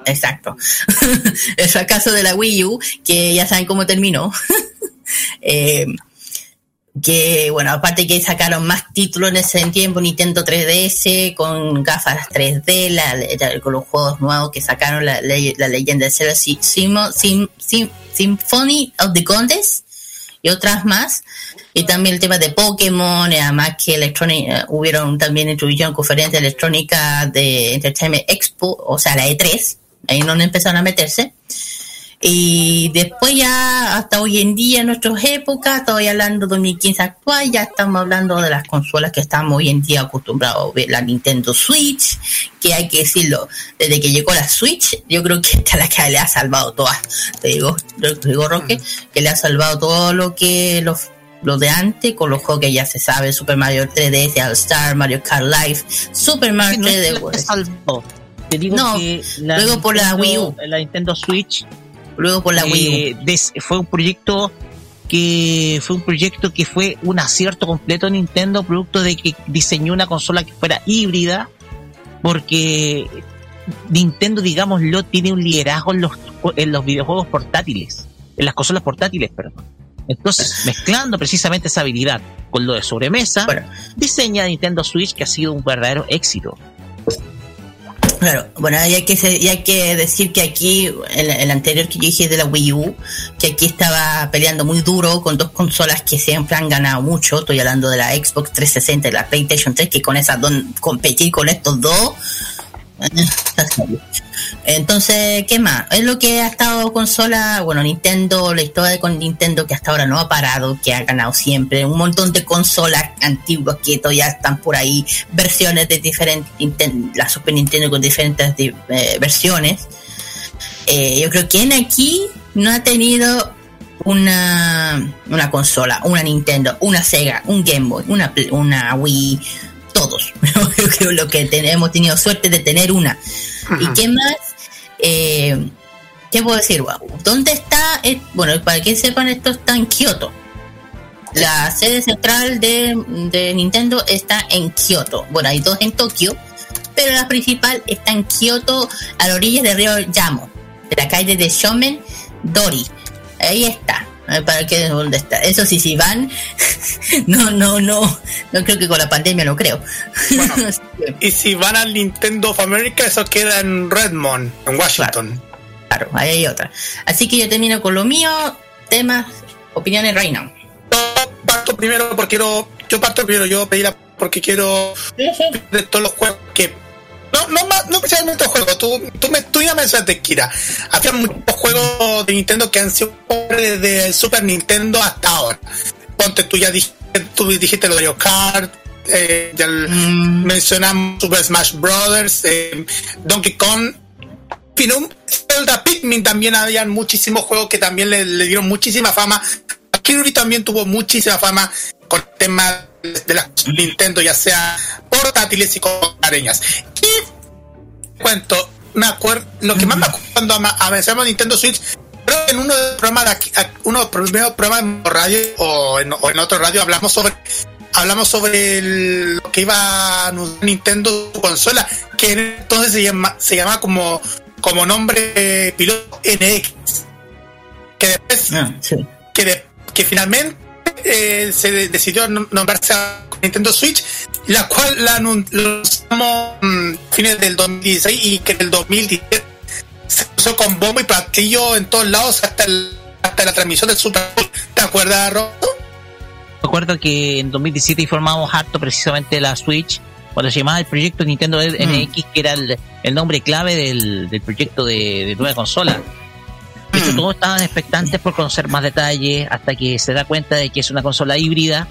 exacto. el fracaso de la Wii U, que ya saben cómo terminó. Eh, que bueno, aparte que sacaron más títulos en ese tiempo, Nintendo 3DS con gafas 3D, la, la- con los juegos nuevos que sacaron, la, la leyenda de Zelda, Sim- Symphony of the Goddess y otras más. Y también el tema de Pokémon, además que Electronic, eh, hubieron también introdujeron conferencia electrónica de Entertainment Expo, o sea, la E3, ahí no empezaron a meterse. Y después ya, hasta hoy en día, en nuestras épocas, estoy hablando de 2015 actual, ya estamos hablando de las consolas que estamos hoy en día acostumbrados a ver, la Nintendo Switch, que hay que decirlo, desde que llegó la Switch, yo creo que esta es la que le ha salvado todas, te digo, te digo Roque, que le ha salvado todo lo que los lo de antes con los juegos que ya se sabe, Super Mario 3DS, All Star, Mario Kart Live, Super Mario No es 3D que la World. salvó. Te digo No, que luego por la Wii U. La Nintendo Switch. Luego por la Wii U. eh, des- fue un proyecto que fue un proyecto que fue un acierto completo de Nintendo, producto de que diseñó una consola que fuera híbrida, porque Nintendo, digámoslo, tiene un liderazgo en los, en los videojuegos portátiles, en las consolas portátiles, perdón. Entonces, mezclando precisamente esa habilidad con lo de sobremesa, diseña Nintendo Switch que ha sido un verdadero éxito. Claro, bueno, y hay que, y hay que decir que aquí, el, el anterior que yo dije de la Wii U, que aquí estaba peleando muy duro con dos consolas que siempre han ganado mucho. Estoy hablando de la Xbox 360 y la PlayStation 3, que con esas dos, competir con estos dos. Entonces, ¿qué más? Es lo que ha estado consola, bueno, Nintendo, la historia con Nintendo que hasta ahora no ha parado, que ha ganado siempre, un montón de consolas antiguas que todavía están por ahí, versiones de diferentes, la Super Nintendo con diferentes di- eh, versiones. Eh, yo creo que en aquí no ha tenido una, una consola, una Nintendo, una Sega, un Game Boy, una, una Wii, todos. Yo creo lo que ten- hemos tenido suerte de tener una. ¿Y qué más? Eh, ¿Qué puedo decir? Wow, ¿Dónde está? eh, bueno, para que sepan, esto está en Kioto. La sede central de, de Nintendo está en Kioto. Bueno, hay dos en Tokio, pero la principal está en Kioto, a la orilla del río Yamo, de la calle de Shomen Dori. Ahí está. ¿Para qué? ¿Dónde está? Eso sí, si van, no, no, no, no creo que con la pandemia no creo. Y si van al Nintendo of America, eso queda en Redmond, en Washington. Claro, ahí hay otra. Así que yo termino con lo mío, temas, opiniones right now. Parto primero porque quiero. Yo parto primero, yo pedirá porque quiero de todos los juegos que. No, no, más- no especialmente juegos, tú, tú, me, tú ya mencionaste, Kira. Había muchos juegos de Nintendo que han sido desde el Super Nintendo hasta ahora. Ponte, tú ya dijiste, tú dijiste lo de Mario Kart, eh, ya el- mencionamos Super Smash Brothers, eh, Donkey Kong, en fin, un Zelda Pikmin también habían muchísimos juegos que también le, le dieron muchísima fama. Kirby también tuvo muchísima fama con temas de las Nintendo, ya sea portátiles y con areñas. Cuento, me acuerdo, lo que más me acuerdo cuando avanzamos Nintendo Switch, creo que en uno de los programas de aquí, uno de los primeros programas en radio o en, o en otro radio hablamos sobre hablamos sobre el- lo que iba a anunciar Nintendo su consola, que en entonces se llama, se llama como, como nombre piloto NX. Que después, que, de- que finalmente eh, se de- decidió nom- nombrarse a Nintendo Switch, la cual la anunciamos mm, fines del 2016 y que en el 2017 se puso con bombo y platillo en todos lados hasta, el- hasta la transmisión del Super Bowl. ¿Te acuerdas, Roberto? Recuerdo que en 2017 informamos harto precisamente la Switch, cuando se llamaba el proyecto Nintendo NX, que era el, el nombre clave del, del proyecto de, de nueva consola. De hecho, todos estaban expectantes por conocer más detalles hasta que se da cuenta de que es una consola híbrida,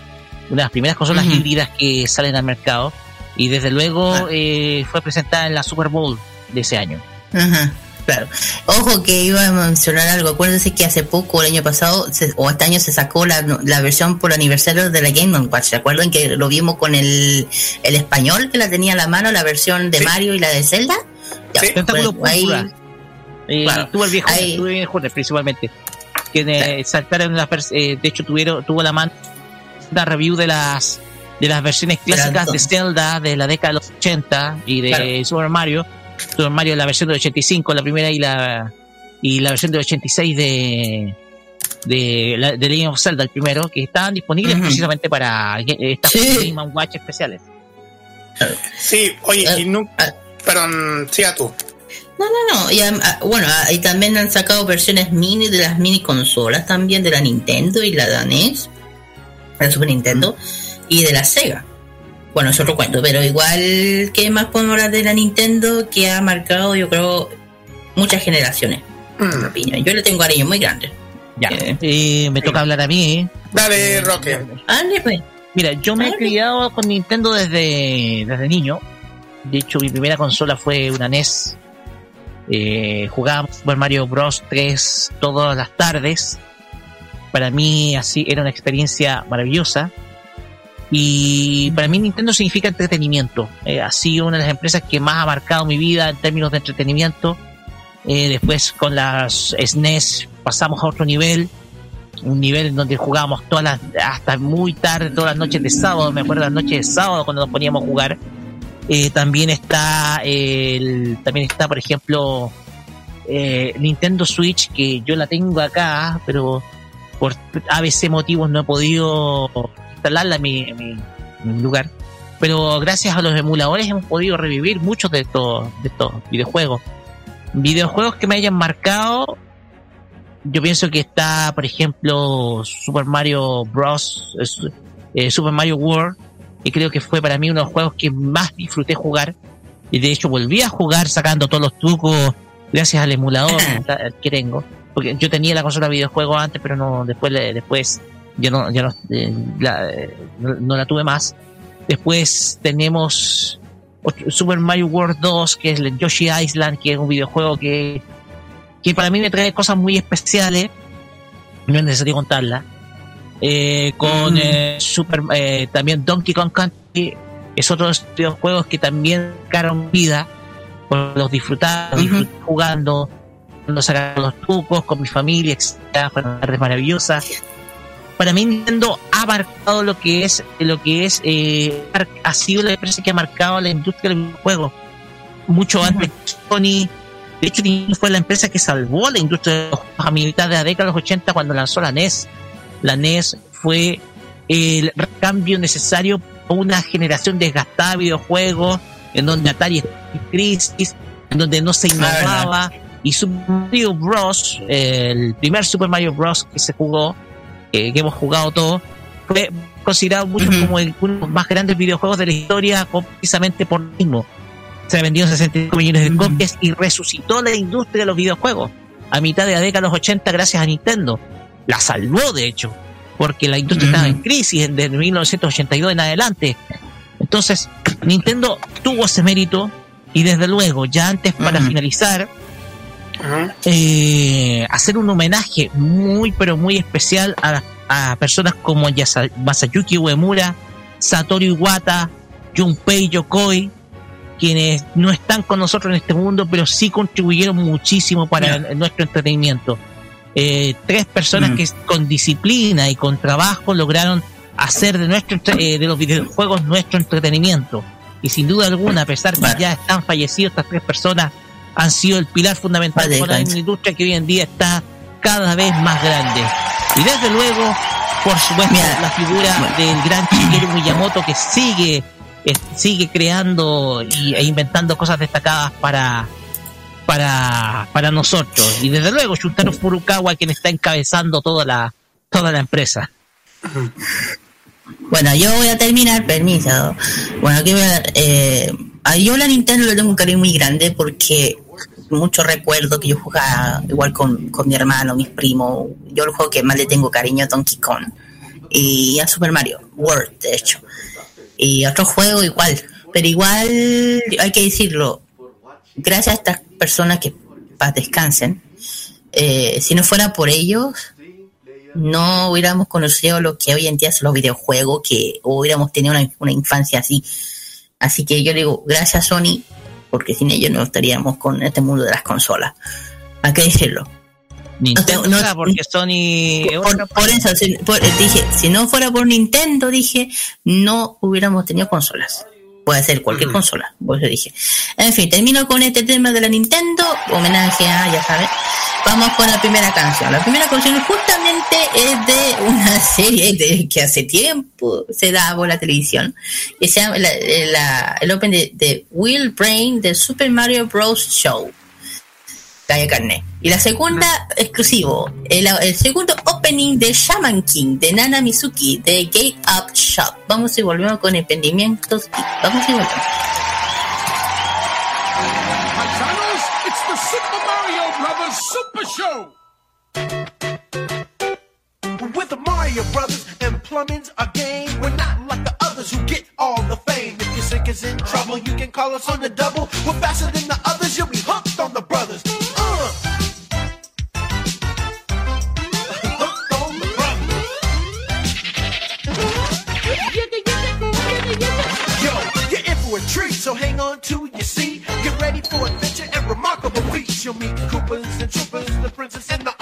una de las primeras consolas Ujú. híbridas que salen al mercado, y desde luego eh, fue presentada en la Super Bowl de ese año. Ajá, claro. Ojo que iba a mencionar algo. Acuérdense que hace poco, el año pasado, se- o este año se sacó la, la versión por aniversario de la Game Watch. ¿Se acuerdan que lo vimos con el, el español que la tenía a la mano, la versión de Mario y la de Zelda? Ya, Tentáculo bueno, ahí-. Eh, Claro. tuvo el viejo, Ahí- tuvo el viejo principalmente. Que eh, saltaron las eh, de hecho tuvieron, tuvo la mano una review de las de las versiones clásicas de Zelda de la década de los 80 y de Claro. Super Mario Super Mario la versión del 85, la primera y la y la versión del 86 de de, la, de Legend of Zelda, el primero, que estaban disponibles precisamente para estas Sí. Game Watch especiales. Sí, oye, y no, perdón, sí a tú. No, no, no. Y, ah, bueno, ah, y también han sacado versiones mini de las mini consolas también de la Nintendo y la de la Super Nintendo y de la Sega. Bueno, es otro cuento, pero igual, ¿qué más podemos hablar de la Nintendo que ha marcado, yo creo, muchas generaciones? Opinión. Yo le tengo cariño muy grande. Ya. Eh, me toca hablar a mí. ¿eh? Dale, Roque. Dale, pues. Mira, yo me he criado con Nintendo desde, desde niño. De hecho, mi primera consola fue una NES. Eh, jugábamos Super Mario Bros. 3 todas las tardes. Para mí así era una experiencia maravillosa. Y para mí Nintendo significa entretenimiento. Eh, ha sido una de las empresas que más ha marcado mi vida en términos de entretenimiento. Eh, después con las SNES pasamos a otro nivel un nivel en donde jugábamos todas las, hasta muy tarde, todas las noches de sábado, me acuerdo las noches de sábado cuando nos poníamos a jugar. Eh, también está el, también está por ejemplo eh, Nintendo Switch que yo la tengo acá, pero por ABC motivos no he podido instalarla en mi, en mi- en mi lugar. Pero gracias a los emuladores hemos podido revivir muchos de estos, de estos videojuegos. Videojuegos que me hayan marcado, yo pienso que está, por ejemplo, Super Mario Bros. eh, Super Mario World, que creo que fue para mí uno de los juegos que más disfruté jugar. Y de hecho volví a jugar sacando todos los trucos gracias al emulador que tengo. Porque yo tenía la consola de videojuegos antes, pero no después después ya no, ya no, eh, la, eh, no, no la tuve más. Después tenemos Super Mario World 2, que es el Yoshi Island, que es un videojuego que que para mí me trae cosas muy especiales. No es necesario contarla. Eh, con eh, Super, eh, también Donkey Kong Country es otro de los videojuegos que también sacaron vida. Por los disfrutar, disfruté jugando, cuando sacaron los trucos con mi familia, etcétera, fueron tardes maravillosas. Para mí Nintendo ha marcado lo que es, lo que es, eh, ha sido la empresa que ha marcado la industria del videojuego. Mucho antes que Sony, de hecho, Nintendo fue la empresa que salvó la industria de los juegos a mitad de la década de los 80 cuando lanzó la NES. La NES fue el cambio necesario para una generación desgastada de videojuegos, en donde Atari estaba en crisis, en donde no se innovaba. Y Super Mario Bros., el primer Super Mario Bros. que se jugó, eh, que hemos jugado todos, fue considerado mucho como el- uno de los más grandes videojuegos de la historia, precisamente por lo mismo se vendió 65 millones de copias y resucitó la industria de los videojuegos a mitad de la década de los 80 gracias a Nintendo. La salvó, de hecho, porque la industria estaba en crisis desde 1982 en adelante. Entonces, Nintendo tuvo ese mérito y desde luego, ya antes para finalizar, eh, hacer un homenaje muy pero muy especial a, a personas como Yasa- Masayuki Uemura, Satoru Iwata, Junpei Yokoi, quienes no están con nosotros en este mundo, pero sí contribuyeron muchísimo para el- nuestro entretenimiento. Eh, tres personas Mm. que con disciplina y con trabajo lograron hacer de nuestro eh, de los videojuegos nuestro entretenimiento. Y sin duda alguna, a pesar que ya están fallecidos estas tres personas, han sido el pilar fundamental Hans. una industria que hoy en día está cada vez más grande. Y desde luego, por supuesto, la figura del gran Shigeru Miyamoto que sigue eh, sigue creando y, e inventando cosas destacadas para para para nosotros y desde luego Shuntaro Furukawa quien está encabezando toda la toda la empresa Bueno, yo voy a terminar, permiso. Bueno, aquí voy a, eh, a yo la Nintendo le tengo un cariño muy grande porque mucho recuerdo que yo jugaba igual con, con mi hermano, mis primos. Yo el juego que más le tengo cariño es Donkey Kong y a Super Mario World, de hecho. Y otro juego igual, pero igual hay que decirlo, gracias a estas personas que paz descansen, eh, si no fuera por ellos, no hubiéramos conocido lo que hoy en día son los videojuegos, que hubiéramos tenido una, una infancia así. Así que yo digo, gracias Sony, porque sin ellos no estaríamos con este mundo de las consolas. Hay que decirlo. Nintendo No, será porque Sony Por, por eso si- por- dije, si no fuera por Nintendo, dije, no hubiéramos tenido consolas. Puede ser cualquier consola, por eso dije. En fin, termino con este tema de la Nintendo, homenaje a, ya sabes. Vamos con la primera canción. La primera canción justamente es de una serie de, que hace tiempo se da por la televisión, que se llama la- la- el open de, de Will Brain de Super Mario Bros. Show. Calle Carne. Y la segunda, exclusivo, el, el segundo opening de Shaman King de Nana Mizuki de Gate Up Shop. Vamos y volvemos con emprendimientos. y Vamos y volvemos. Paisanos, it's the Super Mario Brothers Super Show! With the Mario Brothers and plumbing's a game. We're not like the others who get all the fame. If your sink is in trouble, you can call us on the double. We're faster than the others, you'll be hooked on the brothers. So hang on to your seat. Get ready for adventure and remarkable feats. You'll meet Koopas and Troopers, the princess and the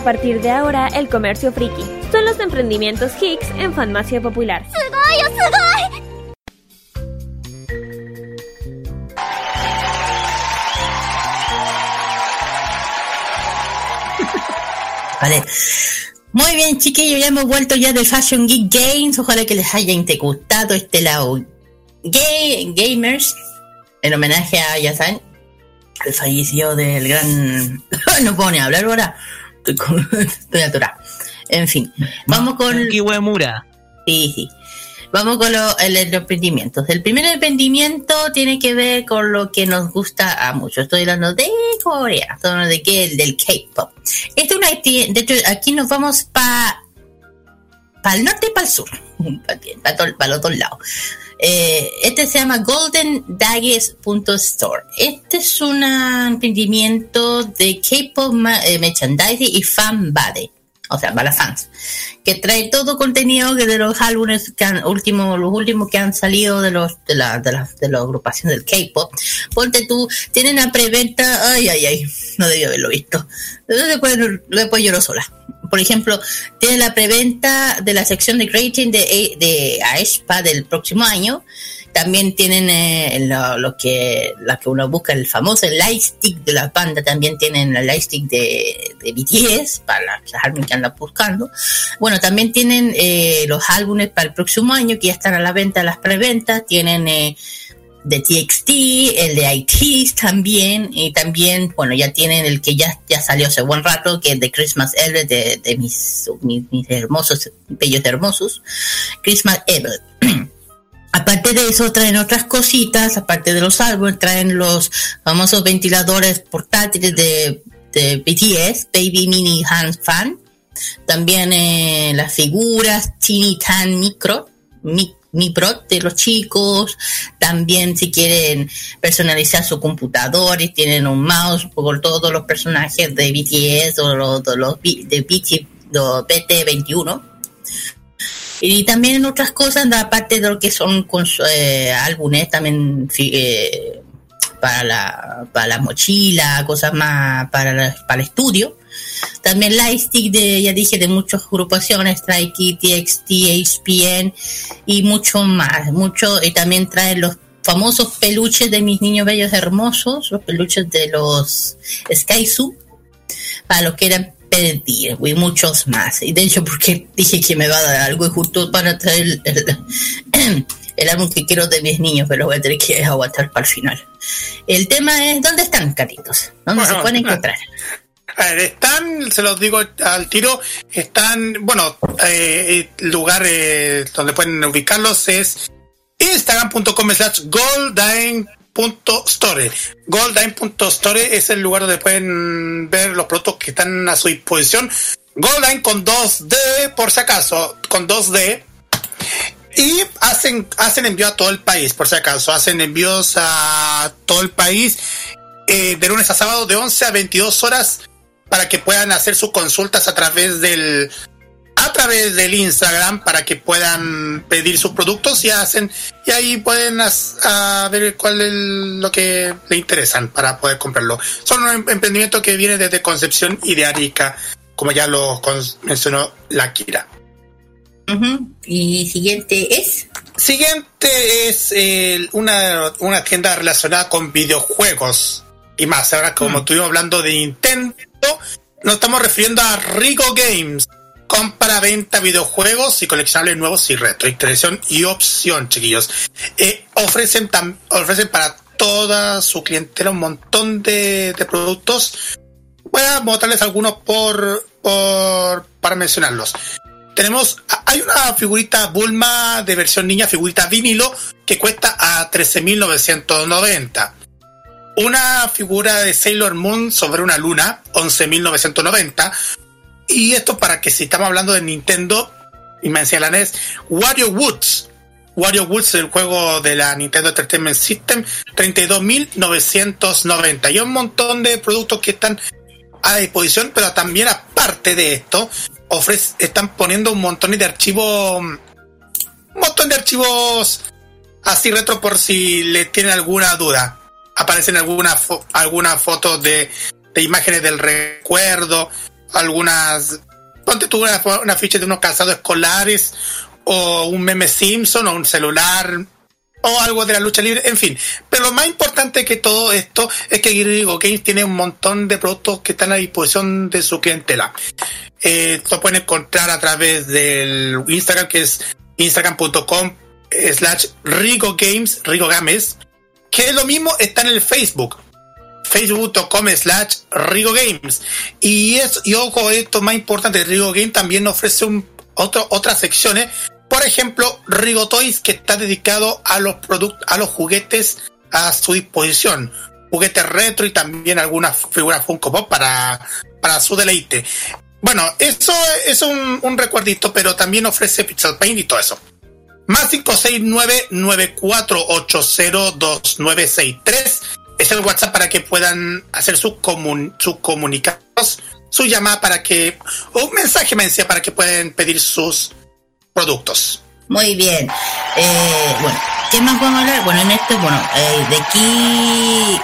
a partir de ahora el comercio friki. Son los emprendimientos Hicks en Farmacia Popular. Oh, vale. Muy bien, chiquillos, ya hemos vuelto ya de Fashion Geek Games. Ojalá que les haya gustado este lado gay, gamers. En homenaje a, ya saben, el fallecido del gran. no pone a hablar ahora. Estoy, con... Estoy atorado. En fin, vamos con. Kiwemura. Sí, sí. Vamos con lo- el- los emprendimientos. El primer emprendimiento tiene que ver con lo que nos gusta a muchos. Estoy hablando de Corea, estoy hablando de qué, del K-pop. Este es una, de hecho, aquí nos vamos para para el norte y para el sur, para los dos lados. Eh, este se llama Golden Daggers.store. Este es un emprendimiento de K-pop eh, merchandising y fan body, o sea, para fans, que trae todo contenido de los álbumes que han, los últimos que han salido de los de la, de la, de la agrupación del K-pop. Ponte tú, tienen la preventa, ay, ay, ay, no debía haberlo visto. Después, después lloro sola. Por ejemplo, tiene la preventa de la sección de Creating de, de Aespa del próximo año. También tienen eh, lo, que la que uno busca, el famoso lightstick de la banda. También tienen el lightstick de, de BTS para las álbumes que andan buscando. Bueno, también tienen eh, los álbumes para el próximo año que ya están a la venta, las preventas. Tienen eh, de TXT, el de ITs también, y también, bueno, ya tienen el que ya, ya salió hace buen rato, que es de Christmas Ever, de, de mis, mis, mis hermosos, bellos hermosos, Christmas Ever. Aparte de eso, traen otras cositas, aparte de los álbumes, traen los famosos ventiladores portátiles de, BTS, Baby Mini Hand Fan, también eh, las figuras Teeny Tan Micro, mi, mi Pro de los chicos, también si quieren personalizar su computador y tienen un mouse por todos los personajes de BTS o los, de los de BT, de BT21. Y también en otras cosas, aparte de lo que son cons- eh, álbumes, también eh, para la, para la mochila, cosas más para, para el estudio. También Lightstick de, ya dije, de muchas agrupaciones, Strike, TXT, HPN y mucho más. Mucho, y también traen los famosos peluches de mis niños bellos hermosos, los peluches de los Sky Zoo, para los que eran pedir, y muchos más. Y de hecho, porque dije que me va a dar algo y justo para traer el, el, el álbum que quiero de mis niños, pero voy a tener que aguantar para el final. El tema es, ¿dónde están, caritos? ¿Dónde se pueden encontrar? Ver, están, se los digo al tiro, están, bueno, eh, el lugar eh, donde pueden ubicarlos es instagram.com slash goldine.store. Goldine.store es el lugar donde pueden ver los productos que están a su disposición. Goldine con 2D, por si acaso, con 2D. Y hacen, hacen envío a todo el país, por si acaso. Hacen envíos a todo el país eh, de lunes a sábado de 11 a 22 horas para que puedan hacer sus consultas a través del a través del Instagram para que puedan pedir sus productos y hacen y ahí pueden as- a ver cuál es lo que le interesan para poder comprarlo. Son un em- emprendimiento que viene desde Concepción y de Arica, como ya lo mencionó la Kira. Y siguiente es. Siguiente es eh, una, una tienda relacionada con videojuegos y más. Ahora, como estuvimos hablando de Nintendo, nos estamos refiriendo a Rigo Games. Compra, venta, videojuegos y coleccionables nuevos y retro, interacción y opción, chiquillos. Eh, ofrecen, tam- ofrecen para toda su clientela un montón de, de productos. Voy a mostrarles algunos por, por, para mencionarlos. Tenemos, hay una figurita Bulma de versión niña, figurita vinilo, que cuesta a 13.990. Una figura de Sailor Moon sobre una luna, 11.990. Y esto para que si estamos hablando de Nintendo, y me la NES, Wario Woods. Wario Woods, el juego de la Nintendo Entertainment System, 32.990. Y un montón de productos que están a disposición, pero también aparte de esto, están poniendo un montón de archivos, un montón de archivos así retro por si le tienen alguna duda. Aparecen algunas algunas fotos de, de imágenes del recuerdo, algunas, ponte tú una, ficha de unos calzados escolares o un meme Simpson o un celular o algo de la lucha libre, en fin. Pero lo más importante que todo esto es que Grigo Games tiene un montón de productos que están a disposición de su clientela. Eh, lo pueden encontrar a través del Instagram que es instagram.com slash Rigo Games, Rigo Games, es lo mismo, está en el Facebook. Facebook.com slash Rigo Games. Y es, y ojo, esto más importante, Rigo Games también ofrece un, otro, otras secciones por ejemplo, Rigo Toys, que está dedicado a los productos, a los juguetes a su disposición. Juguetes retro y también algunas figuras Funko Pop para, para su deleite. Bueno, eso es un, un recuerdito, pero también ofrece Pixel Paint y todo eso. Más 569-9480-2963 es el WhatsApp para que puedan hacer sus, comun, sus comunicados, su llamada para que, o un mensaje me decía para que puedan pedir sus productos. Muy bien. Eh, bueno, ¿qué más podemos hablar? Bueno, en esto, bueno, eh, de aquí...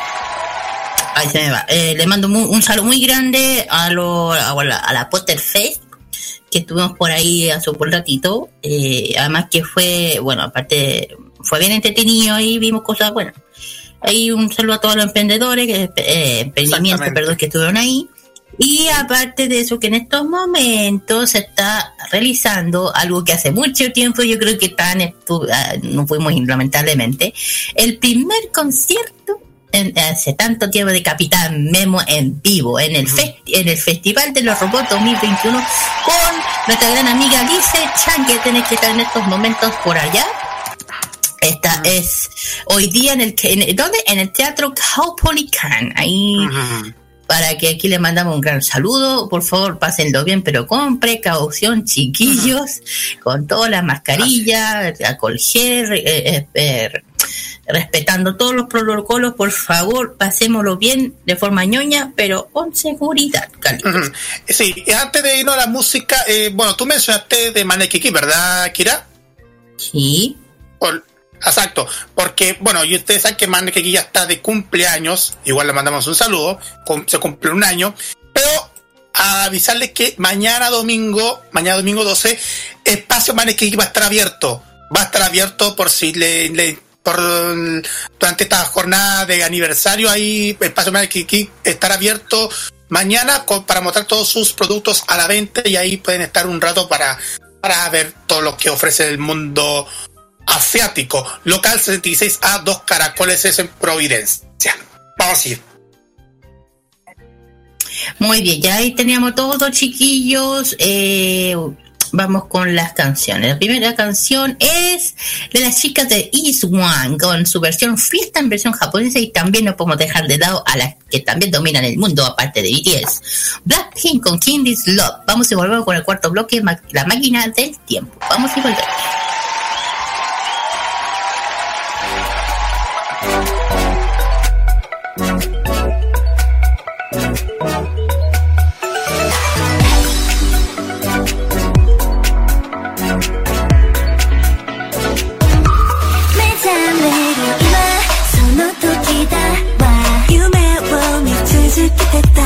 Ahí se me va. Eh, le mando mu- un saludo muy grande a, lo, a, la, a la que estuvimos por ahí hace un ratito. Eh, además que fue, bueno, aparte fue bien entretenido y vimos cosas buenas. Ahí un saludo a todos los emprendedores, eh, emprendimientos, perdón, que estuvieron ahí. Y aparte de eso, que en estos momentos se está realizando algo que hace mucho tiempo, yo creo que tan estu- ah, no fuimos lamentablemente, el primer concierto en- hace tanto tiempo de Capitán Memo en vivo en el, festi- en el Festival de los Robots 2021 con nuestra gran amiga Lice Chan, que tiene que estar en estos momentos por allá. Esta es hoy día en el, que- en, ¿dónde? En el Teatro Caupolicán. Ahí para que aquí le mandamos un gran saludo. Por favor, pásenlo bien, pero con precaución, chiquillos, con toda la mascarilla, alcohol gel, eh, eh, eh, respetando todos los protocolos, por favor, pasémoslo bien de forma ñoña, pero con seguridad, Carlitos. Sí, antes de irnos a la música, eh, bueno, tú mencionaste de Manekiki, ¿verdad, Kira? Sí. Por- exacto, porque, bueno, y ustedes saben que Manekiki ya está de cumpleaños, igual le mandamos un saludo, se cumple un año, pero a avisarles que mañana domingo, mañana domingo 12, Espacio Manekiki va a estar abierto, va a estar abierto por si le, le- durante esta jornada de aniversario ahí Espacio Manekiki estará abierto mañana para mostrar todos sus productos a la venta y ahí pueden estar un rato para para ver todo lo que ofrece el mundo asiático. Local 66A, dos caracoles es en Providencia. Vamos a ir. Muy bien, ya ahí teníamos todo, chiquillos. Eh, vamos con las canciones. La primera canción es de las chicas de East One con su versión fiesta en versión japonesa y también no podemos dejar de lado a las que también dominan el mundo aparte de BTS. Blackpink con Candy's Love. Vamos y volvemos con el cuarto bloque, la máquina del tiempo. Vamos y volvemos. It's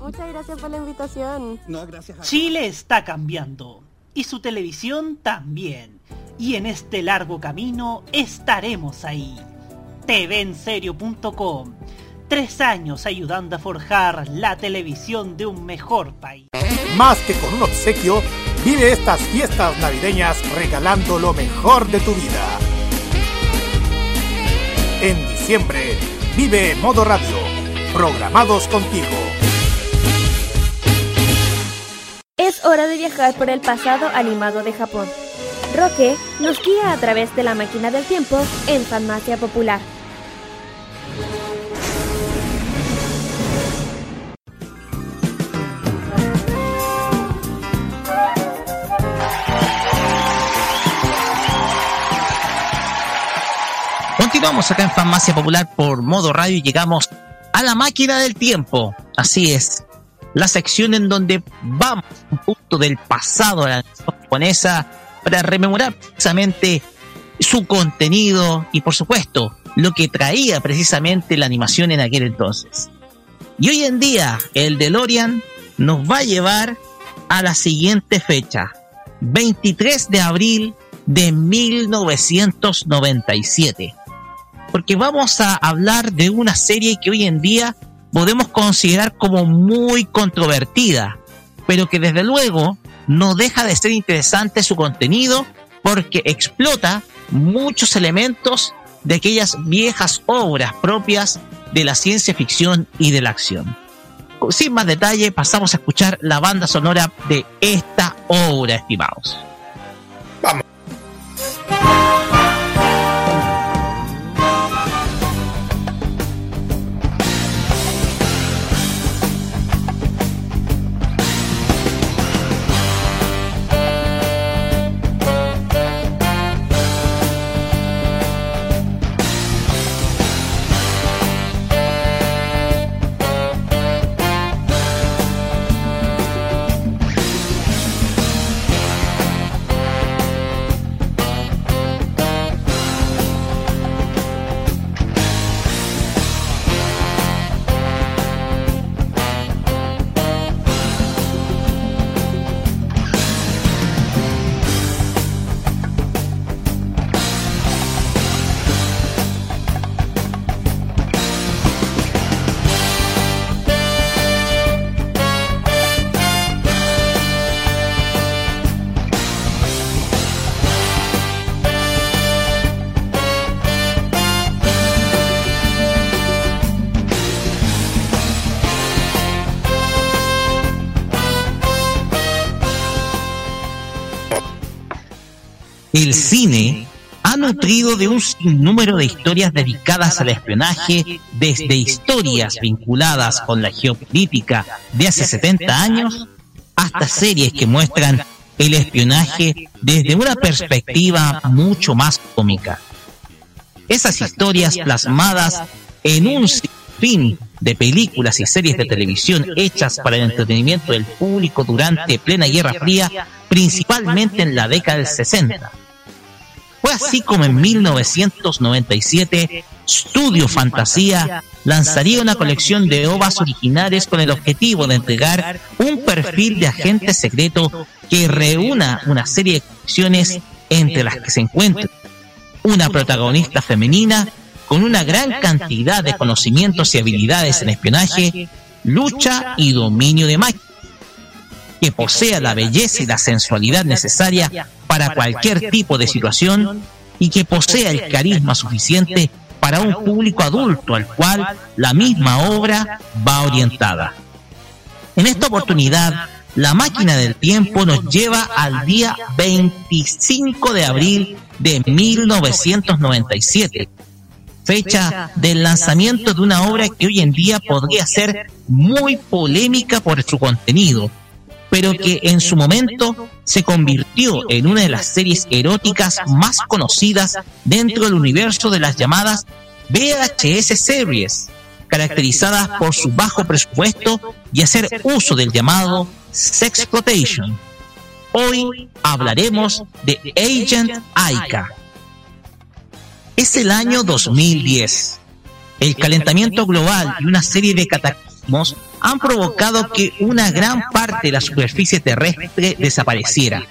Muchas gracias por la invitación. No, gracias a Chile está cambiando y su televisión también. Y en este largo camino estaremos ahí. TVenserio.com. Tres años ayudando a forjar la televisión de un mejor país. Más que con un obsequio, vive estas fiestas navideñas regalando lo mejor de tu vida. En diciembre, vive modo radio. Programados contigo. Es hora de viajar por el pasado animado de Japón. Roque nos guía a través de la máquina del tiempo en Farmacia Popular. Continuamos acá en Farmacia Popular por modo radio y llegamos a la máquina del tiempo. Así es, la sección en donde vamos a un punto del pasado de la japonesa para rememorar precisamente su contenido y por supuesto lo que traía precisamente la animación en aquel entonces. Y hoy en día el DeLorean nos va a llevar a la siguiente fecha, 23 de abril de 1997 porque vamos a hablar de una serie que hoy en día podemos considerar como muy controvertida, pero que desde luego no deja de ser interesante su contenido porque explota muchos elementos de aquellas viejas obras propias de la ciencia ficción y de la acción. Sin más detalle, pasamos a escuchar la banda sonora de esta obra, estimados. El cine ha nutrido de un sinnúmero de historias dedicadas al espionaje, desde historias vinculadas con la geopolítica de hace 70 años hasta series que muestran el espionaje desde una perspectiva mucho más cómica. Esas historias plasmadas en un sinfín de películas y series de televisión hechas para el entretenimiento del público durante plena Guerra Fría, principalmente en la década del 60. Fue así como en 1997 Studio Fantasía lanzaría una colección de ovas originales con el objetivo de entregar un perfil de agente secreto que reúna una serie de acciones entre las que se encuentran una protagonista femenina con una gran cantidad de conocimientos y habilidades en espionaje, lucha y dominio de máquinas, que posea la belleza y la sensualidad necesaria para cualquier tipo de situación y que posea el carisma suficiente para un público adulto al cual la misma obra va orientada. En esta oportunidad, la máquina del tiempo nos lleva al día 25 de abril de 1997, fecha del lanzamiento de una obra que hoy en día podría ser muy polémica por su contenido, pero que en su momento se convirtió en una de las series eróticas más conocidas dentro del universo de las llamadas VHS series, caracterizadas por su bajo presupuesto y hacer uso del llamado sexploitation. Hoy hablaremos de Agent Aika. Es el año 2010. El calentamiento global y una serie de cataclismos han provocado que una gran parte de la superficie terrestre desapareciera.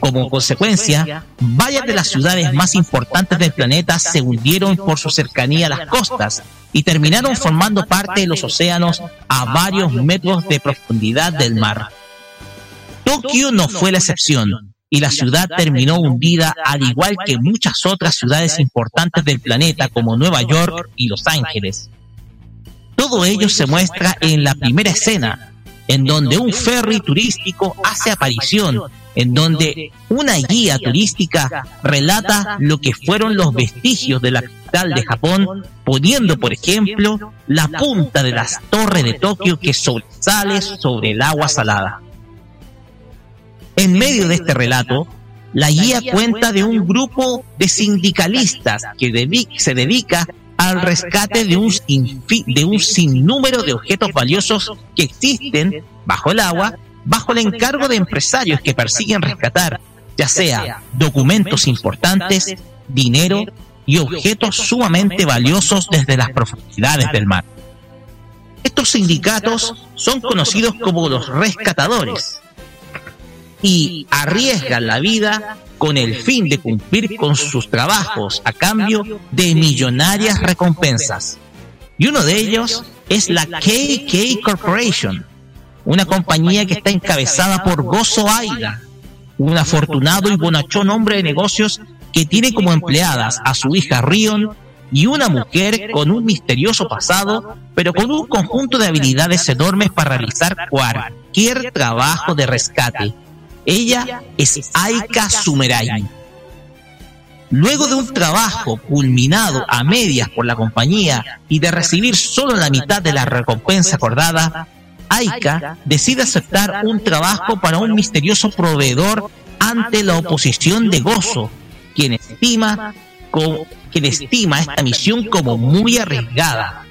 Como consecuencia, varias de las ciudades más importantes del planeta se hundieron por su cercanía a las costas y terminaron formando parte de los océanos a varios metros de profundidad del mar. Tokio no fue la excepción y la ciudad terminó hundida al igual que muchas otras ciudades importantes del planeta como Nueva York y Los Ángeles. Todo ello se muestra en la primera escena, en donde un ferry turístico hace aparición, en donde una guía turística relata lo que fueron los vestigios de la capital de Japón, poniendo, por ejemplo, la punta de las torres de Tokio que sobresale sobre el agua salada. En medio de este relato, la guía cuenta de un grupo de sindicalistas que se dedica al rescate de un, sinfi- de un sinnúmero de objetos valiosos que existen bajo el agua, bajo el encargo de empresarios que persiguen rescatar, ya sea documentos importantes, dinero y objetos sumamente valiosos desde las profundidades del mar. Estos sindicatos son conocidos como los rescatadores y arriesgan la vida con el fin de cumplir con sus trabajos a cambio de millonarias recompensas. Y uno de ellos es la KK Corporation, una compañía que está encabezada por Gozo Aida, un afortunado y bonachón hombre de negocios que tiene como empleadas a su hija Rion y una mujer con un misterioso pasado, pero con un conjunto de habilidades enormes para realizar cualquier trabajo de rescate. Ella es Aika Sumerai. Luego de un trabajo culminado a medias por la compañía y de recibir solo la mitad de la recompensa acordada, Aika decide aceptar un trabajo para un misterioso proveedor ante la oposición de Gozo, quien estima, quien estima esta misión como muy arriesgada.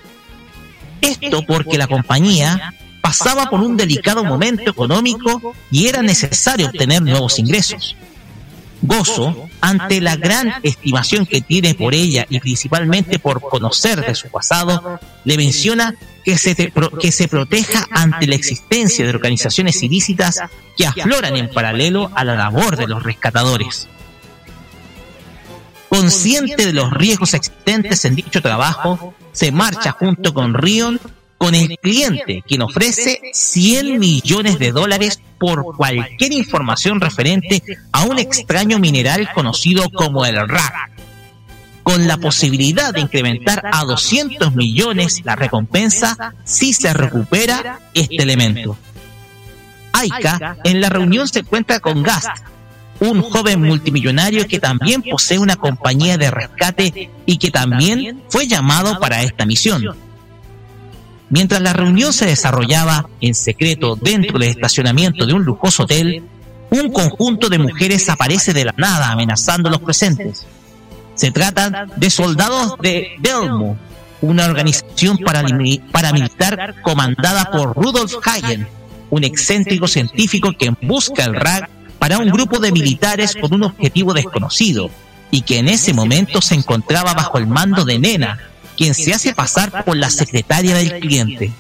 Esto porque la compañía pasaba por un delicado momento económico y era necesario obtener nuevos ingresos. Gozo, ante la gran estimación que tiene por ella y principalmente por conocer de su pasado, le menciona que se, que se proteja ante la existencia de organizaciones ilícitas que afloran en paralelo a la labor de los rescatadores. Consciente de los riesgos existentes en dicho trabajo, se marcha junto con Rion con el cliente, quien ofrece 100 millones de dólares por cualquier información referente a un extraño mineral conocido como el RAC, con la posibilidad de incrementar a 200 millones la recompensa si se recupera este elemento. Aika en la reunión se encuentra con Gast, un joven multimillonario que también posee una compañía de rescate y que también fue llamado para esta misión. Mientras la reunión se desarrollaba en secreto dentro del estacionamiento de un lujoso hotel, un conjunto de mujeres aparece de la nada amenazando a los presentes. Se trata de soldados de Delmo, una organización paramilitar comandada por Rudolf Hagen, un excéntrico científico que busca el RAG para un grupo de militares con un objetivo desconocido y que en ese momento se encontraba bajo el mando de Nena, quien se hace pasar por la secretaria del cliente.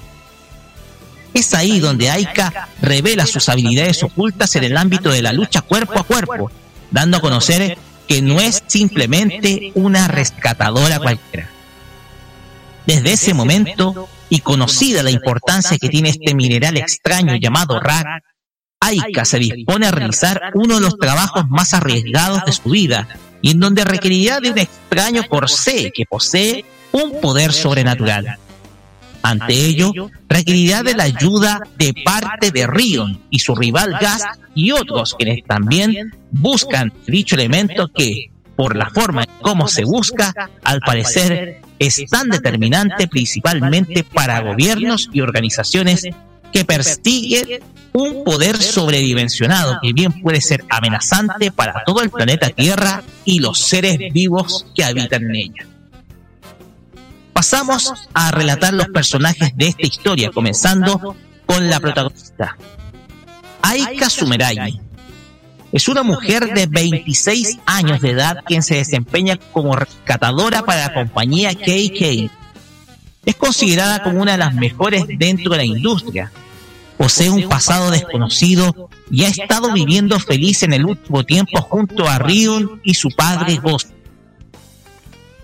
Es ahí donde Aika revela sus habilidades ocultas en el ámbito de la lucha cuerpo a cuerpo, dando a conocer que no es simplemente una rescatadora cualquiera. Desde ese momento, y conocida la importancia que tiene este mineral extraño llamado RAR, Aika se dispone a realizar uno de los trabajos más arriesgados de su vida y en donde requerirá de un extraño corsé que posee un poder sobrenatural. Ante ello, requerirá de la ayuda de parte de Rion y su rival Gas y otros quienes también buscan dicho elemento que, por la forma en cómo se busca, al parecer es tan determinante principalmente para gobiernos y organizaciones que persiguen un poder sobredimensionado que bien puede ser amenazante para todo el planeta Tierra y los seres vivos que habitan en ella. Pasamos a relatar los personajes de esta historia, comenzando con la protagonista, Aika Sumerai. Es una mujer de 26 años de edad quien se desempeña como rescatadora para la compañía KK. Es considerada como una de las mejores dentro de la industria. Posee un pasado desconocido y ha estado viviendo feliz en el último tiempo junto a Ryun y su padre Ghost.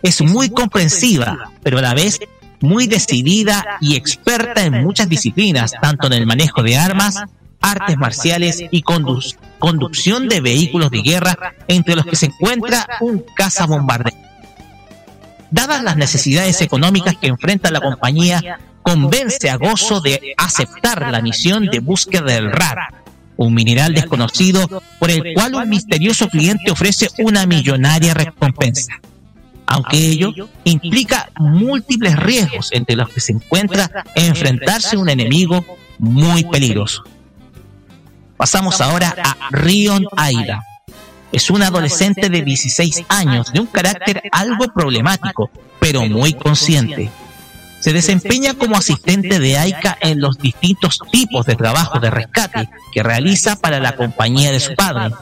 Es muy comprensiva, pero a la vez muy decidida y experta en muchas disciplinas, tanto en el manejo de armas, artes marciales y condu- conducción de vehículos de guerra, entre los que se encuentra un cazabombardero. Dadas las necesidades económicas que enfrenta la compañía, convence a Gozo de aceptar la misión de búsqueda del RAR, un mineral desconocido por el cual un misterioso cliente ofrece una millonaria recompensa. Aunque ello implica múltiples riesgos entre los que se encuentra enfrentarse a un enemigo muy peligroso. Pasamos ahora a Rion Aida. Es una adolescente de 16 años de un carácter algo problemático, pero muy consciente. Se desempeña como asistente de Aika en los distintos tipos de trabajo de rescate que realiza para la compañía de su padre.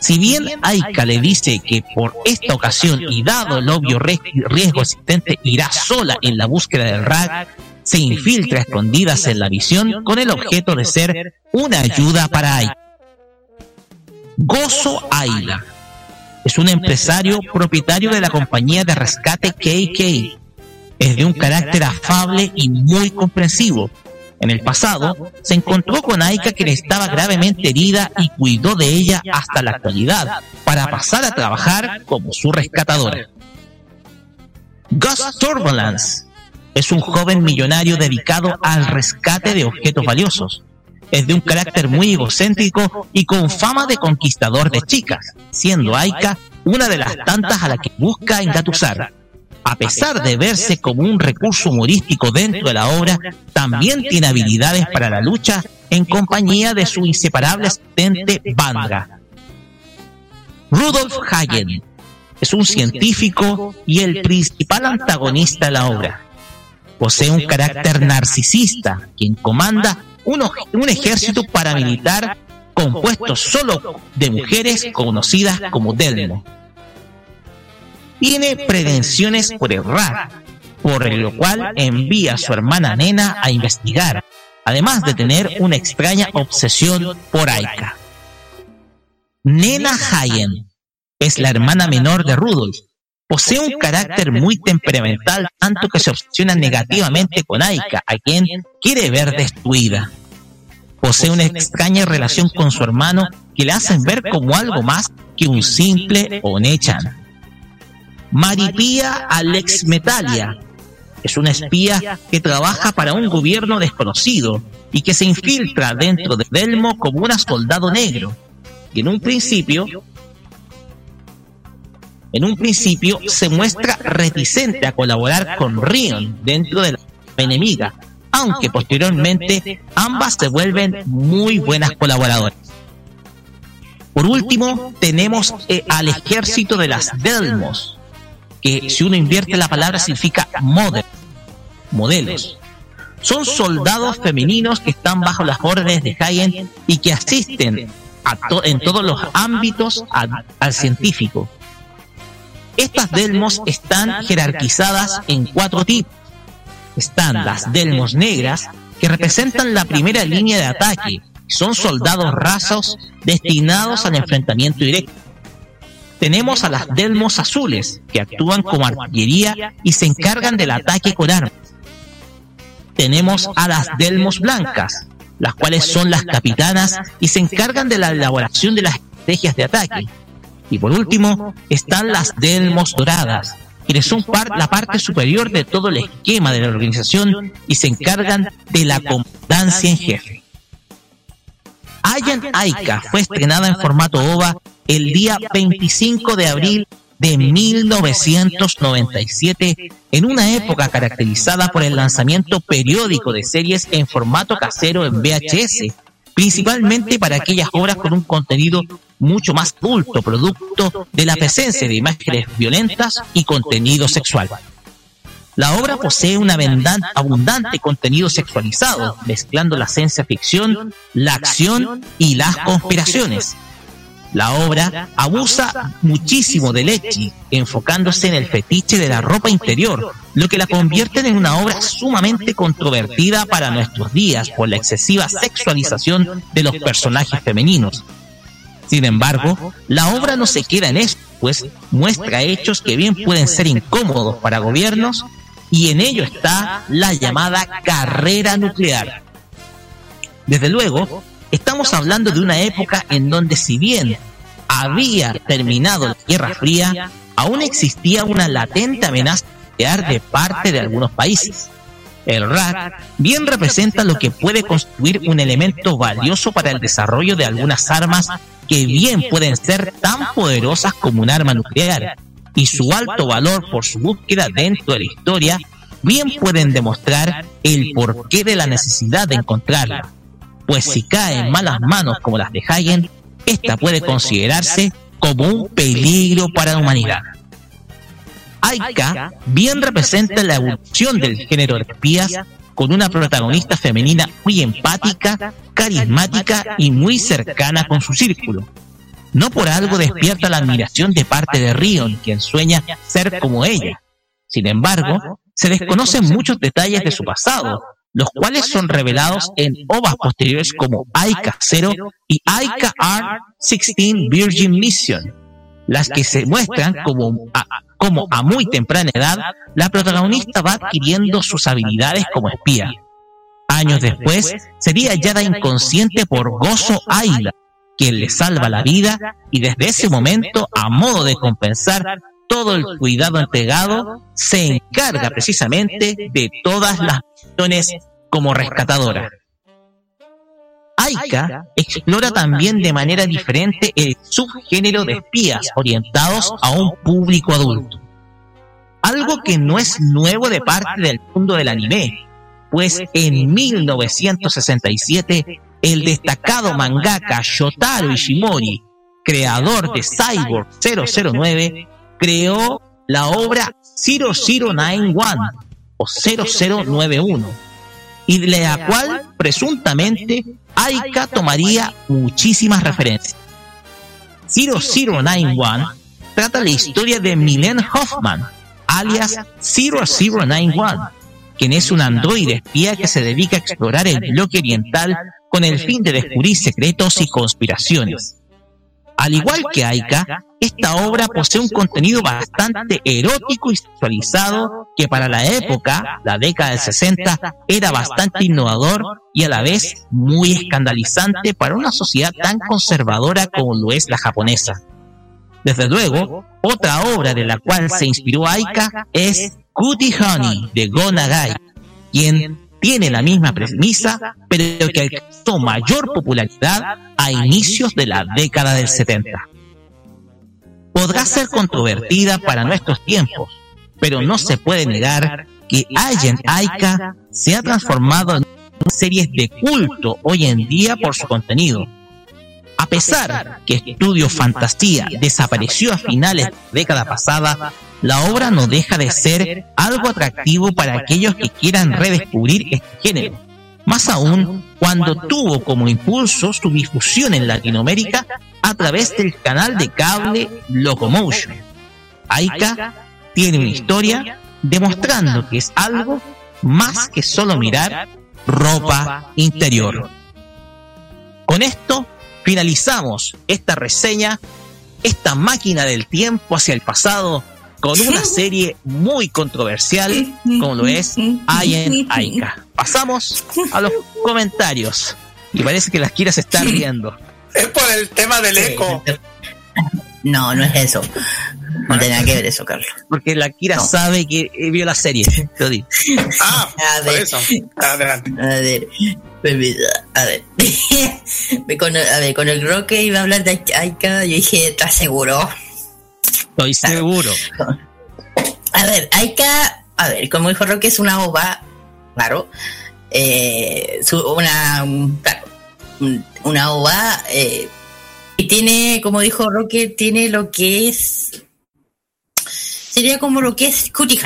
Si bien Aika le dice que por esta ocasión y dado el obvio ries- riesgo existente irá sola en la búsqueda del RAG, se infiltra escondidas en la visión con el objeto de ser una ayuda para Aika. Gozo Aida es un empresario propietario de la compañía de rescate KK. Es de un carácter afable y muy comprensivo. En el pasado, se encontró con Aika quien estaba gravemente herida y cuidó de ella hasta la actualidad, para pasar a trabajar como su rescatadora. Gus Turbulence es un joven millonario dedicado al rescate de objetos valiosos. Es de un carácter muy egocéntrico y con fama de conquistador de chicas, siendo Aika una de las tantas a la que busca engatusar. A pesar de verse como un recurso humorístico dentro de la obra, también tiene habilidades para la lucha en compañía de su inseparable asistente Bandra. Rudolf Hagen es un científico y el principal antagonista de la obra. Posee un carácter narcisista, quien comanda un, un ejército paramilitar compuesto solo de mujeres conocidas como Delmo. Tiene prevenciones por el RAR, por lo cual envía a su hermana Nena a investigar, además de tener una extraña obsesión por Aika. Nena Hayen es la hermana menor de Rudolf. Posee un carácter muy temperamental, tanto que se obsesiona negativamente con Aika, a quien quiere ver destruida. Posee una extraña relación con su hermano que le hacen ver como algo más que un simple Onechan. Maripía Alex Metalia es una espía que trabaja para un gobierno desconocido y que se infiltra dentro de Delmo como una soldado negro. Y en un principio, en un principio se muestra reticente a colaborar con Rion dentro de la enemiga, aunque posteriormente ambas se vuelven muy buenas colaboradoras. Por último, tenemos eh, al ejército de las Delmos, que si uno invierte la palabra significa model, modelos. Son soldados femeninos que están bajo las órdenes de Hayen y que asisten a to- en todos los ámbitos a- al científico. Estas delmos están jerarquizadas en cuatro tipos. Están las delmos negras, que representan la primera línea de ataque. Son soldados rasos destinados al enfrentamiento directo. Tenemos a las Delmos azules, que actúan como artillería y se encargan del ataque con armas. Tenemos a las Delmos blancas, las cuales son las capitanas y se encargan de la elaboración de las estrategias de ataque. Y por último, están las Delmos doradas, quienes son la parte superior de todo el esquema de la organización y se encargan de la comandancia en jefe. Agent Aika fue estrenada en formato OVA el día 25 de abril de 1997 en una época caracterizada por el lanzamiento periódico de series en formato casero en VHS, principalmente para aquellas obras con un contenido mucho más adulto, producto de la presencia de imágenes violentas y contenido sexual. La obra posee un abundante contenido sexualizado, mezclando la ciencia ficción, la acción y las conspiraciones. La obra abusa muchísimo del ecchi, enfocándose en el fetiche de la ropa interior, lo que la convierte en una obra sumamente controvertida para nuestros días por la excesiva sexualización de los personajes femeninos. Sin embargo, la obra no se queda en eso, pues muestra hechos que bien pueden ser incómodos para gobiernos y en ello está la llamada carrera nuclear. Desde luego, estamos hablando de una época en donde si bien había terminado la Guerra Fría, aún existía una latente amenaza nuclear de parte de algunos países. El RAC bien representa lo que puede constituir un elemento valioso para el desarrollo de algunas armas que bien pueden ser tan poderosas como un arma nuclear, y su alto valor por su búsqueda dentro de la historia bien pueden demostrar el porqué de la necesidad de encontrarla, pues si cae en malas manos como las de Hagen, esta puede considerarse como un peligro para la humanidad. Aika bien representa la evolución del género de espías con una protagonista femenina muy empática, carismática y muy cercana con su círculo. No por algo despierta la admiración de parte de Rion, quien sueña ser como ella. Sin embargo, se desconocen muchos detalles de su pasado, los cuales son revelados en ovas posteriores como Aika 0 y Aika R16 Virgin Mission, las que se muestran como a, como a muy temprana edad la protagonista va adquiriendo sus habilidades como espía. Años después, sería hallada inconsciente por Gozo Aida, quien le salva la vida y desde ese momento, a modo de compensar todo el cuidado entregado, se encarga precisamente de todas las misiones como rescatadora. Aika explora también de manera diferente el subgénero de espías orientados a un público adulto. Algo que no es nuevo de parte del mundo del anime, pues en 1967 el destacado mangaka Shotaro Ishimori, creador de Cyborg 009, creó la obra 0091 o 0091 y de la cual presuntamente Aika tomaría muchísimas referencias. 0091 trata la historia de Milen Hoffman, alias 0091, quien es un androide espía que se dedica a explorar el bloque oriental con el fin de descubrir secretos y conspiraciones. Al igual que Aika, esta obra posee un contenido bastante erótico y sexualizado que para la época, la década del 60, era bastante innovador y a la vez muy escandalizante para una sociedad tan conservadora como lo es la japonesa. Desde luego, otra obra de la cual se inspiró Aika es Cutie Honey de Go Nagai, quien tiene la misma premisa, pero que alcanzó mayor popularidad inicios de la década del 70. Podrá ser controvertida para nuestros tiempos, pero no se puede negar que Agent Aika se ha transformado en series de culto hoy en día por su contenido. A pesar que Estudio Fantasía desapareció a finales de la década pasada, la obra no deja de ser algo atractivo para aquellos que quieran redescubrir este género. Más aún cuando tuvo como impulso su difusión en Latinoamérica a través del canal de cable Locomotion. Aika tiene una historia demostrando que es algo más que solo mirar ropa interior. Con esto finalizamos esta reseña esta máquina del tiempo hacia el pasado con una serie muy controversial como lo es I en Aika. Pasamos a los comentarios. Y parece que la Kira se está riendo. Es por el tema del eco. No, no es eso. No tiene nada que ver eso, Carlos. Porque la Kira No. sabe que eh, vio la serie. Te lo digo. Ah, A ver, Adelante. a ver, a ver. con, el- a ver, con el Roque iba a hablar de Aika, yo dije, ¿estás seguro? Estoy seguro. A ver, Aika, a ver, como dijo Roque, es una ova, claro. Eh, una, un- claro, un- una ova, eh, y tiene, como dijo Roque, tiene lo que es. Sería como lo que es. Cutie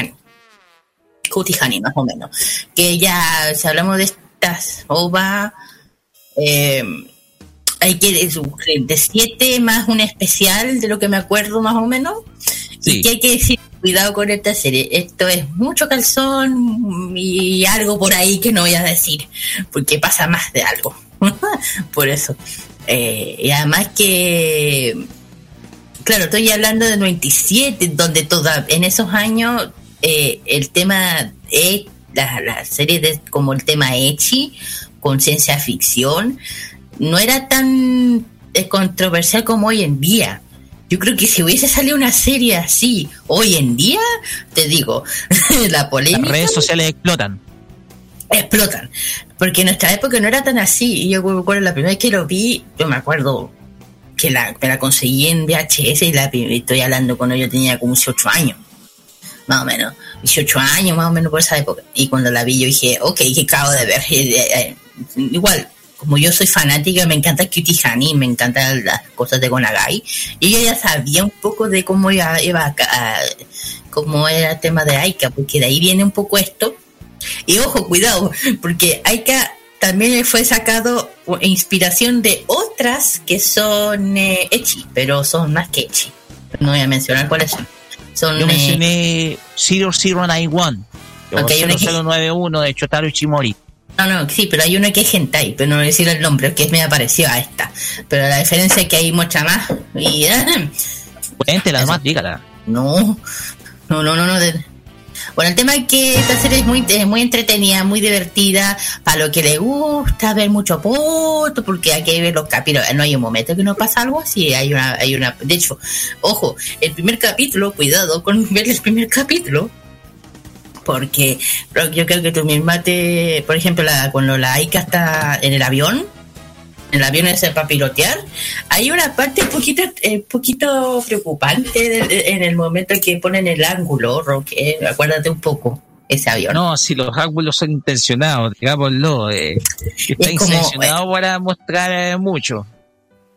Honey, más o menos. Que ya, si hablamos de estas ovas, eh, hay que de, siete más un especial de lo que me acuerdo más o menos. Y que hay que decir cuidado con esta serie. Esto es mucho calzón y algo por ahí que no voy a decir porque pasa más de algo. Por eso. Eh, y además que claro estoy hablando de 97 donde toda en esos años eh, el tema eh, la, la serie de como el tema Echi con ciencia ficción no era tan controversial como hoy en día. Yo creo que si hubiese salido una serie así hoy en día, te digo, la Las polémica redes sociales explotan. explotan. Porque en nuestra época no era tan así. Y yo me acuerdo la primera vez que lo vi, yo me acuerdo que la, me la conseguí en VHS y la estoy hablando cuando yo tenía como 18 años. Más o menos. 18 años más o menos por esa época. Y cuando la vi yo dije, ok, que acabo de ver. Eh, eh, eh, Igual, como yo soy fanática, me encanta Cutie Honey, me encantan las cosas de Gonagai. Y yo ya sabía un poco de cómo iba, iba a, cómo era el tema de Aika, porque de ahí viene un poco esto. Y ojo, cuidado, porque Aika también fue sacado inspiración de otras que son eh, Echi, pero son más que Echi. No voy a mencionar cuáles son. Son Yo eh, mencioné 0091 o Aunque hay una que- 0091 de Chotaro Ichimori. No, no, sí, pero hay una que es hentai, pero no voy a decir el nombre, que me apareció a esta. Pero la diferencia es que hay mucha más. Y, Cuéntela nomás, dígala. No, no, no, no, no. de- Bueno, el tema es que esta serie es muy, es muy entretenida, muy divertida, para lo que le gusta ver mucho poto, porque hay que ver los capítulos. No hay un momento que no pasa algo así, hay una, hay una, de hecho, ojo, el primer capítulo, cuidado con ver el primer capítulo, porque yo creo que tú misma te, por ejemplo, la, cuando la Aika está en el avión, en el avión ese para pilotear, hay una parte un poquito, eh, poquito preocupante de- de- en el momento que ponen el ángulo, Roque, acuérdate un poco, ese avión. No, si los ángulos son intencionados, digámoslo. Eh, está Es como, intencionado para mostrar eh, mucho.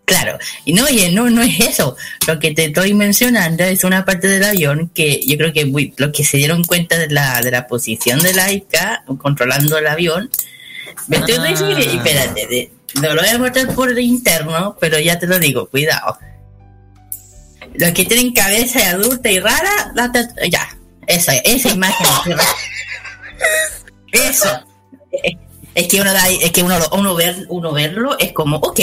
Claro, y no, oye, no, no es eso. Lo que te estoy mencionando es una parte del avión que yo creo que muy- los que se dieron cuenta de la, de la posición de la ICA controlando el avión, me estoy Ah. refiriendo, y espérate, de- no lo voy a mostrar por interno, pero ya te lo digo, cuidado. Los que tienen cabeza adulta y rara, la ya, esa, esa imagen. Eso. Es- que uno da, es que uno, lo- uno ver, uno verlo es como, ok,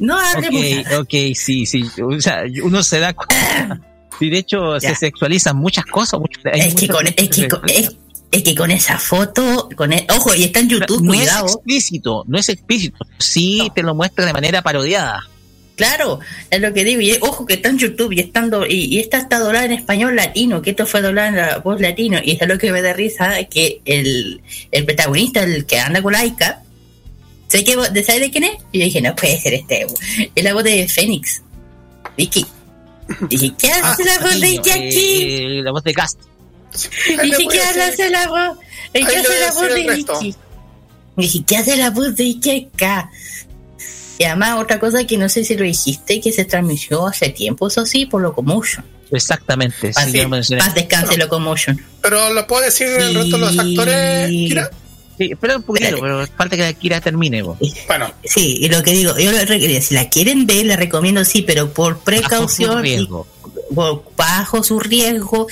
no hablemos Ok, ok, sí, sí. O sea, uno se da cuenta. Y de hecho, se sexualizan muchas cosas. Es que, con, es, que con, sexualizan. es, es que con esa foto, con e- ojo, y está en YouTube, no cuidado. es explícito, no es explícito. Sí te lo muestra de manera parodiada. Claro, es lo que digo, y ojo que está en YouTube y estando, y, y esta está doblada en español latino, que esto fue doblada en la voz latino, y es lo que me da risa, que el, el protagonista, el que anda con Laika, sé que vos- ¿sabes de quién es? Y yo dije, no puede ser este, es la voz de Fénix, Vicky. Dije, ¿qué hace la voz de Vicky aquí? eh, la voz de Gast. Dije, ¿qué hace la voz? ¿Qué hace la voz de. Vicky? Dije, ¿qué hace la voz de Vicky acá? Y además, otra cosa que no sé si lo dijiste, que se transmitió hace tiempo, eso sí, por Locomotion. Exactamente. Paz, sí, mencioné. paz descanse Locomotion. Pero lo puedo decir el resto de los actores, Kira. Sí, espera un poquito, pero falta que la Kira termine. vos. Bueno, Sí, y lo que digo, yo si la quieren ver, les recomiendo sí, pero por precaución, y riesgo. por- bajo su riesgo,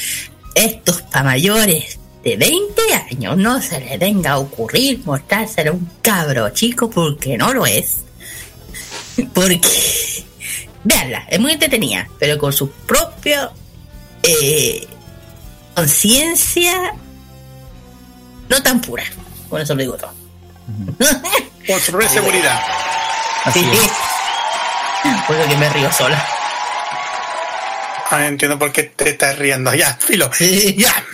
estos para mayores de 20 años no se les venga a ocurrir mostrárselo a un cabro chico porque no lo es. Porque Veanla, es muy entretenida, pero con su propia eh, conciencia no tan pura. Con eso lo digo todo. Con su propia seguridad. Sí. Por eso que me río sola. Ah, entiendo por qué te estás riendo. Ya, filo. Ya.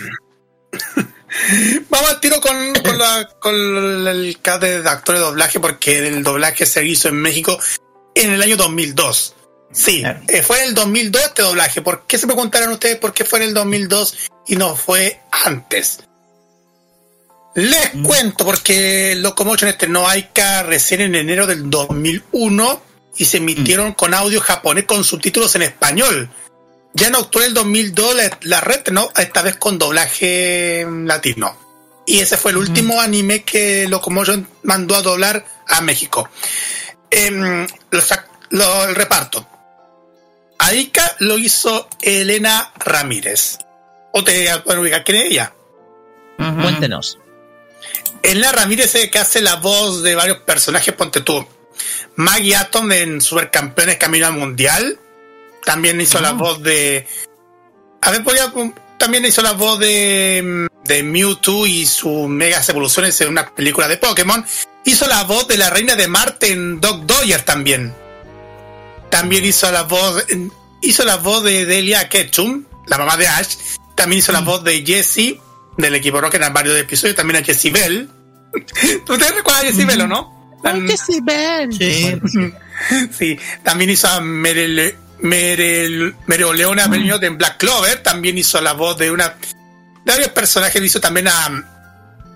Vamos al tiro con, con, la- con el cast de actores de doblaje, porque el doblaje se hizo en México en el año 2002. Sí, eh, fue en el 2002 este doblaje. ¿Por qué se preguntarán ustedes por qué fue en el 2002 y no fue antes? Les cuento, porque Locomotion estrenó Aika recién en enero del 2001 y se emitieron con audio japonés con subtítulos en español. Ya en octubre del 2002 la, la red no esta vez con doblaje mm, latino. Y ese fue el último anime que Locomotion mandó a doblar a México. Em, los ac- lo- el reparto. Aika lo hizo Elena Ramírez. ¿O te pueden ubicar quién es ella? Cuéntenos. Elena Ramírez es que hace la voz de varios personajes, ponte tú. Maggie Atom en Supercampeones Camino al Mundial. También hizo la voz de. A ver, También hizo la voz de, de Mewtwo y sus megas evoluciones en una película de Pokémon. Hizo la voz de la reina de Marte en Dog Doyer también. También hizo la voz. Hizo la voz de Delia Ketchum, la mamá de Ash. También hizo la voz de Jessie del equipo Rocket en varios episodios. También a Jessie Bell. ¿Ustedes recuerdan a Jessie Bell o no? Jessie Bell. Sí. sí. También hizo a Meryl, Meryl, Mereoleona Bello de Black Clover. También hizo la voz de una. De varios personajes. Hizo también a.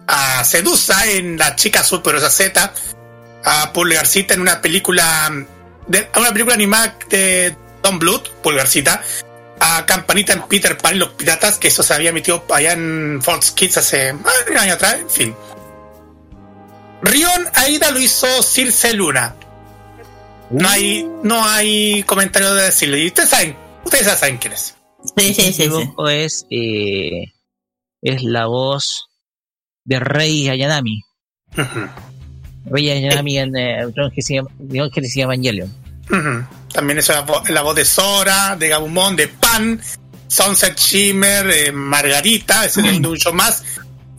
A Sedusa en La Chica Superosa Z. A Pulgarcita en una película. De, una película animada de Don Blood, Pulgarcita. A Campanita en Peter Pan y los Piratas, que eso se había emitido allá en Fox Kids hace ah, un año atrás, en fin. Rion Aida lo hizo Circe Luna. No hay, no hay comentario de decirle. Y ustedes saben, ustedes ya saben quién es. Sí, sí, sí. Ojo es, eh, es la voz de Rey Ayanami. Rey Ayanami en eh, Genesis Evangelion. Ujú. También es la, vo- la voz de Sora, de Gabumon, de Pan, Sunset Shimmer, eh, Margarita, ese es de un show más.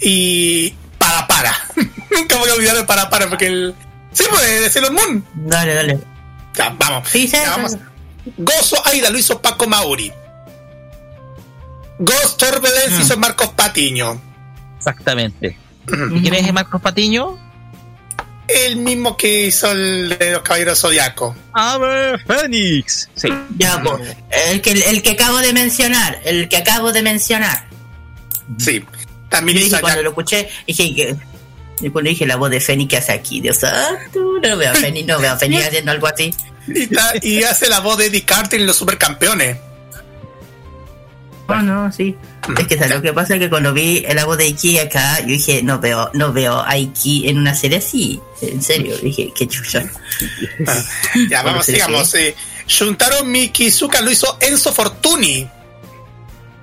Y Para Para. Nunca voy a olvidar de Para Para porque el. Sí, puede de Sailor Moon. Dale, dale. Ya, vamos. Ya, vamos. Gozo Aida lo hizo Paco Mauri. Ghost Turbulence hizo Marcos Patiño. Exactamente. ¿Y quién es Marcos Patiño? El mismo que hizo el de los Caballeros Zodiaco. A ver, Fénix. Sí. Ya, el que, el que acabo de mencionar, el que acabo de mencionar. Sí. También hizo dije, cuando lo escuché, dije que. Y cuando dije la voz de Fénix que hace aquí, Dios santo, no veo a Fénix, no veo a Fénix haciendo algo así. Y, ta- y hace la voz de Eddie Carter en los supercampeones. No, no, sí. Es que ¿sabes? lo que pasa es que cuando vi la voz de Iki acá, yo dije, no veo, no veo a Iki en una serie así. En serio, dije, qué chucha. Ya, Bueno, vamos, sigamos. sí. Eh, Shuntaro Mikizuka lo hizo Enzo Fortuni.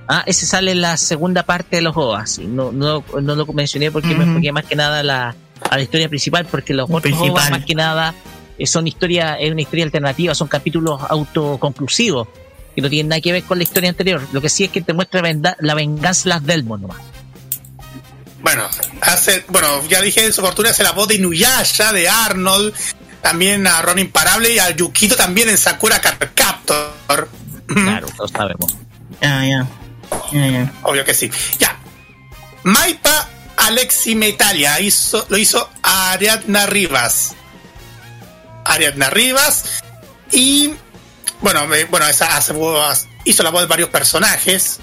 Ah, ese sale en la segunda parte de los OAS. No, no, no lo mencioné porque me enfoqué más que nada a la, a la historia principal, porque los otros. OVAs más que nada eh, son historia, es una historia alternativa, son capítulos autoconclusivos que no tienen nada que ver con la historia anterior. Lo que sí es que te muestra la venganza de las Delmon nomás. Bueno, hace, bueno, ya dije Enzo Fortuni hace la voz de Inuyasha, de Arnold, también a Ron Imparable y a Yukito también en Sakura Captor. Claro, todos sabemos. Ya, ya. Ya, ya. Obvio que sí. Ya. Maipa Alexi Metalia hizo, lo hizo Ariadna Rivas. Ariadna Rivas. Y bueno, eh, bueno, esa hace hizo la voz de varios personajes.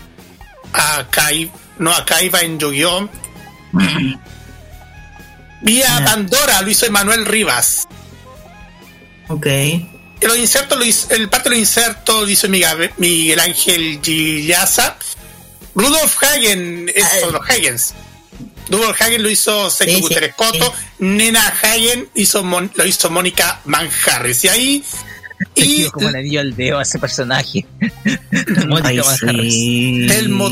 A Kai, no, a Kaiba en Yu-Gi-Oh! Y a Pandora lo hizo Emanuel Rivas. Ok. Los insertos lo hizo, el parte de los insertos lo hizo Miguel, Ángel Gillaza. Rudolf Hagen es uno de los Hagens. Rudolf Hagen lo hizo Sergio Sí. Nena Hagen hizo Mon- lo hizo Mónica Manjarres. Y ahí. Y como le dio el dedo a ese personaje. Mónica sí. Telmo-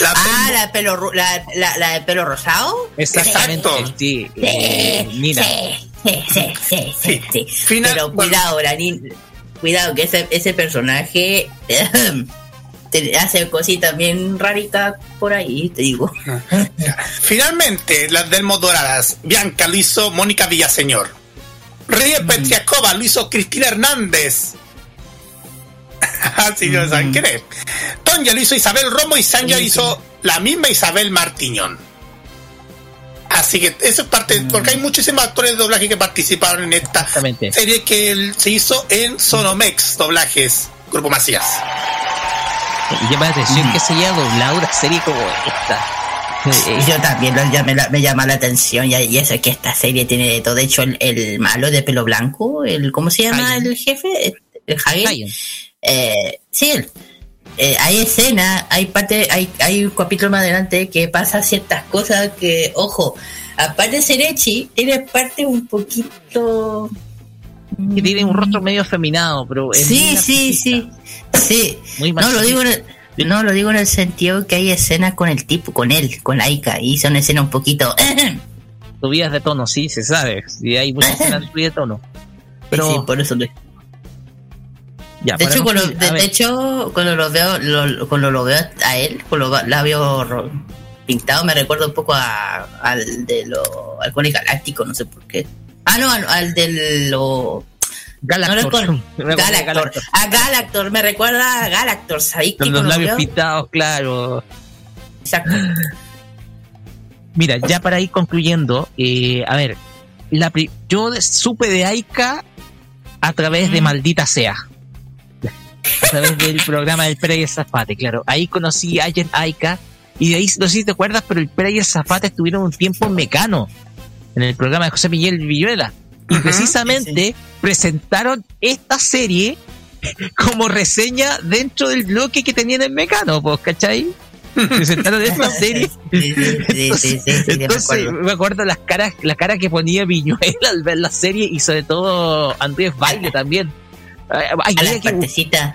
la Ah, la de pelo, la, la, la de pelo rosado. Exactamente, sí. Eh, Nina. Sí, sí, sí, sí, sí, sí. Final- Pero cuidado, la, nin- cuidado, que ese, ese personaje te hace cositas bien raritas por ahí, te digo. Finalmente, las Delmos Doradas. Bianca lo hizo Mónica Villaseñor. Reyes Petriacova lo hizo Cristina Hernández. Así no saben quién es. Tonya lo hizo Isabel Romo y Sanja hizo la misma Isabel Martiñón. Así que eso es parte, porque hay muchísimos actores de doblaje que participaron en esta serie que se hizo en Sonomex Doblajes, Grupo Macías. Y llama la atención que se haya doblado una serie como esta. Yo también lo- ya me, la- me llama la atención y, y eso es que esta serie tiene de todo. De hecho, el, el malo de pelo blanco, el ¿cómo se llama el jefe? El Hagen. Eh, sí, él. Eh, hay escenas, hay parte, hay, hay un capítulo más adelante que pasa ciertas cosas que, ojo, aparte de ser Echi, tiene parte un poquito que tiene un rostro medio afeminado, pero es Sí, sí, sí. Sí. Muy no lo digo en el, no lo digo en el sentido que hay escenas con el tipo, con él, con Laika, y son escenas un poquito. subidas de tono, sí, se sabe. Y hay muchas escenas de subida de tono. Pero sí, por eso le- ya, de hecho, cuando, de, hecho, cuando lo veo, lo- cuando lo veo a él, con los labios pintados, me recuerda un poco a, al de lo Halcones Galáctico, no sé por qué. Ah, no, al, al de lo Galactor. No, Galactor. Galactor. A Galactor, me recuerda a Galactor, ¿sabéis con los labios pintados, claro. Exacto. Mira, ya para ir concluyendo, eh, a ver, la pri- yo supe de Aika a través de Maldita Sea. A través del programa del el Zafate, claro. Ahí conocí a Aika y de ahí, no sé si te acuerdas, pero el el Zafate estuvieron un tiempo en Mecano, en el programa de José Miguel Villuela. Y precisamente presentaron esta serie como reseña dentro del bloque que tenían en Mecano, pues, ¿cachai? Presentaron esta serie. Sí, sí, sí, sí, sí, me Entonces, acuerdo. me acuerdo las caras, la cara que ponía Viñuela al ver la serie y sobre todo Andrés Baile también. Ay, A habría, las que, bu-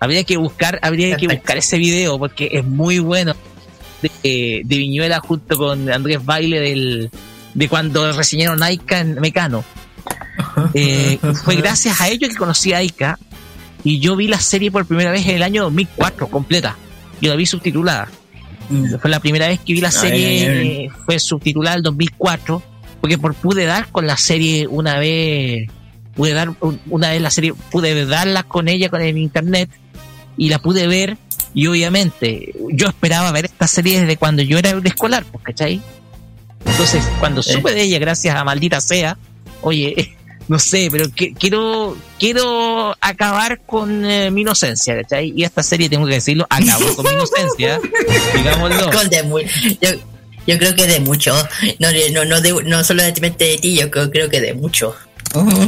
habría que buscar, habría que buscar ese video porque es muy bueno de, de Viñuela junto con Andrés Baile del, de cuando reseñaron Aika en Mecano. Eh, fue gracias a ello que conocí a Aika y yo vi la serie por primera vez en el año 2004 completa. Yo la vi subtitulada. Fue la primera vez que vi la Ay, serie, ay, ay. eh, fue subtitulada en 2004, porque por pude dar con la serie una vez, pude dar un- una vez la serie, pude darla con ella con el internet y la pude ver y obviamente yo esperaba ver esta serie desde cuando yo era escolar, ¿cachai? Entonces, cuando supe de ella, gracias a maldita sea, oye, no sé, pero que- quiero quiero acabar con eh, mi inocencia, ¿cachai? Y esta serie, tengo que decirlo, acabó con mi inocencia, digámoslo. Con de muy- yo, yo creo que de mucho. No, no, no, de, no solamente de ti, yo creo, creo que de mucho.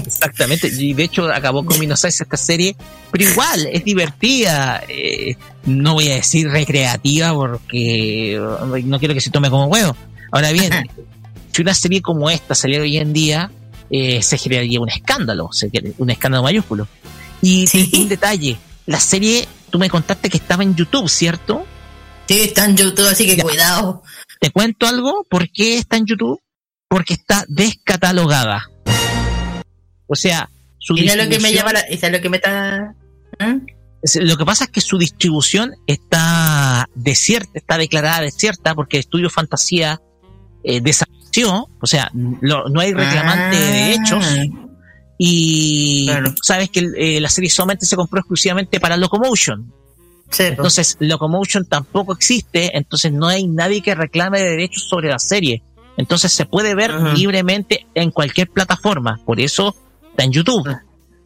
Exactamente, y de hecho acabó con mi inocencia esta serie, pero igual es divertida, eh, no voy a decir recreativa porque eh, no quiero que se tome como huevo. Ahora bien, si una serie como esta saliera hoy en día, eh, se generaría un escándalo, un escándalo mayúsculo. Y un detalle, la serie, tú me contaste que estaba en YouTube, ¿cierto? Sí, está en YouTube, así que cuidado. Te cuento algo, ¿por qué está en YouTube? Porque está descatalogada. O sea, su Y es lo que me distribución- llama la, lo que me está. Lo que pasa es que su distribución está desierta, está declarada desierta porque Estudio Fantasía eh, desapareció, o sea, lo- no hay reclamante de Ah. derechos y sabes que eh, la serie solamente se compró exclusivamente para Locomotion. Entonces, Locomotion tampoco existe, entonces no hay nadie que reclame de derechos sobre la serie. Entonces se puede ver libremente en cualquier plataforma, por eso está en YouTube.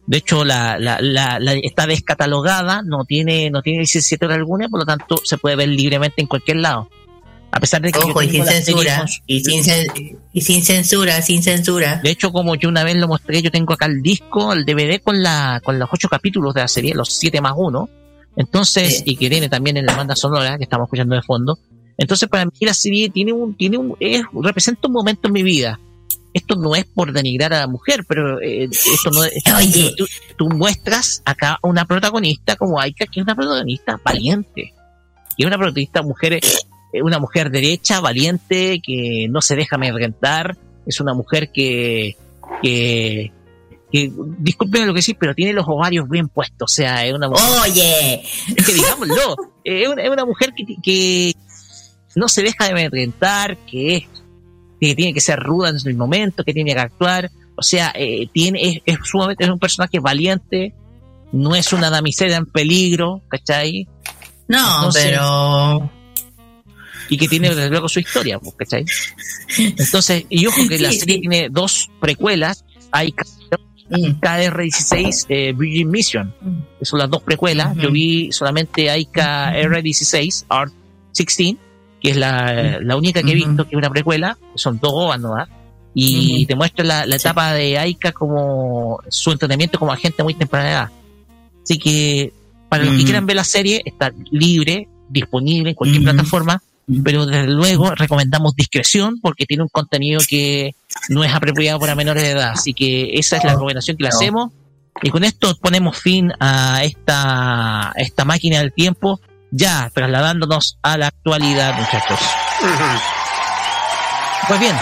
De hecho, la, la, la, la- está descatalogada, no tiene, no tiene licenciatura alguna, por lo tanto se puede ver libremente en cualquier lado. A pesar de que Ojo, y sin censura. Y sin, cen- y sin censura, sin censura. de hecho, como yo una vez lo mostré, yo tengo acá el disco, el DVD con la, con los ocho capítulos de la serie, los siete más uno. Entonces, y que viene también en la banda sonora que estamos escuchando de fondo. Entonces, para mí la serie tiene un, tiene un, es- representa un momento en mi vida. Esto no es por denigrar a la mujer, pero eh, esto no es, tú, tú muestras acá a una protagonista como Aika, que es una protagonista valiente. Y es una protagonista mujer, una mujer derecha, valiente, que no se deja amedrentar. Es una mujer que, que, que, disculpen lo que sí, pero tiene los ovarios bien puestos. O sea, es una mujer. Oye, Es que digámoslo, es una, es una mujer que, que no se deja de amedrentar, que es que tiene que ser ruda en el momento, que tiene que actuar. O sea, eh, tiene, es, es sumamente es un personaje valiente, no es una damisela en peligro, ¿cachai? no, Entonces- pero y que tiene desde luego su historia, pues, ¿cachai? Entonces, y ojo que la Sí, serie tiene dos precuelas, hay Mm. KR16 eh, Virgin Mission, que son las dos precuelas, yo vi solamente hay KR16 Art 16, que es la, la única que he visto que es una precuela, son dos OVAs, ¿no? Y Ujú. te muestra la, la etapa de Aika como su entrenamiento como agente muy temprana edad. Así que para los que quieran ver la serie, está libre, disponible en cualquier plataforma, pero desde luego recomendamos discreción porque tiene un contenido que no es apropiado para menores de edad. Así que esa es la recomendación que le hacemos. Y con esto ponemos fin a esta, esta máquina del tiempo, ya trasladándonos a la actualidad, muchachos. Pues bien,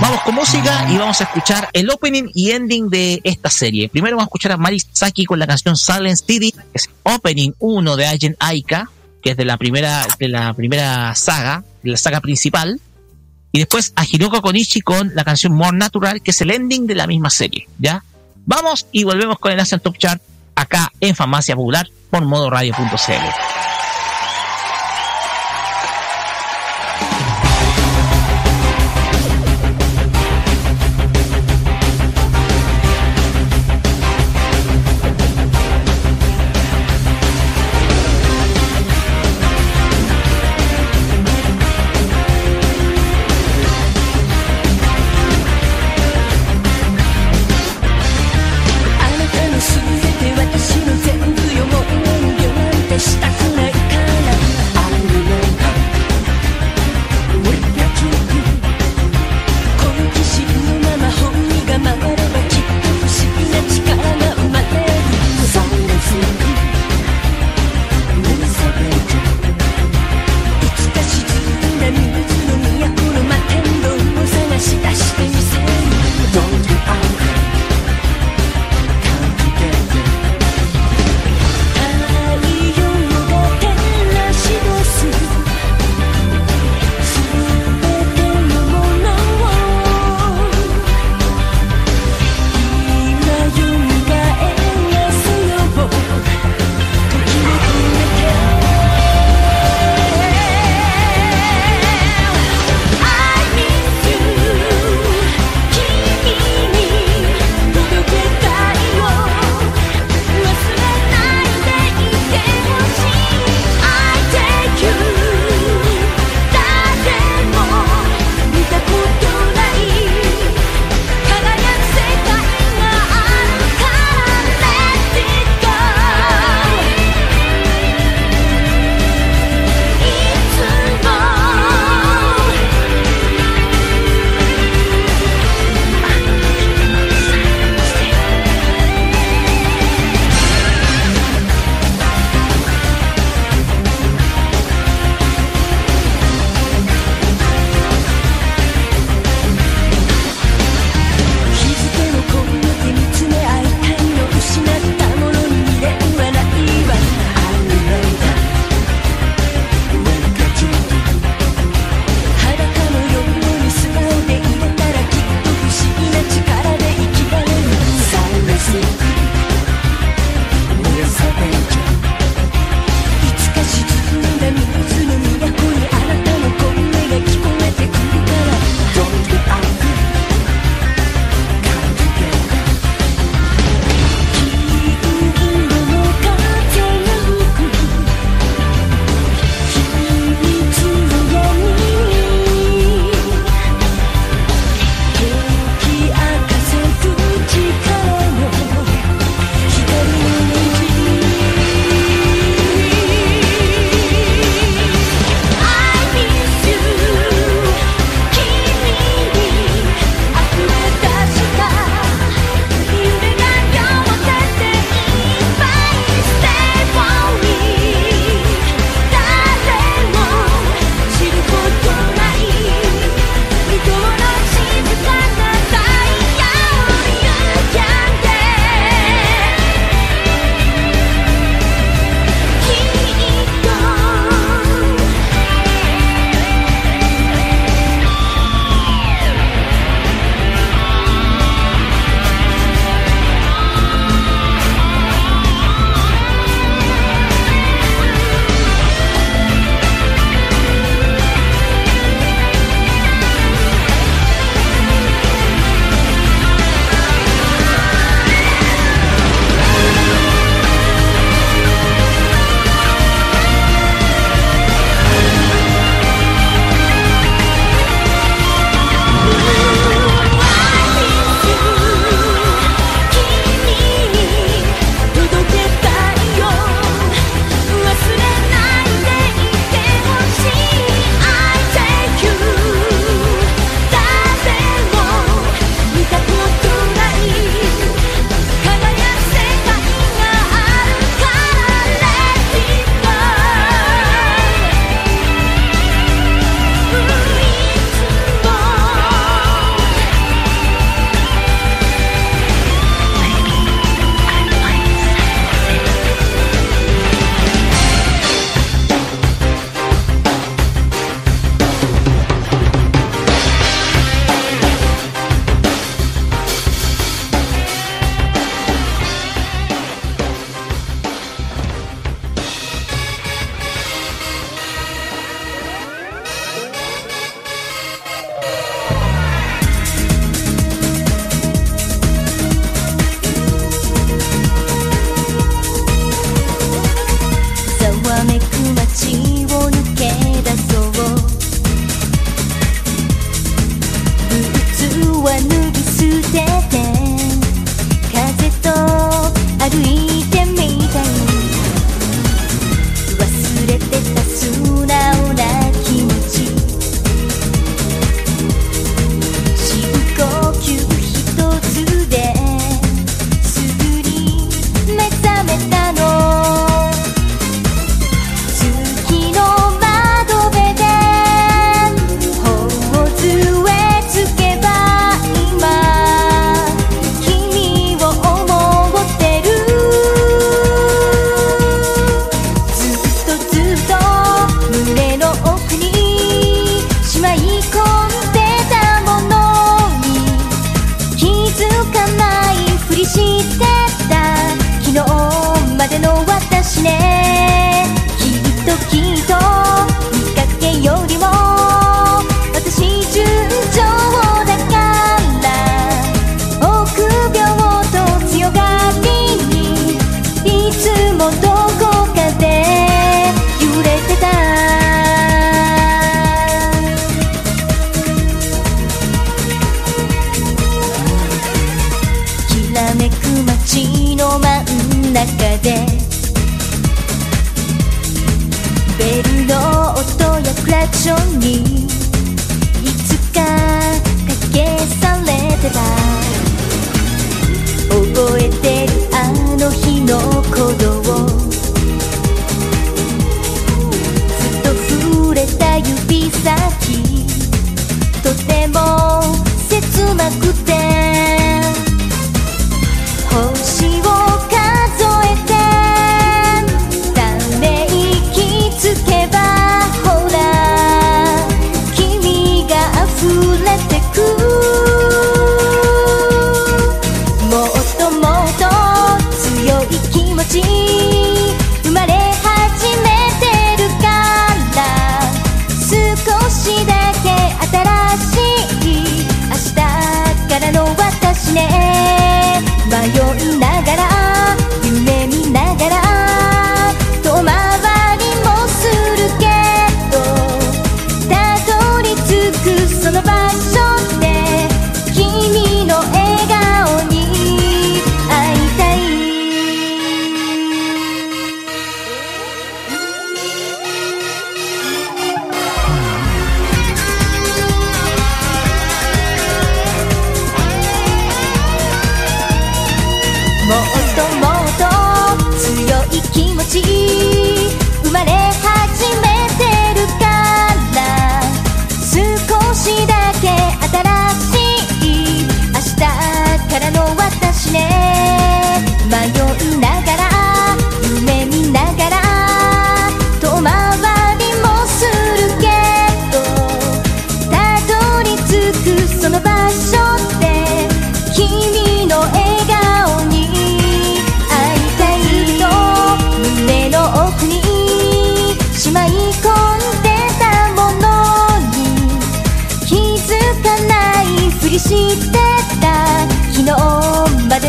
vamos con música y vamos a escuchar el opening y ending de esta serie. Primero vamos a escuchar a Mari Saki con la canción Silent City, que es opening 1 de Agent Aika, que es de la primera, de la primera saga, de la saga principal. Y después a Hiroko Konishi con la canción More Natural, que es el ending de la misma serie. ¿Ya? Vamos y volvemos con el Asian Top Chart acá en Farmacia Popular por modoradio.cl.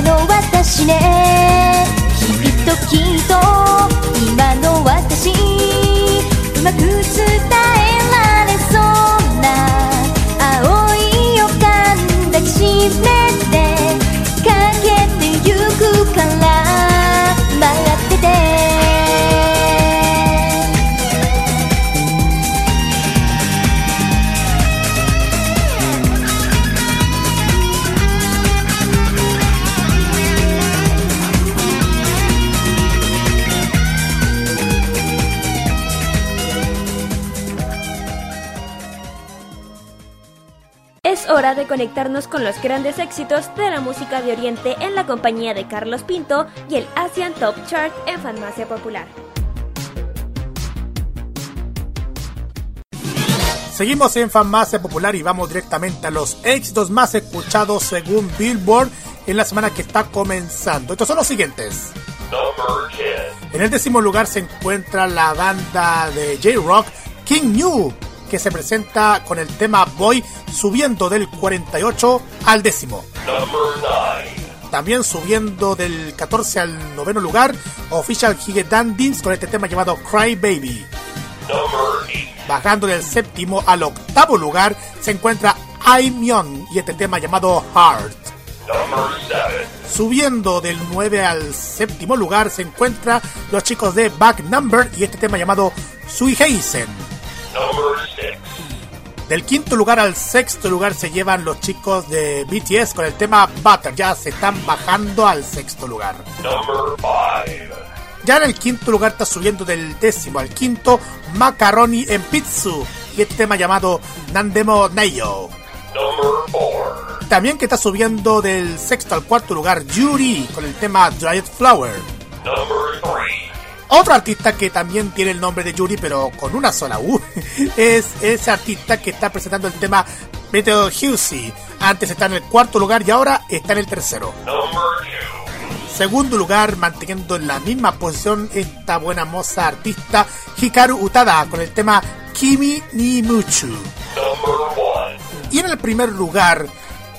の私ね。きっときっと de conectarnos con los grandes éxitos de la música de Oriente en la compañía de Carlos Pinto y el Asian Top Chart en Farmacia Popular. Seguimos en Farmacia Popular y vamos directamente a los éxitos más escuchados según Billboard en la semana que está comenzando. Estos son los siguientes. Number 10. En el décimo lugar se encuentra la banda de J-Rock King New, que se presenta con el tema Boy subiendo del 48 al décimo. Number 9. También subiendo del 14 al noveno lugar, Official Hige Dandins con este tema llamado Cry Baby. Number 8. Bajando del séptimo al octavo lugar se encuentra Aimyon y este tema llamado Heart. Number 7. Subiendo del 9 al séptimo lugar se encuentra los chicos de Back Number y este tema llamado Sui Heisen. Number 6. Del quinto lugar al sexto lugar se llevan los chicos de BTS con el tema Butter. Ya se están bajando al sexto lugar. Number 5. Ya en el quinto lugar está subiendo del décimo al quinto Macaroni en Pizzu y este tema llamado Nandemo Neyo. Number 4. También que está subiendo del sexto al cuarto lugar Yuri con el tema Dried Flower. Number 3. Otro artista que también tiene el nombre de Yuri, pero con una sola U, es ese artista que está presentando el tema Meteor Husey. Antes está en el cuarto lugar y ahora está en el tercero. Number 2. Segundo lugar, manteniendo en la misma posición esta buena moza artista Hikaru Utada con el tema Kimi ni Muchu. Number 1. Y en el primer lugar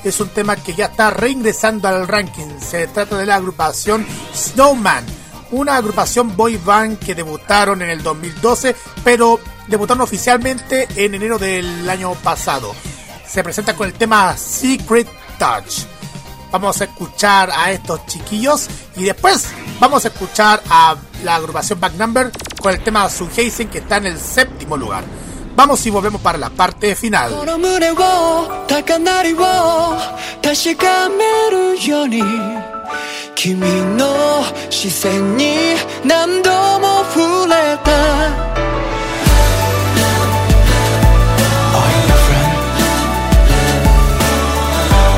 es un tema que ya está reingresando al ranking. Se trata de la agrupación Snowman, una agrupación boy band que debutaron en el 2012, pero debutaron oficialmente en enero del año pasado. Se presenta con el tema Secret Touch. Vamos a escuchar a estos chiquillos y después vamos a escuchar a la agrupación Back Number con el tema Sunheisen que está en el séptimo lugar. Vamos y volvemos para la parte final. この胸を高鳴りを確かめるように君の視線に何度も触れた Are you my friend?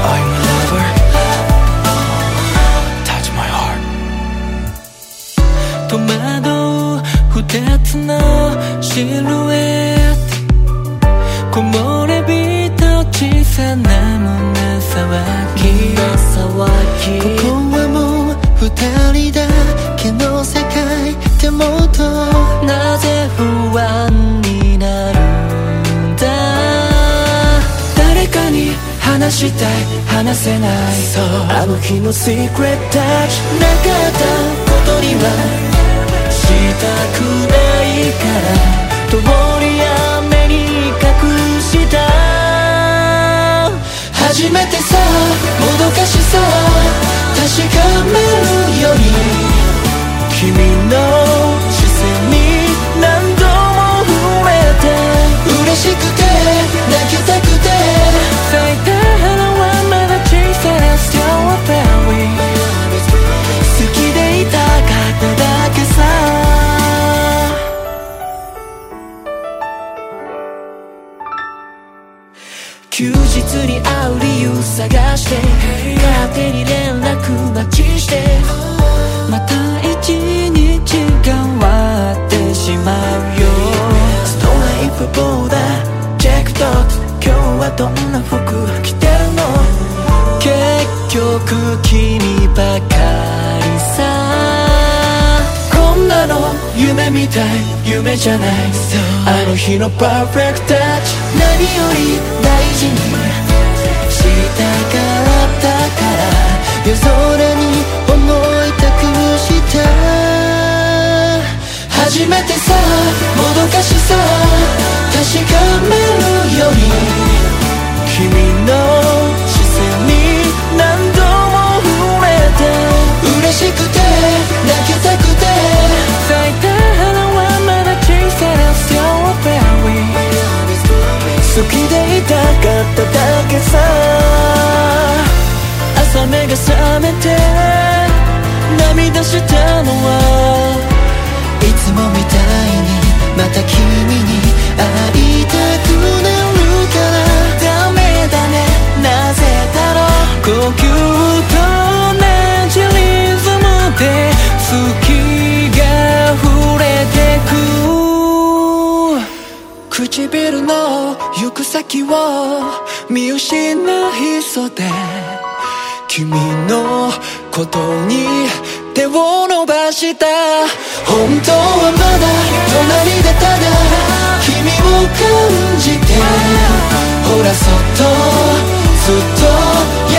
Are you my lover? Touch my heart 戸惑う二つのシルエット さな胸騒ぎ。ここはもう二人だけの世界でもとなぜ不安になるんだ。誰かに話したい話せない。そう。あの日の secret touch なかったことにはしたくないから。通り雨に初めてさもどかしさ確かめるより君の視線に何度も触れて。嬉しくて泣きたくて。休日に会う理由探して勝手に連絡待ちしてまた一日変わってしまうよ。ストライプボーダーチェックドット今日はどんな服着てるの？結局君ばかり。の夢みたい夢じゃない。あの日のパーフェクトタッチ。何より大事にしたかったから夜空に思い託した。初めてさもどかしさ確かめるように君の好きでいたかっただけさ朝目が覚めて涙したのはいつもみたいにまた君に会いたくなるからダメだね。なぜだろう呼吸と同じリズムで唇の行く先を見失いそうで君のことに手を伸ばした。本当はまだ隣でただ君を感じてほらそっとずっと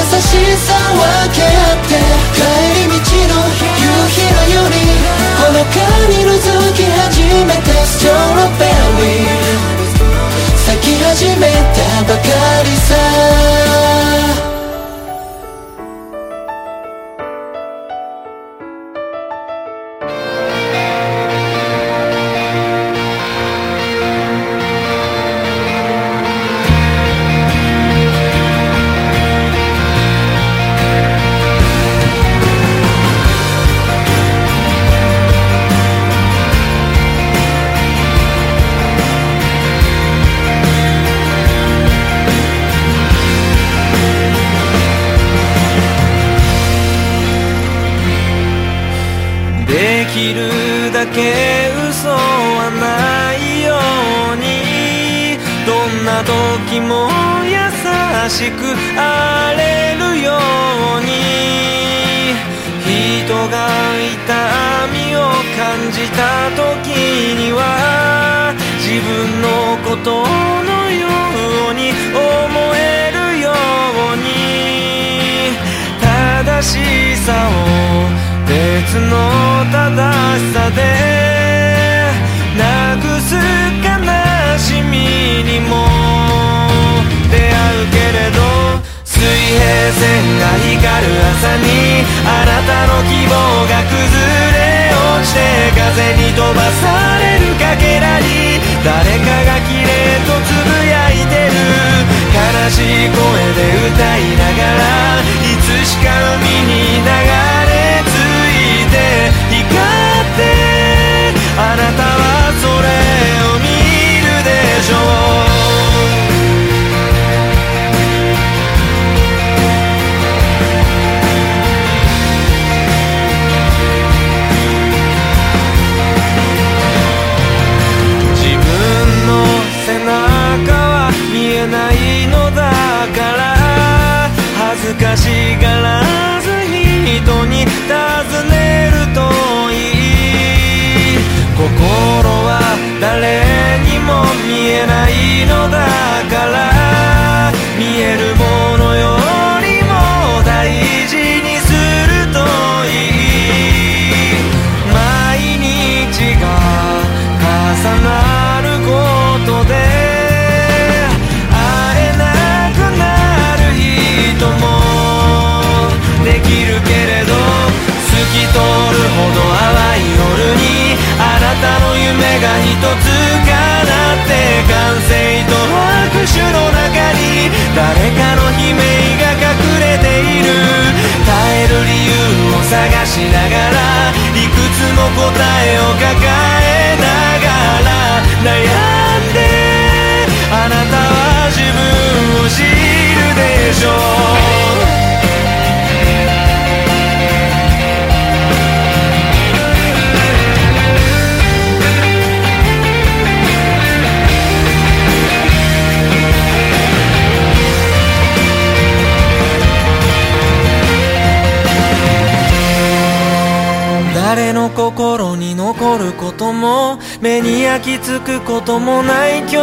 こともない今日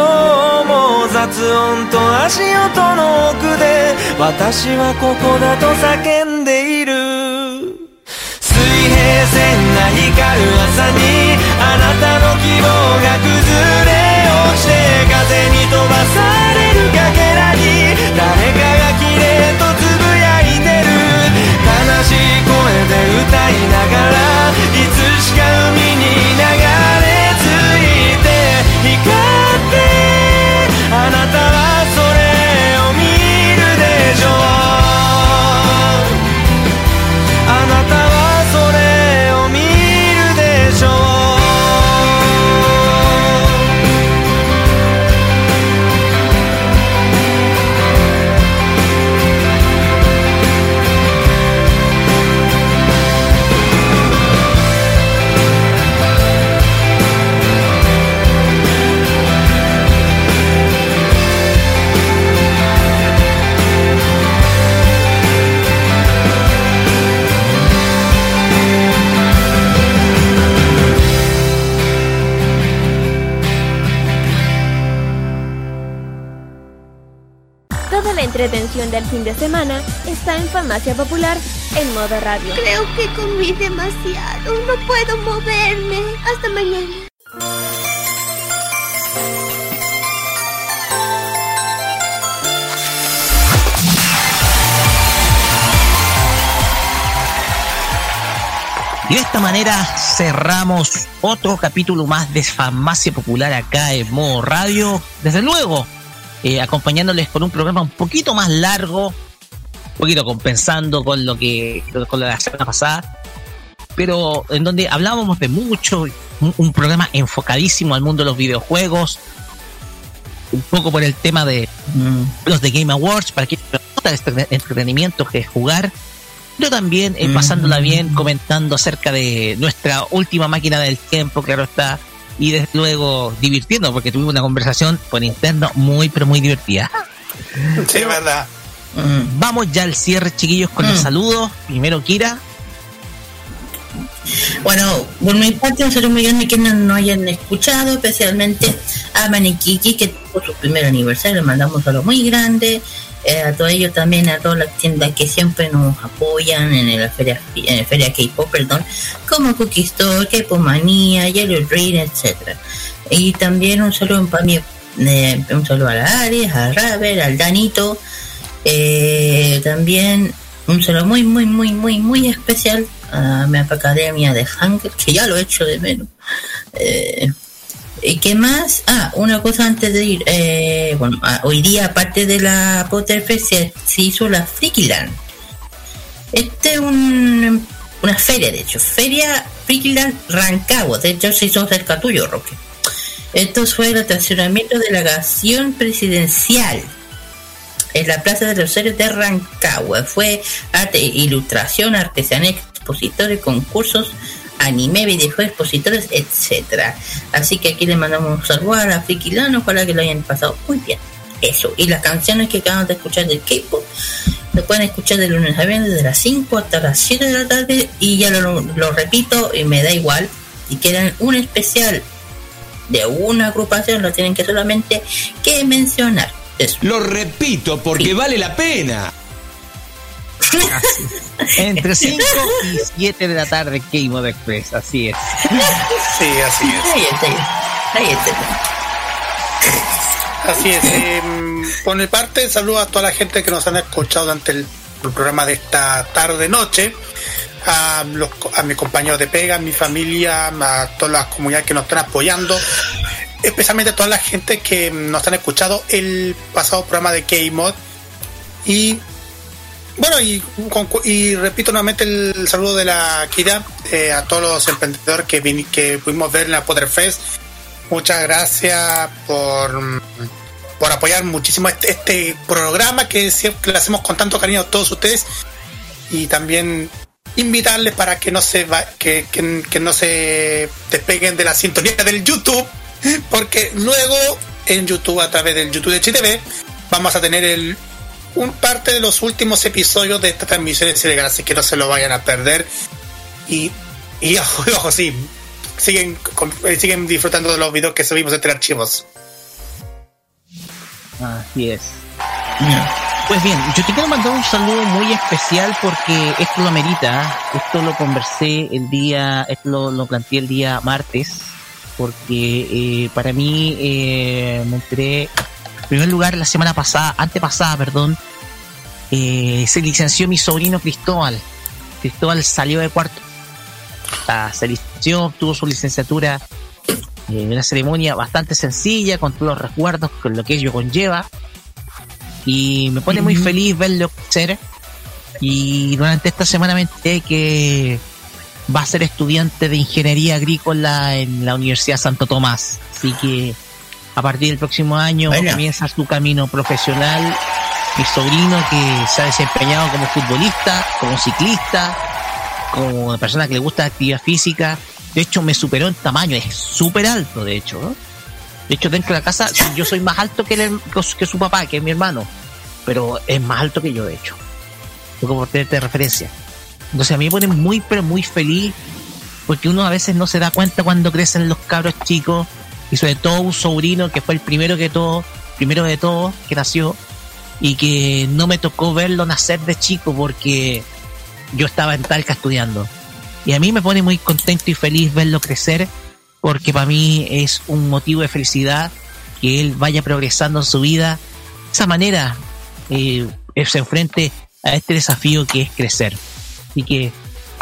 も雑音と足音の奥で私はここだと叫ん semana está en Farmacia Popular en modo radio. Creo que comí demasiado. No puedo moverme. Hasta mañana. Y de esta manera cerramos otro capítulo más de Farmacia Popular acá en Modo Radio. Desde luego, eh, acompañándoles con un programa un poquito más largo, poquito compensando con lo que con de la semana pasada, pero en donde hablábamos de mucho, un, un programa enfocadísimo al mundo de los videojuegos, un poco por el tema de los de Game Awards, para que el entretenimiento que es jugar, pero también eh, pasándola bien, comentando acerca de nuestra última máquina del tiempo, claro está, y desde luego divirtiendo, porque tuvimos una conversación por interno muy, pero muy divertida. Sí, verdad. Mm, Vamos ya al cierre, chiquillos, con el saludo. Primero, Kira. Bueno, por mi parte, un saludo muy grande que no, no hayan escuchado, especialmente a Manikiki, que tuvo su primer aniversario, le mandamos un saludo muy grande. eh, a todos ellos también, a todas las tiendas que siempre nos apoyan en la feria, en la feria K-pop, perdón, como Cookie Store, K-pop Manía, Yellow Green, etcétera. Y también un saludo para mí, eh, un saludo a la Aries, a Raver, al Danito, eh, también un saludo muy, muy, muy, muy, muy especial a mi academia de Hunger, que ya lo he hecho de menos. Eh, ¿Y qué más? Ah, una cosa antes de ir. Eh, bueno, ah, hoy día, aparte de la Potterfest, se, se hizo la Freakyland. Este es un, una feria, de hecho. Feria Freakyland Rancagua. De hecho, se hizo cerca tuyo, Roque. Esto fue el estacionamiento de la delegación presidencial en la Plaza de los Héroes de Rancagua. Fue ilustración, artesanía, expositores, concursos, anime, videojuegos, expositores, etcétera. Así que aquí le mandamos un saludo a la Frikilano, ojalá que lo hayan pasado muy bien. Eso, y las canciones que acaban de escuchar del K-pop lo pueden escuchar de lunes a viernes desde las 5 hasta las 7 de la tarde y ya lo, repito y me da igual y quedan un especial de una agrupación lo tienen que solamente que mencionar Eso. Lo repito porque vale la pena. Entre 5 y 7 de la tarde, Game of Express, así es. Sí, así es. Ahí está, ahí está. Así es. eh, por mi parte, saludo a toda la gente que nos han escuchado durante el, el programa de esta tarde-noche. A, los, a mis compañeros de pega, a mi familia, a todas las comunidades que nos están apoyando. Especialmente a toda la gente que nos han escuchado el pasado programa de K-Mod. Y bueno, y, repito nuevamente el saludo de la Kira eh, a todos los emprendedores que, vin- que pudimos ver en la Potter Fest. Muchas gracias por, por apoyar muchísimo este, este programa que siempre lo hacemos con tanto cariño a todos ustedes y también invitarles para que no se va, que, que- que no se despeguen de la sintonía del YouTube porque luego en YouTube a través del YouTube de HTV vamos a tener el un parte de los últimos episodios de esta transmisión de Cinegal, así que no se lo vayan a perder. Y, y ojo, ojo, sí siguen con- eh, siguen disfrutando de los videos que subimos entre archivos. Así es. Pues bien, yo te quiero mandar un saludo muy especial porque esto lo amerita. Esto lo conversé el día, esto lo, lo planteé el día martes, porque eh, para mí eh, me enteré, en primer lugar, la semana pasada, antepasada, perdón, eh, se licenció mi sobrino Cristóbal. Cristóbal salió de cuarto. Ah, se licenció, obtuvo su licenciatura en una ceremonia bastante sencilla, con todos los recuerdos, con lo que ello conlleva. Y me pone muy feliz verlo crecer. Y durante esta semana me enteré que va a ser estudiante de ingeniería agrícola en la Universidad Santo Tomás. Así que a partir del próximo año comienza su camino profesional. Mi sobrino que se ha desempeñado como futbolista, como ciclista, como persona que le gusta la actividad física. De hecho, me superó en tamaño, es súper alto, de hecho. ¿no? De hecho, dentro de la casa, yo soy más alto que, el- que su papá, que es mi hermano. Pero es más alto que yo, de hecho. Por tenerte de referencia. Entonces, a mí me pone muy, pero muy feliz. Porque uno a veces no se da cuenta cuando crecen los cabros chicos. Y sobre todo un sobrino que fue el primero que todo, primero de todo, que nació. Y que no me tocó verlo nacer de chico porque yo estaba en Talca estudiando. Y a mí me pone muy contento y feliz verlo crecer, porque para mí es un motivo de felicidad que él vaya progresando en su vida. De esa manera eh, él se enfrente a este desafío que es crecer. Así que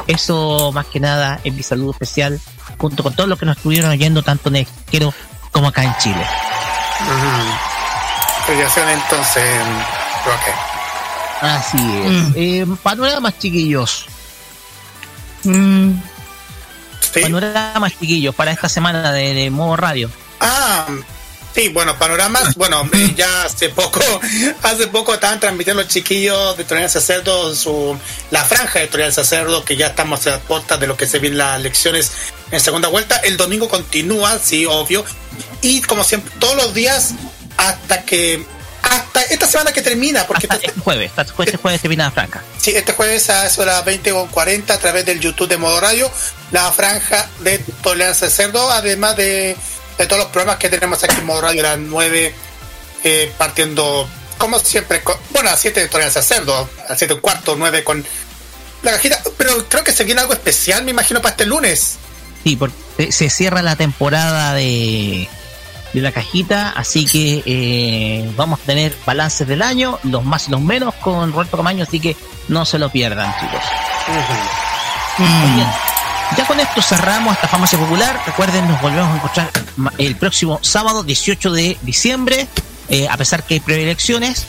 eso más que nada es mi saludo especial, junto con todos los que nos estuvieron oyendo tanto en el extranjero como acá en Chile. Felicitaciones entonces Roque Así es. Eh, panoramas chiquillos. Panoramas chiquillos para esta semana de, de modo radio. Ah, sí, bueno, panoramas, bueno, eh, ya hace poco, hace poco estaban transmitiendo los chiquillos de Torial Sacerdo su la franja de Torial Sacerdo, que ya estamos a puertas de lo que se vienen las elecciones en segunda vuelta. El domingo continúa, sí, obvio. Y como siempre, todos los días hasta que hasta esta semana que termina, porque este jueves, hasta este jueves termina la franja. Sí, este jueves a eso de las 20.40 a través del YouTube de Modo Radio, la franja de Tolerancia Cerdo, además de, de todos los programas que tenemos aquí en Modo Radio, a las 9, eh, partiendo, como siempre, con- bueno, a las 7 de Tolerancia Cerdo, a las 7 y cuarto, 9 con la cajita, pero creo que se viene algo especial, me imagino, para este lunes. Sí, porque se cierra la temporada de, de la cajita, así que eh, vamos a tener balances del año, los más y los menos con Roberto Camaño, así que no se lo pierdan, chicos. Muy bien. Ya con esto cerramos esta farmacia popular. Recuerden, nos volvemos a encontrar el próximo sábado, 18 de diciembre, eh, a pesar que hay preelecciones.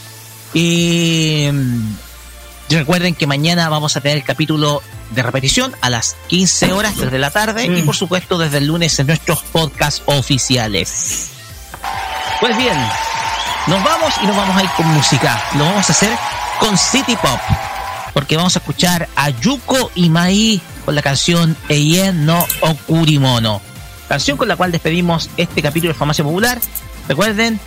Y mm, recuerden que mañana vamos a tener el capítulo de repetición a las 15 horas desde la tarde y por supuesto desde el lunes en nuestros podcasts oficiales. Pues bien, nos vamos y nos vamos a ir con música. Lo vamos a hacer con City Pop. Porque vamos a escuchar a Yuko Imai con la canción Eien no Okurimono. Canción con la cual despedimos este capítulo de Farmacia Popular. Recuerden,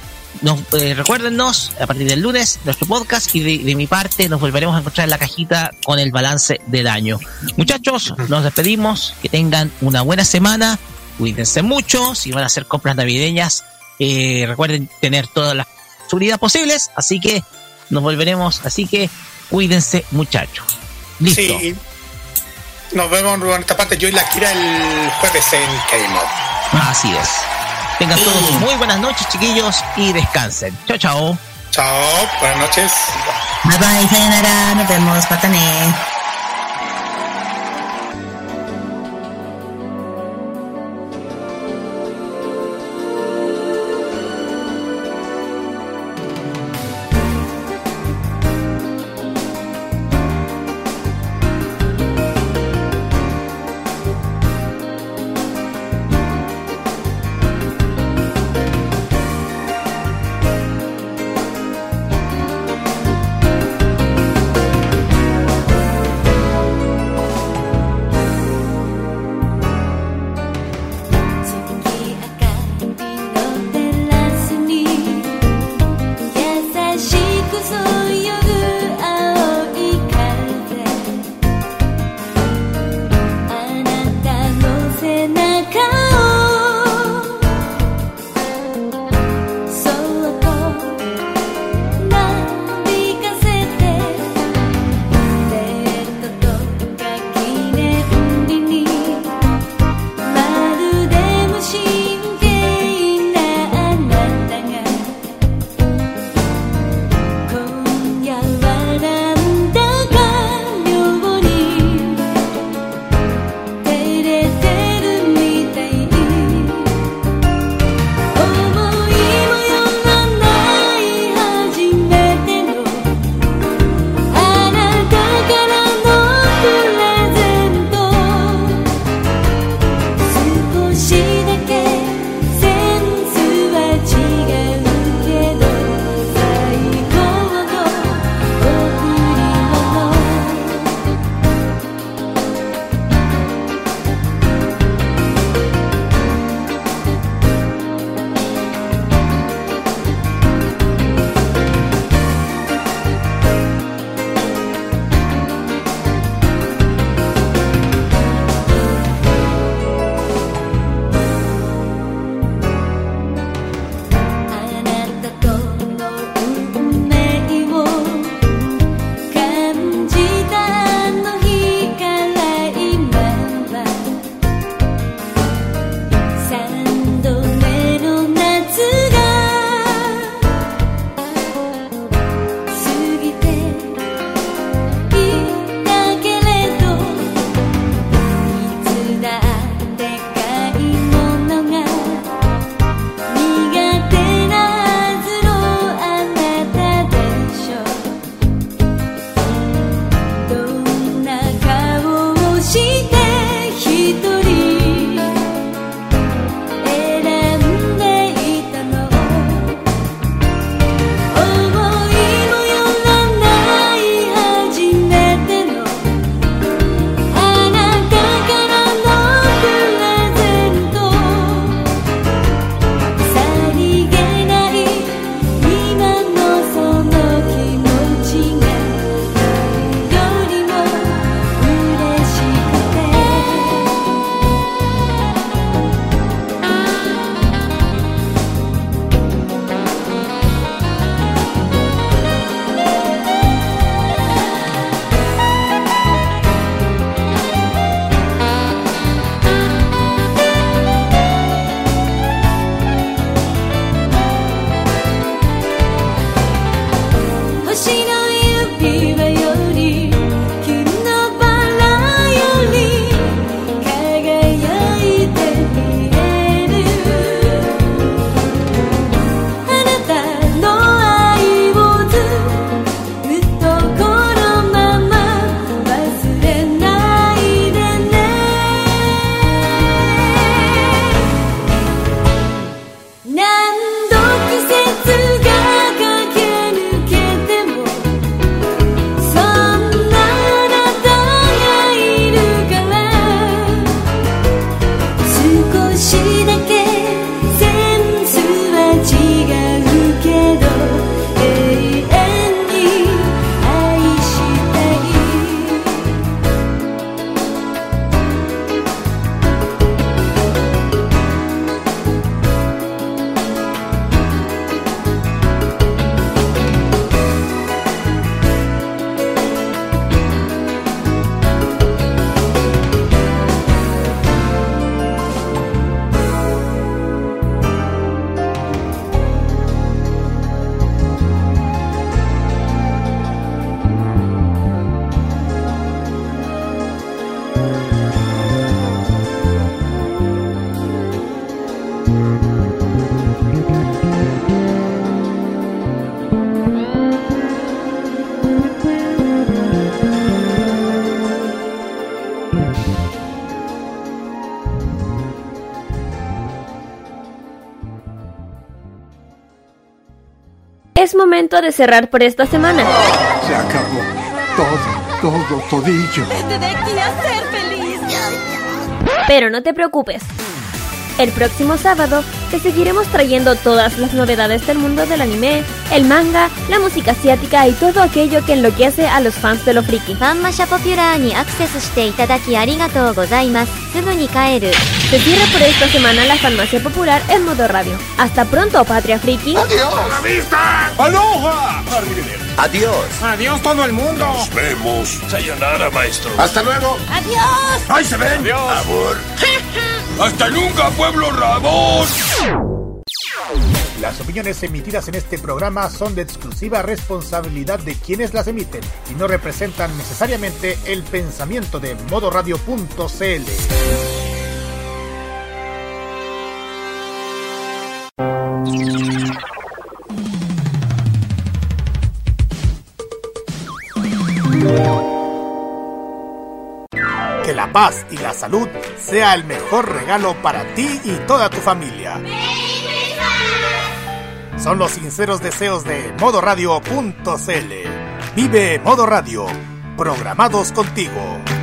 nos, eh, recuérdennos a partir del lunes nuestro podcast y de, de mi parte nos volveremos a encontrar en la cajita con el balance del año. Muchachos, nos despedimos. Que tengan una buena semana. Cuídense mucho. Si van a hacer compras navideñas, eh, recuerden tener todas las seguridad posibles. Así que nos volveremos. Así que cuídense, muchachos. Listo. Sí. Nos vemos en esta parte, yo y la Kira el jueves en Up. Así es. Tengan todos muy buenas noches, chiquillos, y descansen. Chao, chao. Chao, buenas noches. Bye bye, sayonara, nos vemos, patane. Es momento de cerrar por esta semana. Se acabó. Todo, todo, todillo. Vete de aquí a ser feliz. Pero no te preocupes. El próximo sábado te seguiremos trayendo todas las novedades del mundo del anime, el manga, la música asiática y todo aquello que enloquece a los fans de lo friki. ファンマシャポピュラーにアクセスしていただきありがとうございますすぐに帰る Se cierra por esta semana la farmacia popular en modo radio. Hasta pronto, Patria Friki. ¡A la vista! ¡Aloha! Adiós. Adiós todo el mundo. Nos vemos. Sayonara, maestro. Hasta luego. Adiós. ¡Ahí se ven! Adiós. Amor. Hasta nunca, pueblo rabón. Las opiniones emitidas en este programa son de exclusiva responsabilidad de quienes las emiten y no representan necesariamente el pensamiento de modoradio.cl. salud sea el mejor regalo para ti y toda tu familia. Son los sinceros deseos de modoradio.cl. Vive Modo Radio, programados contigo.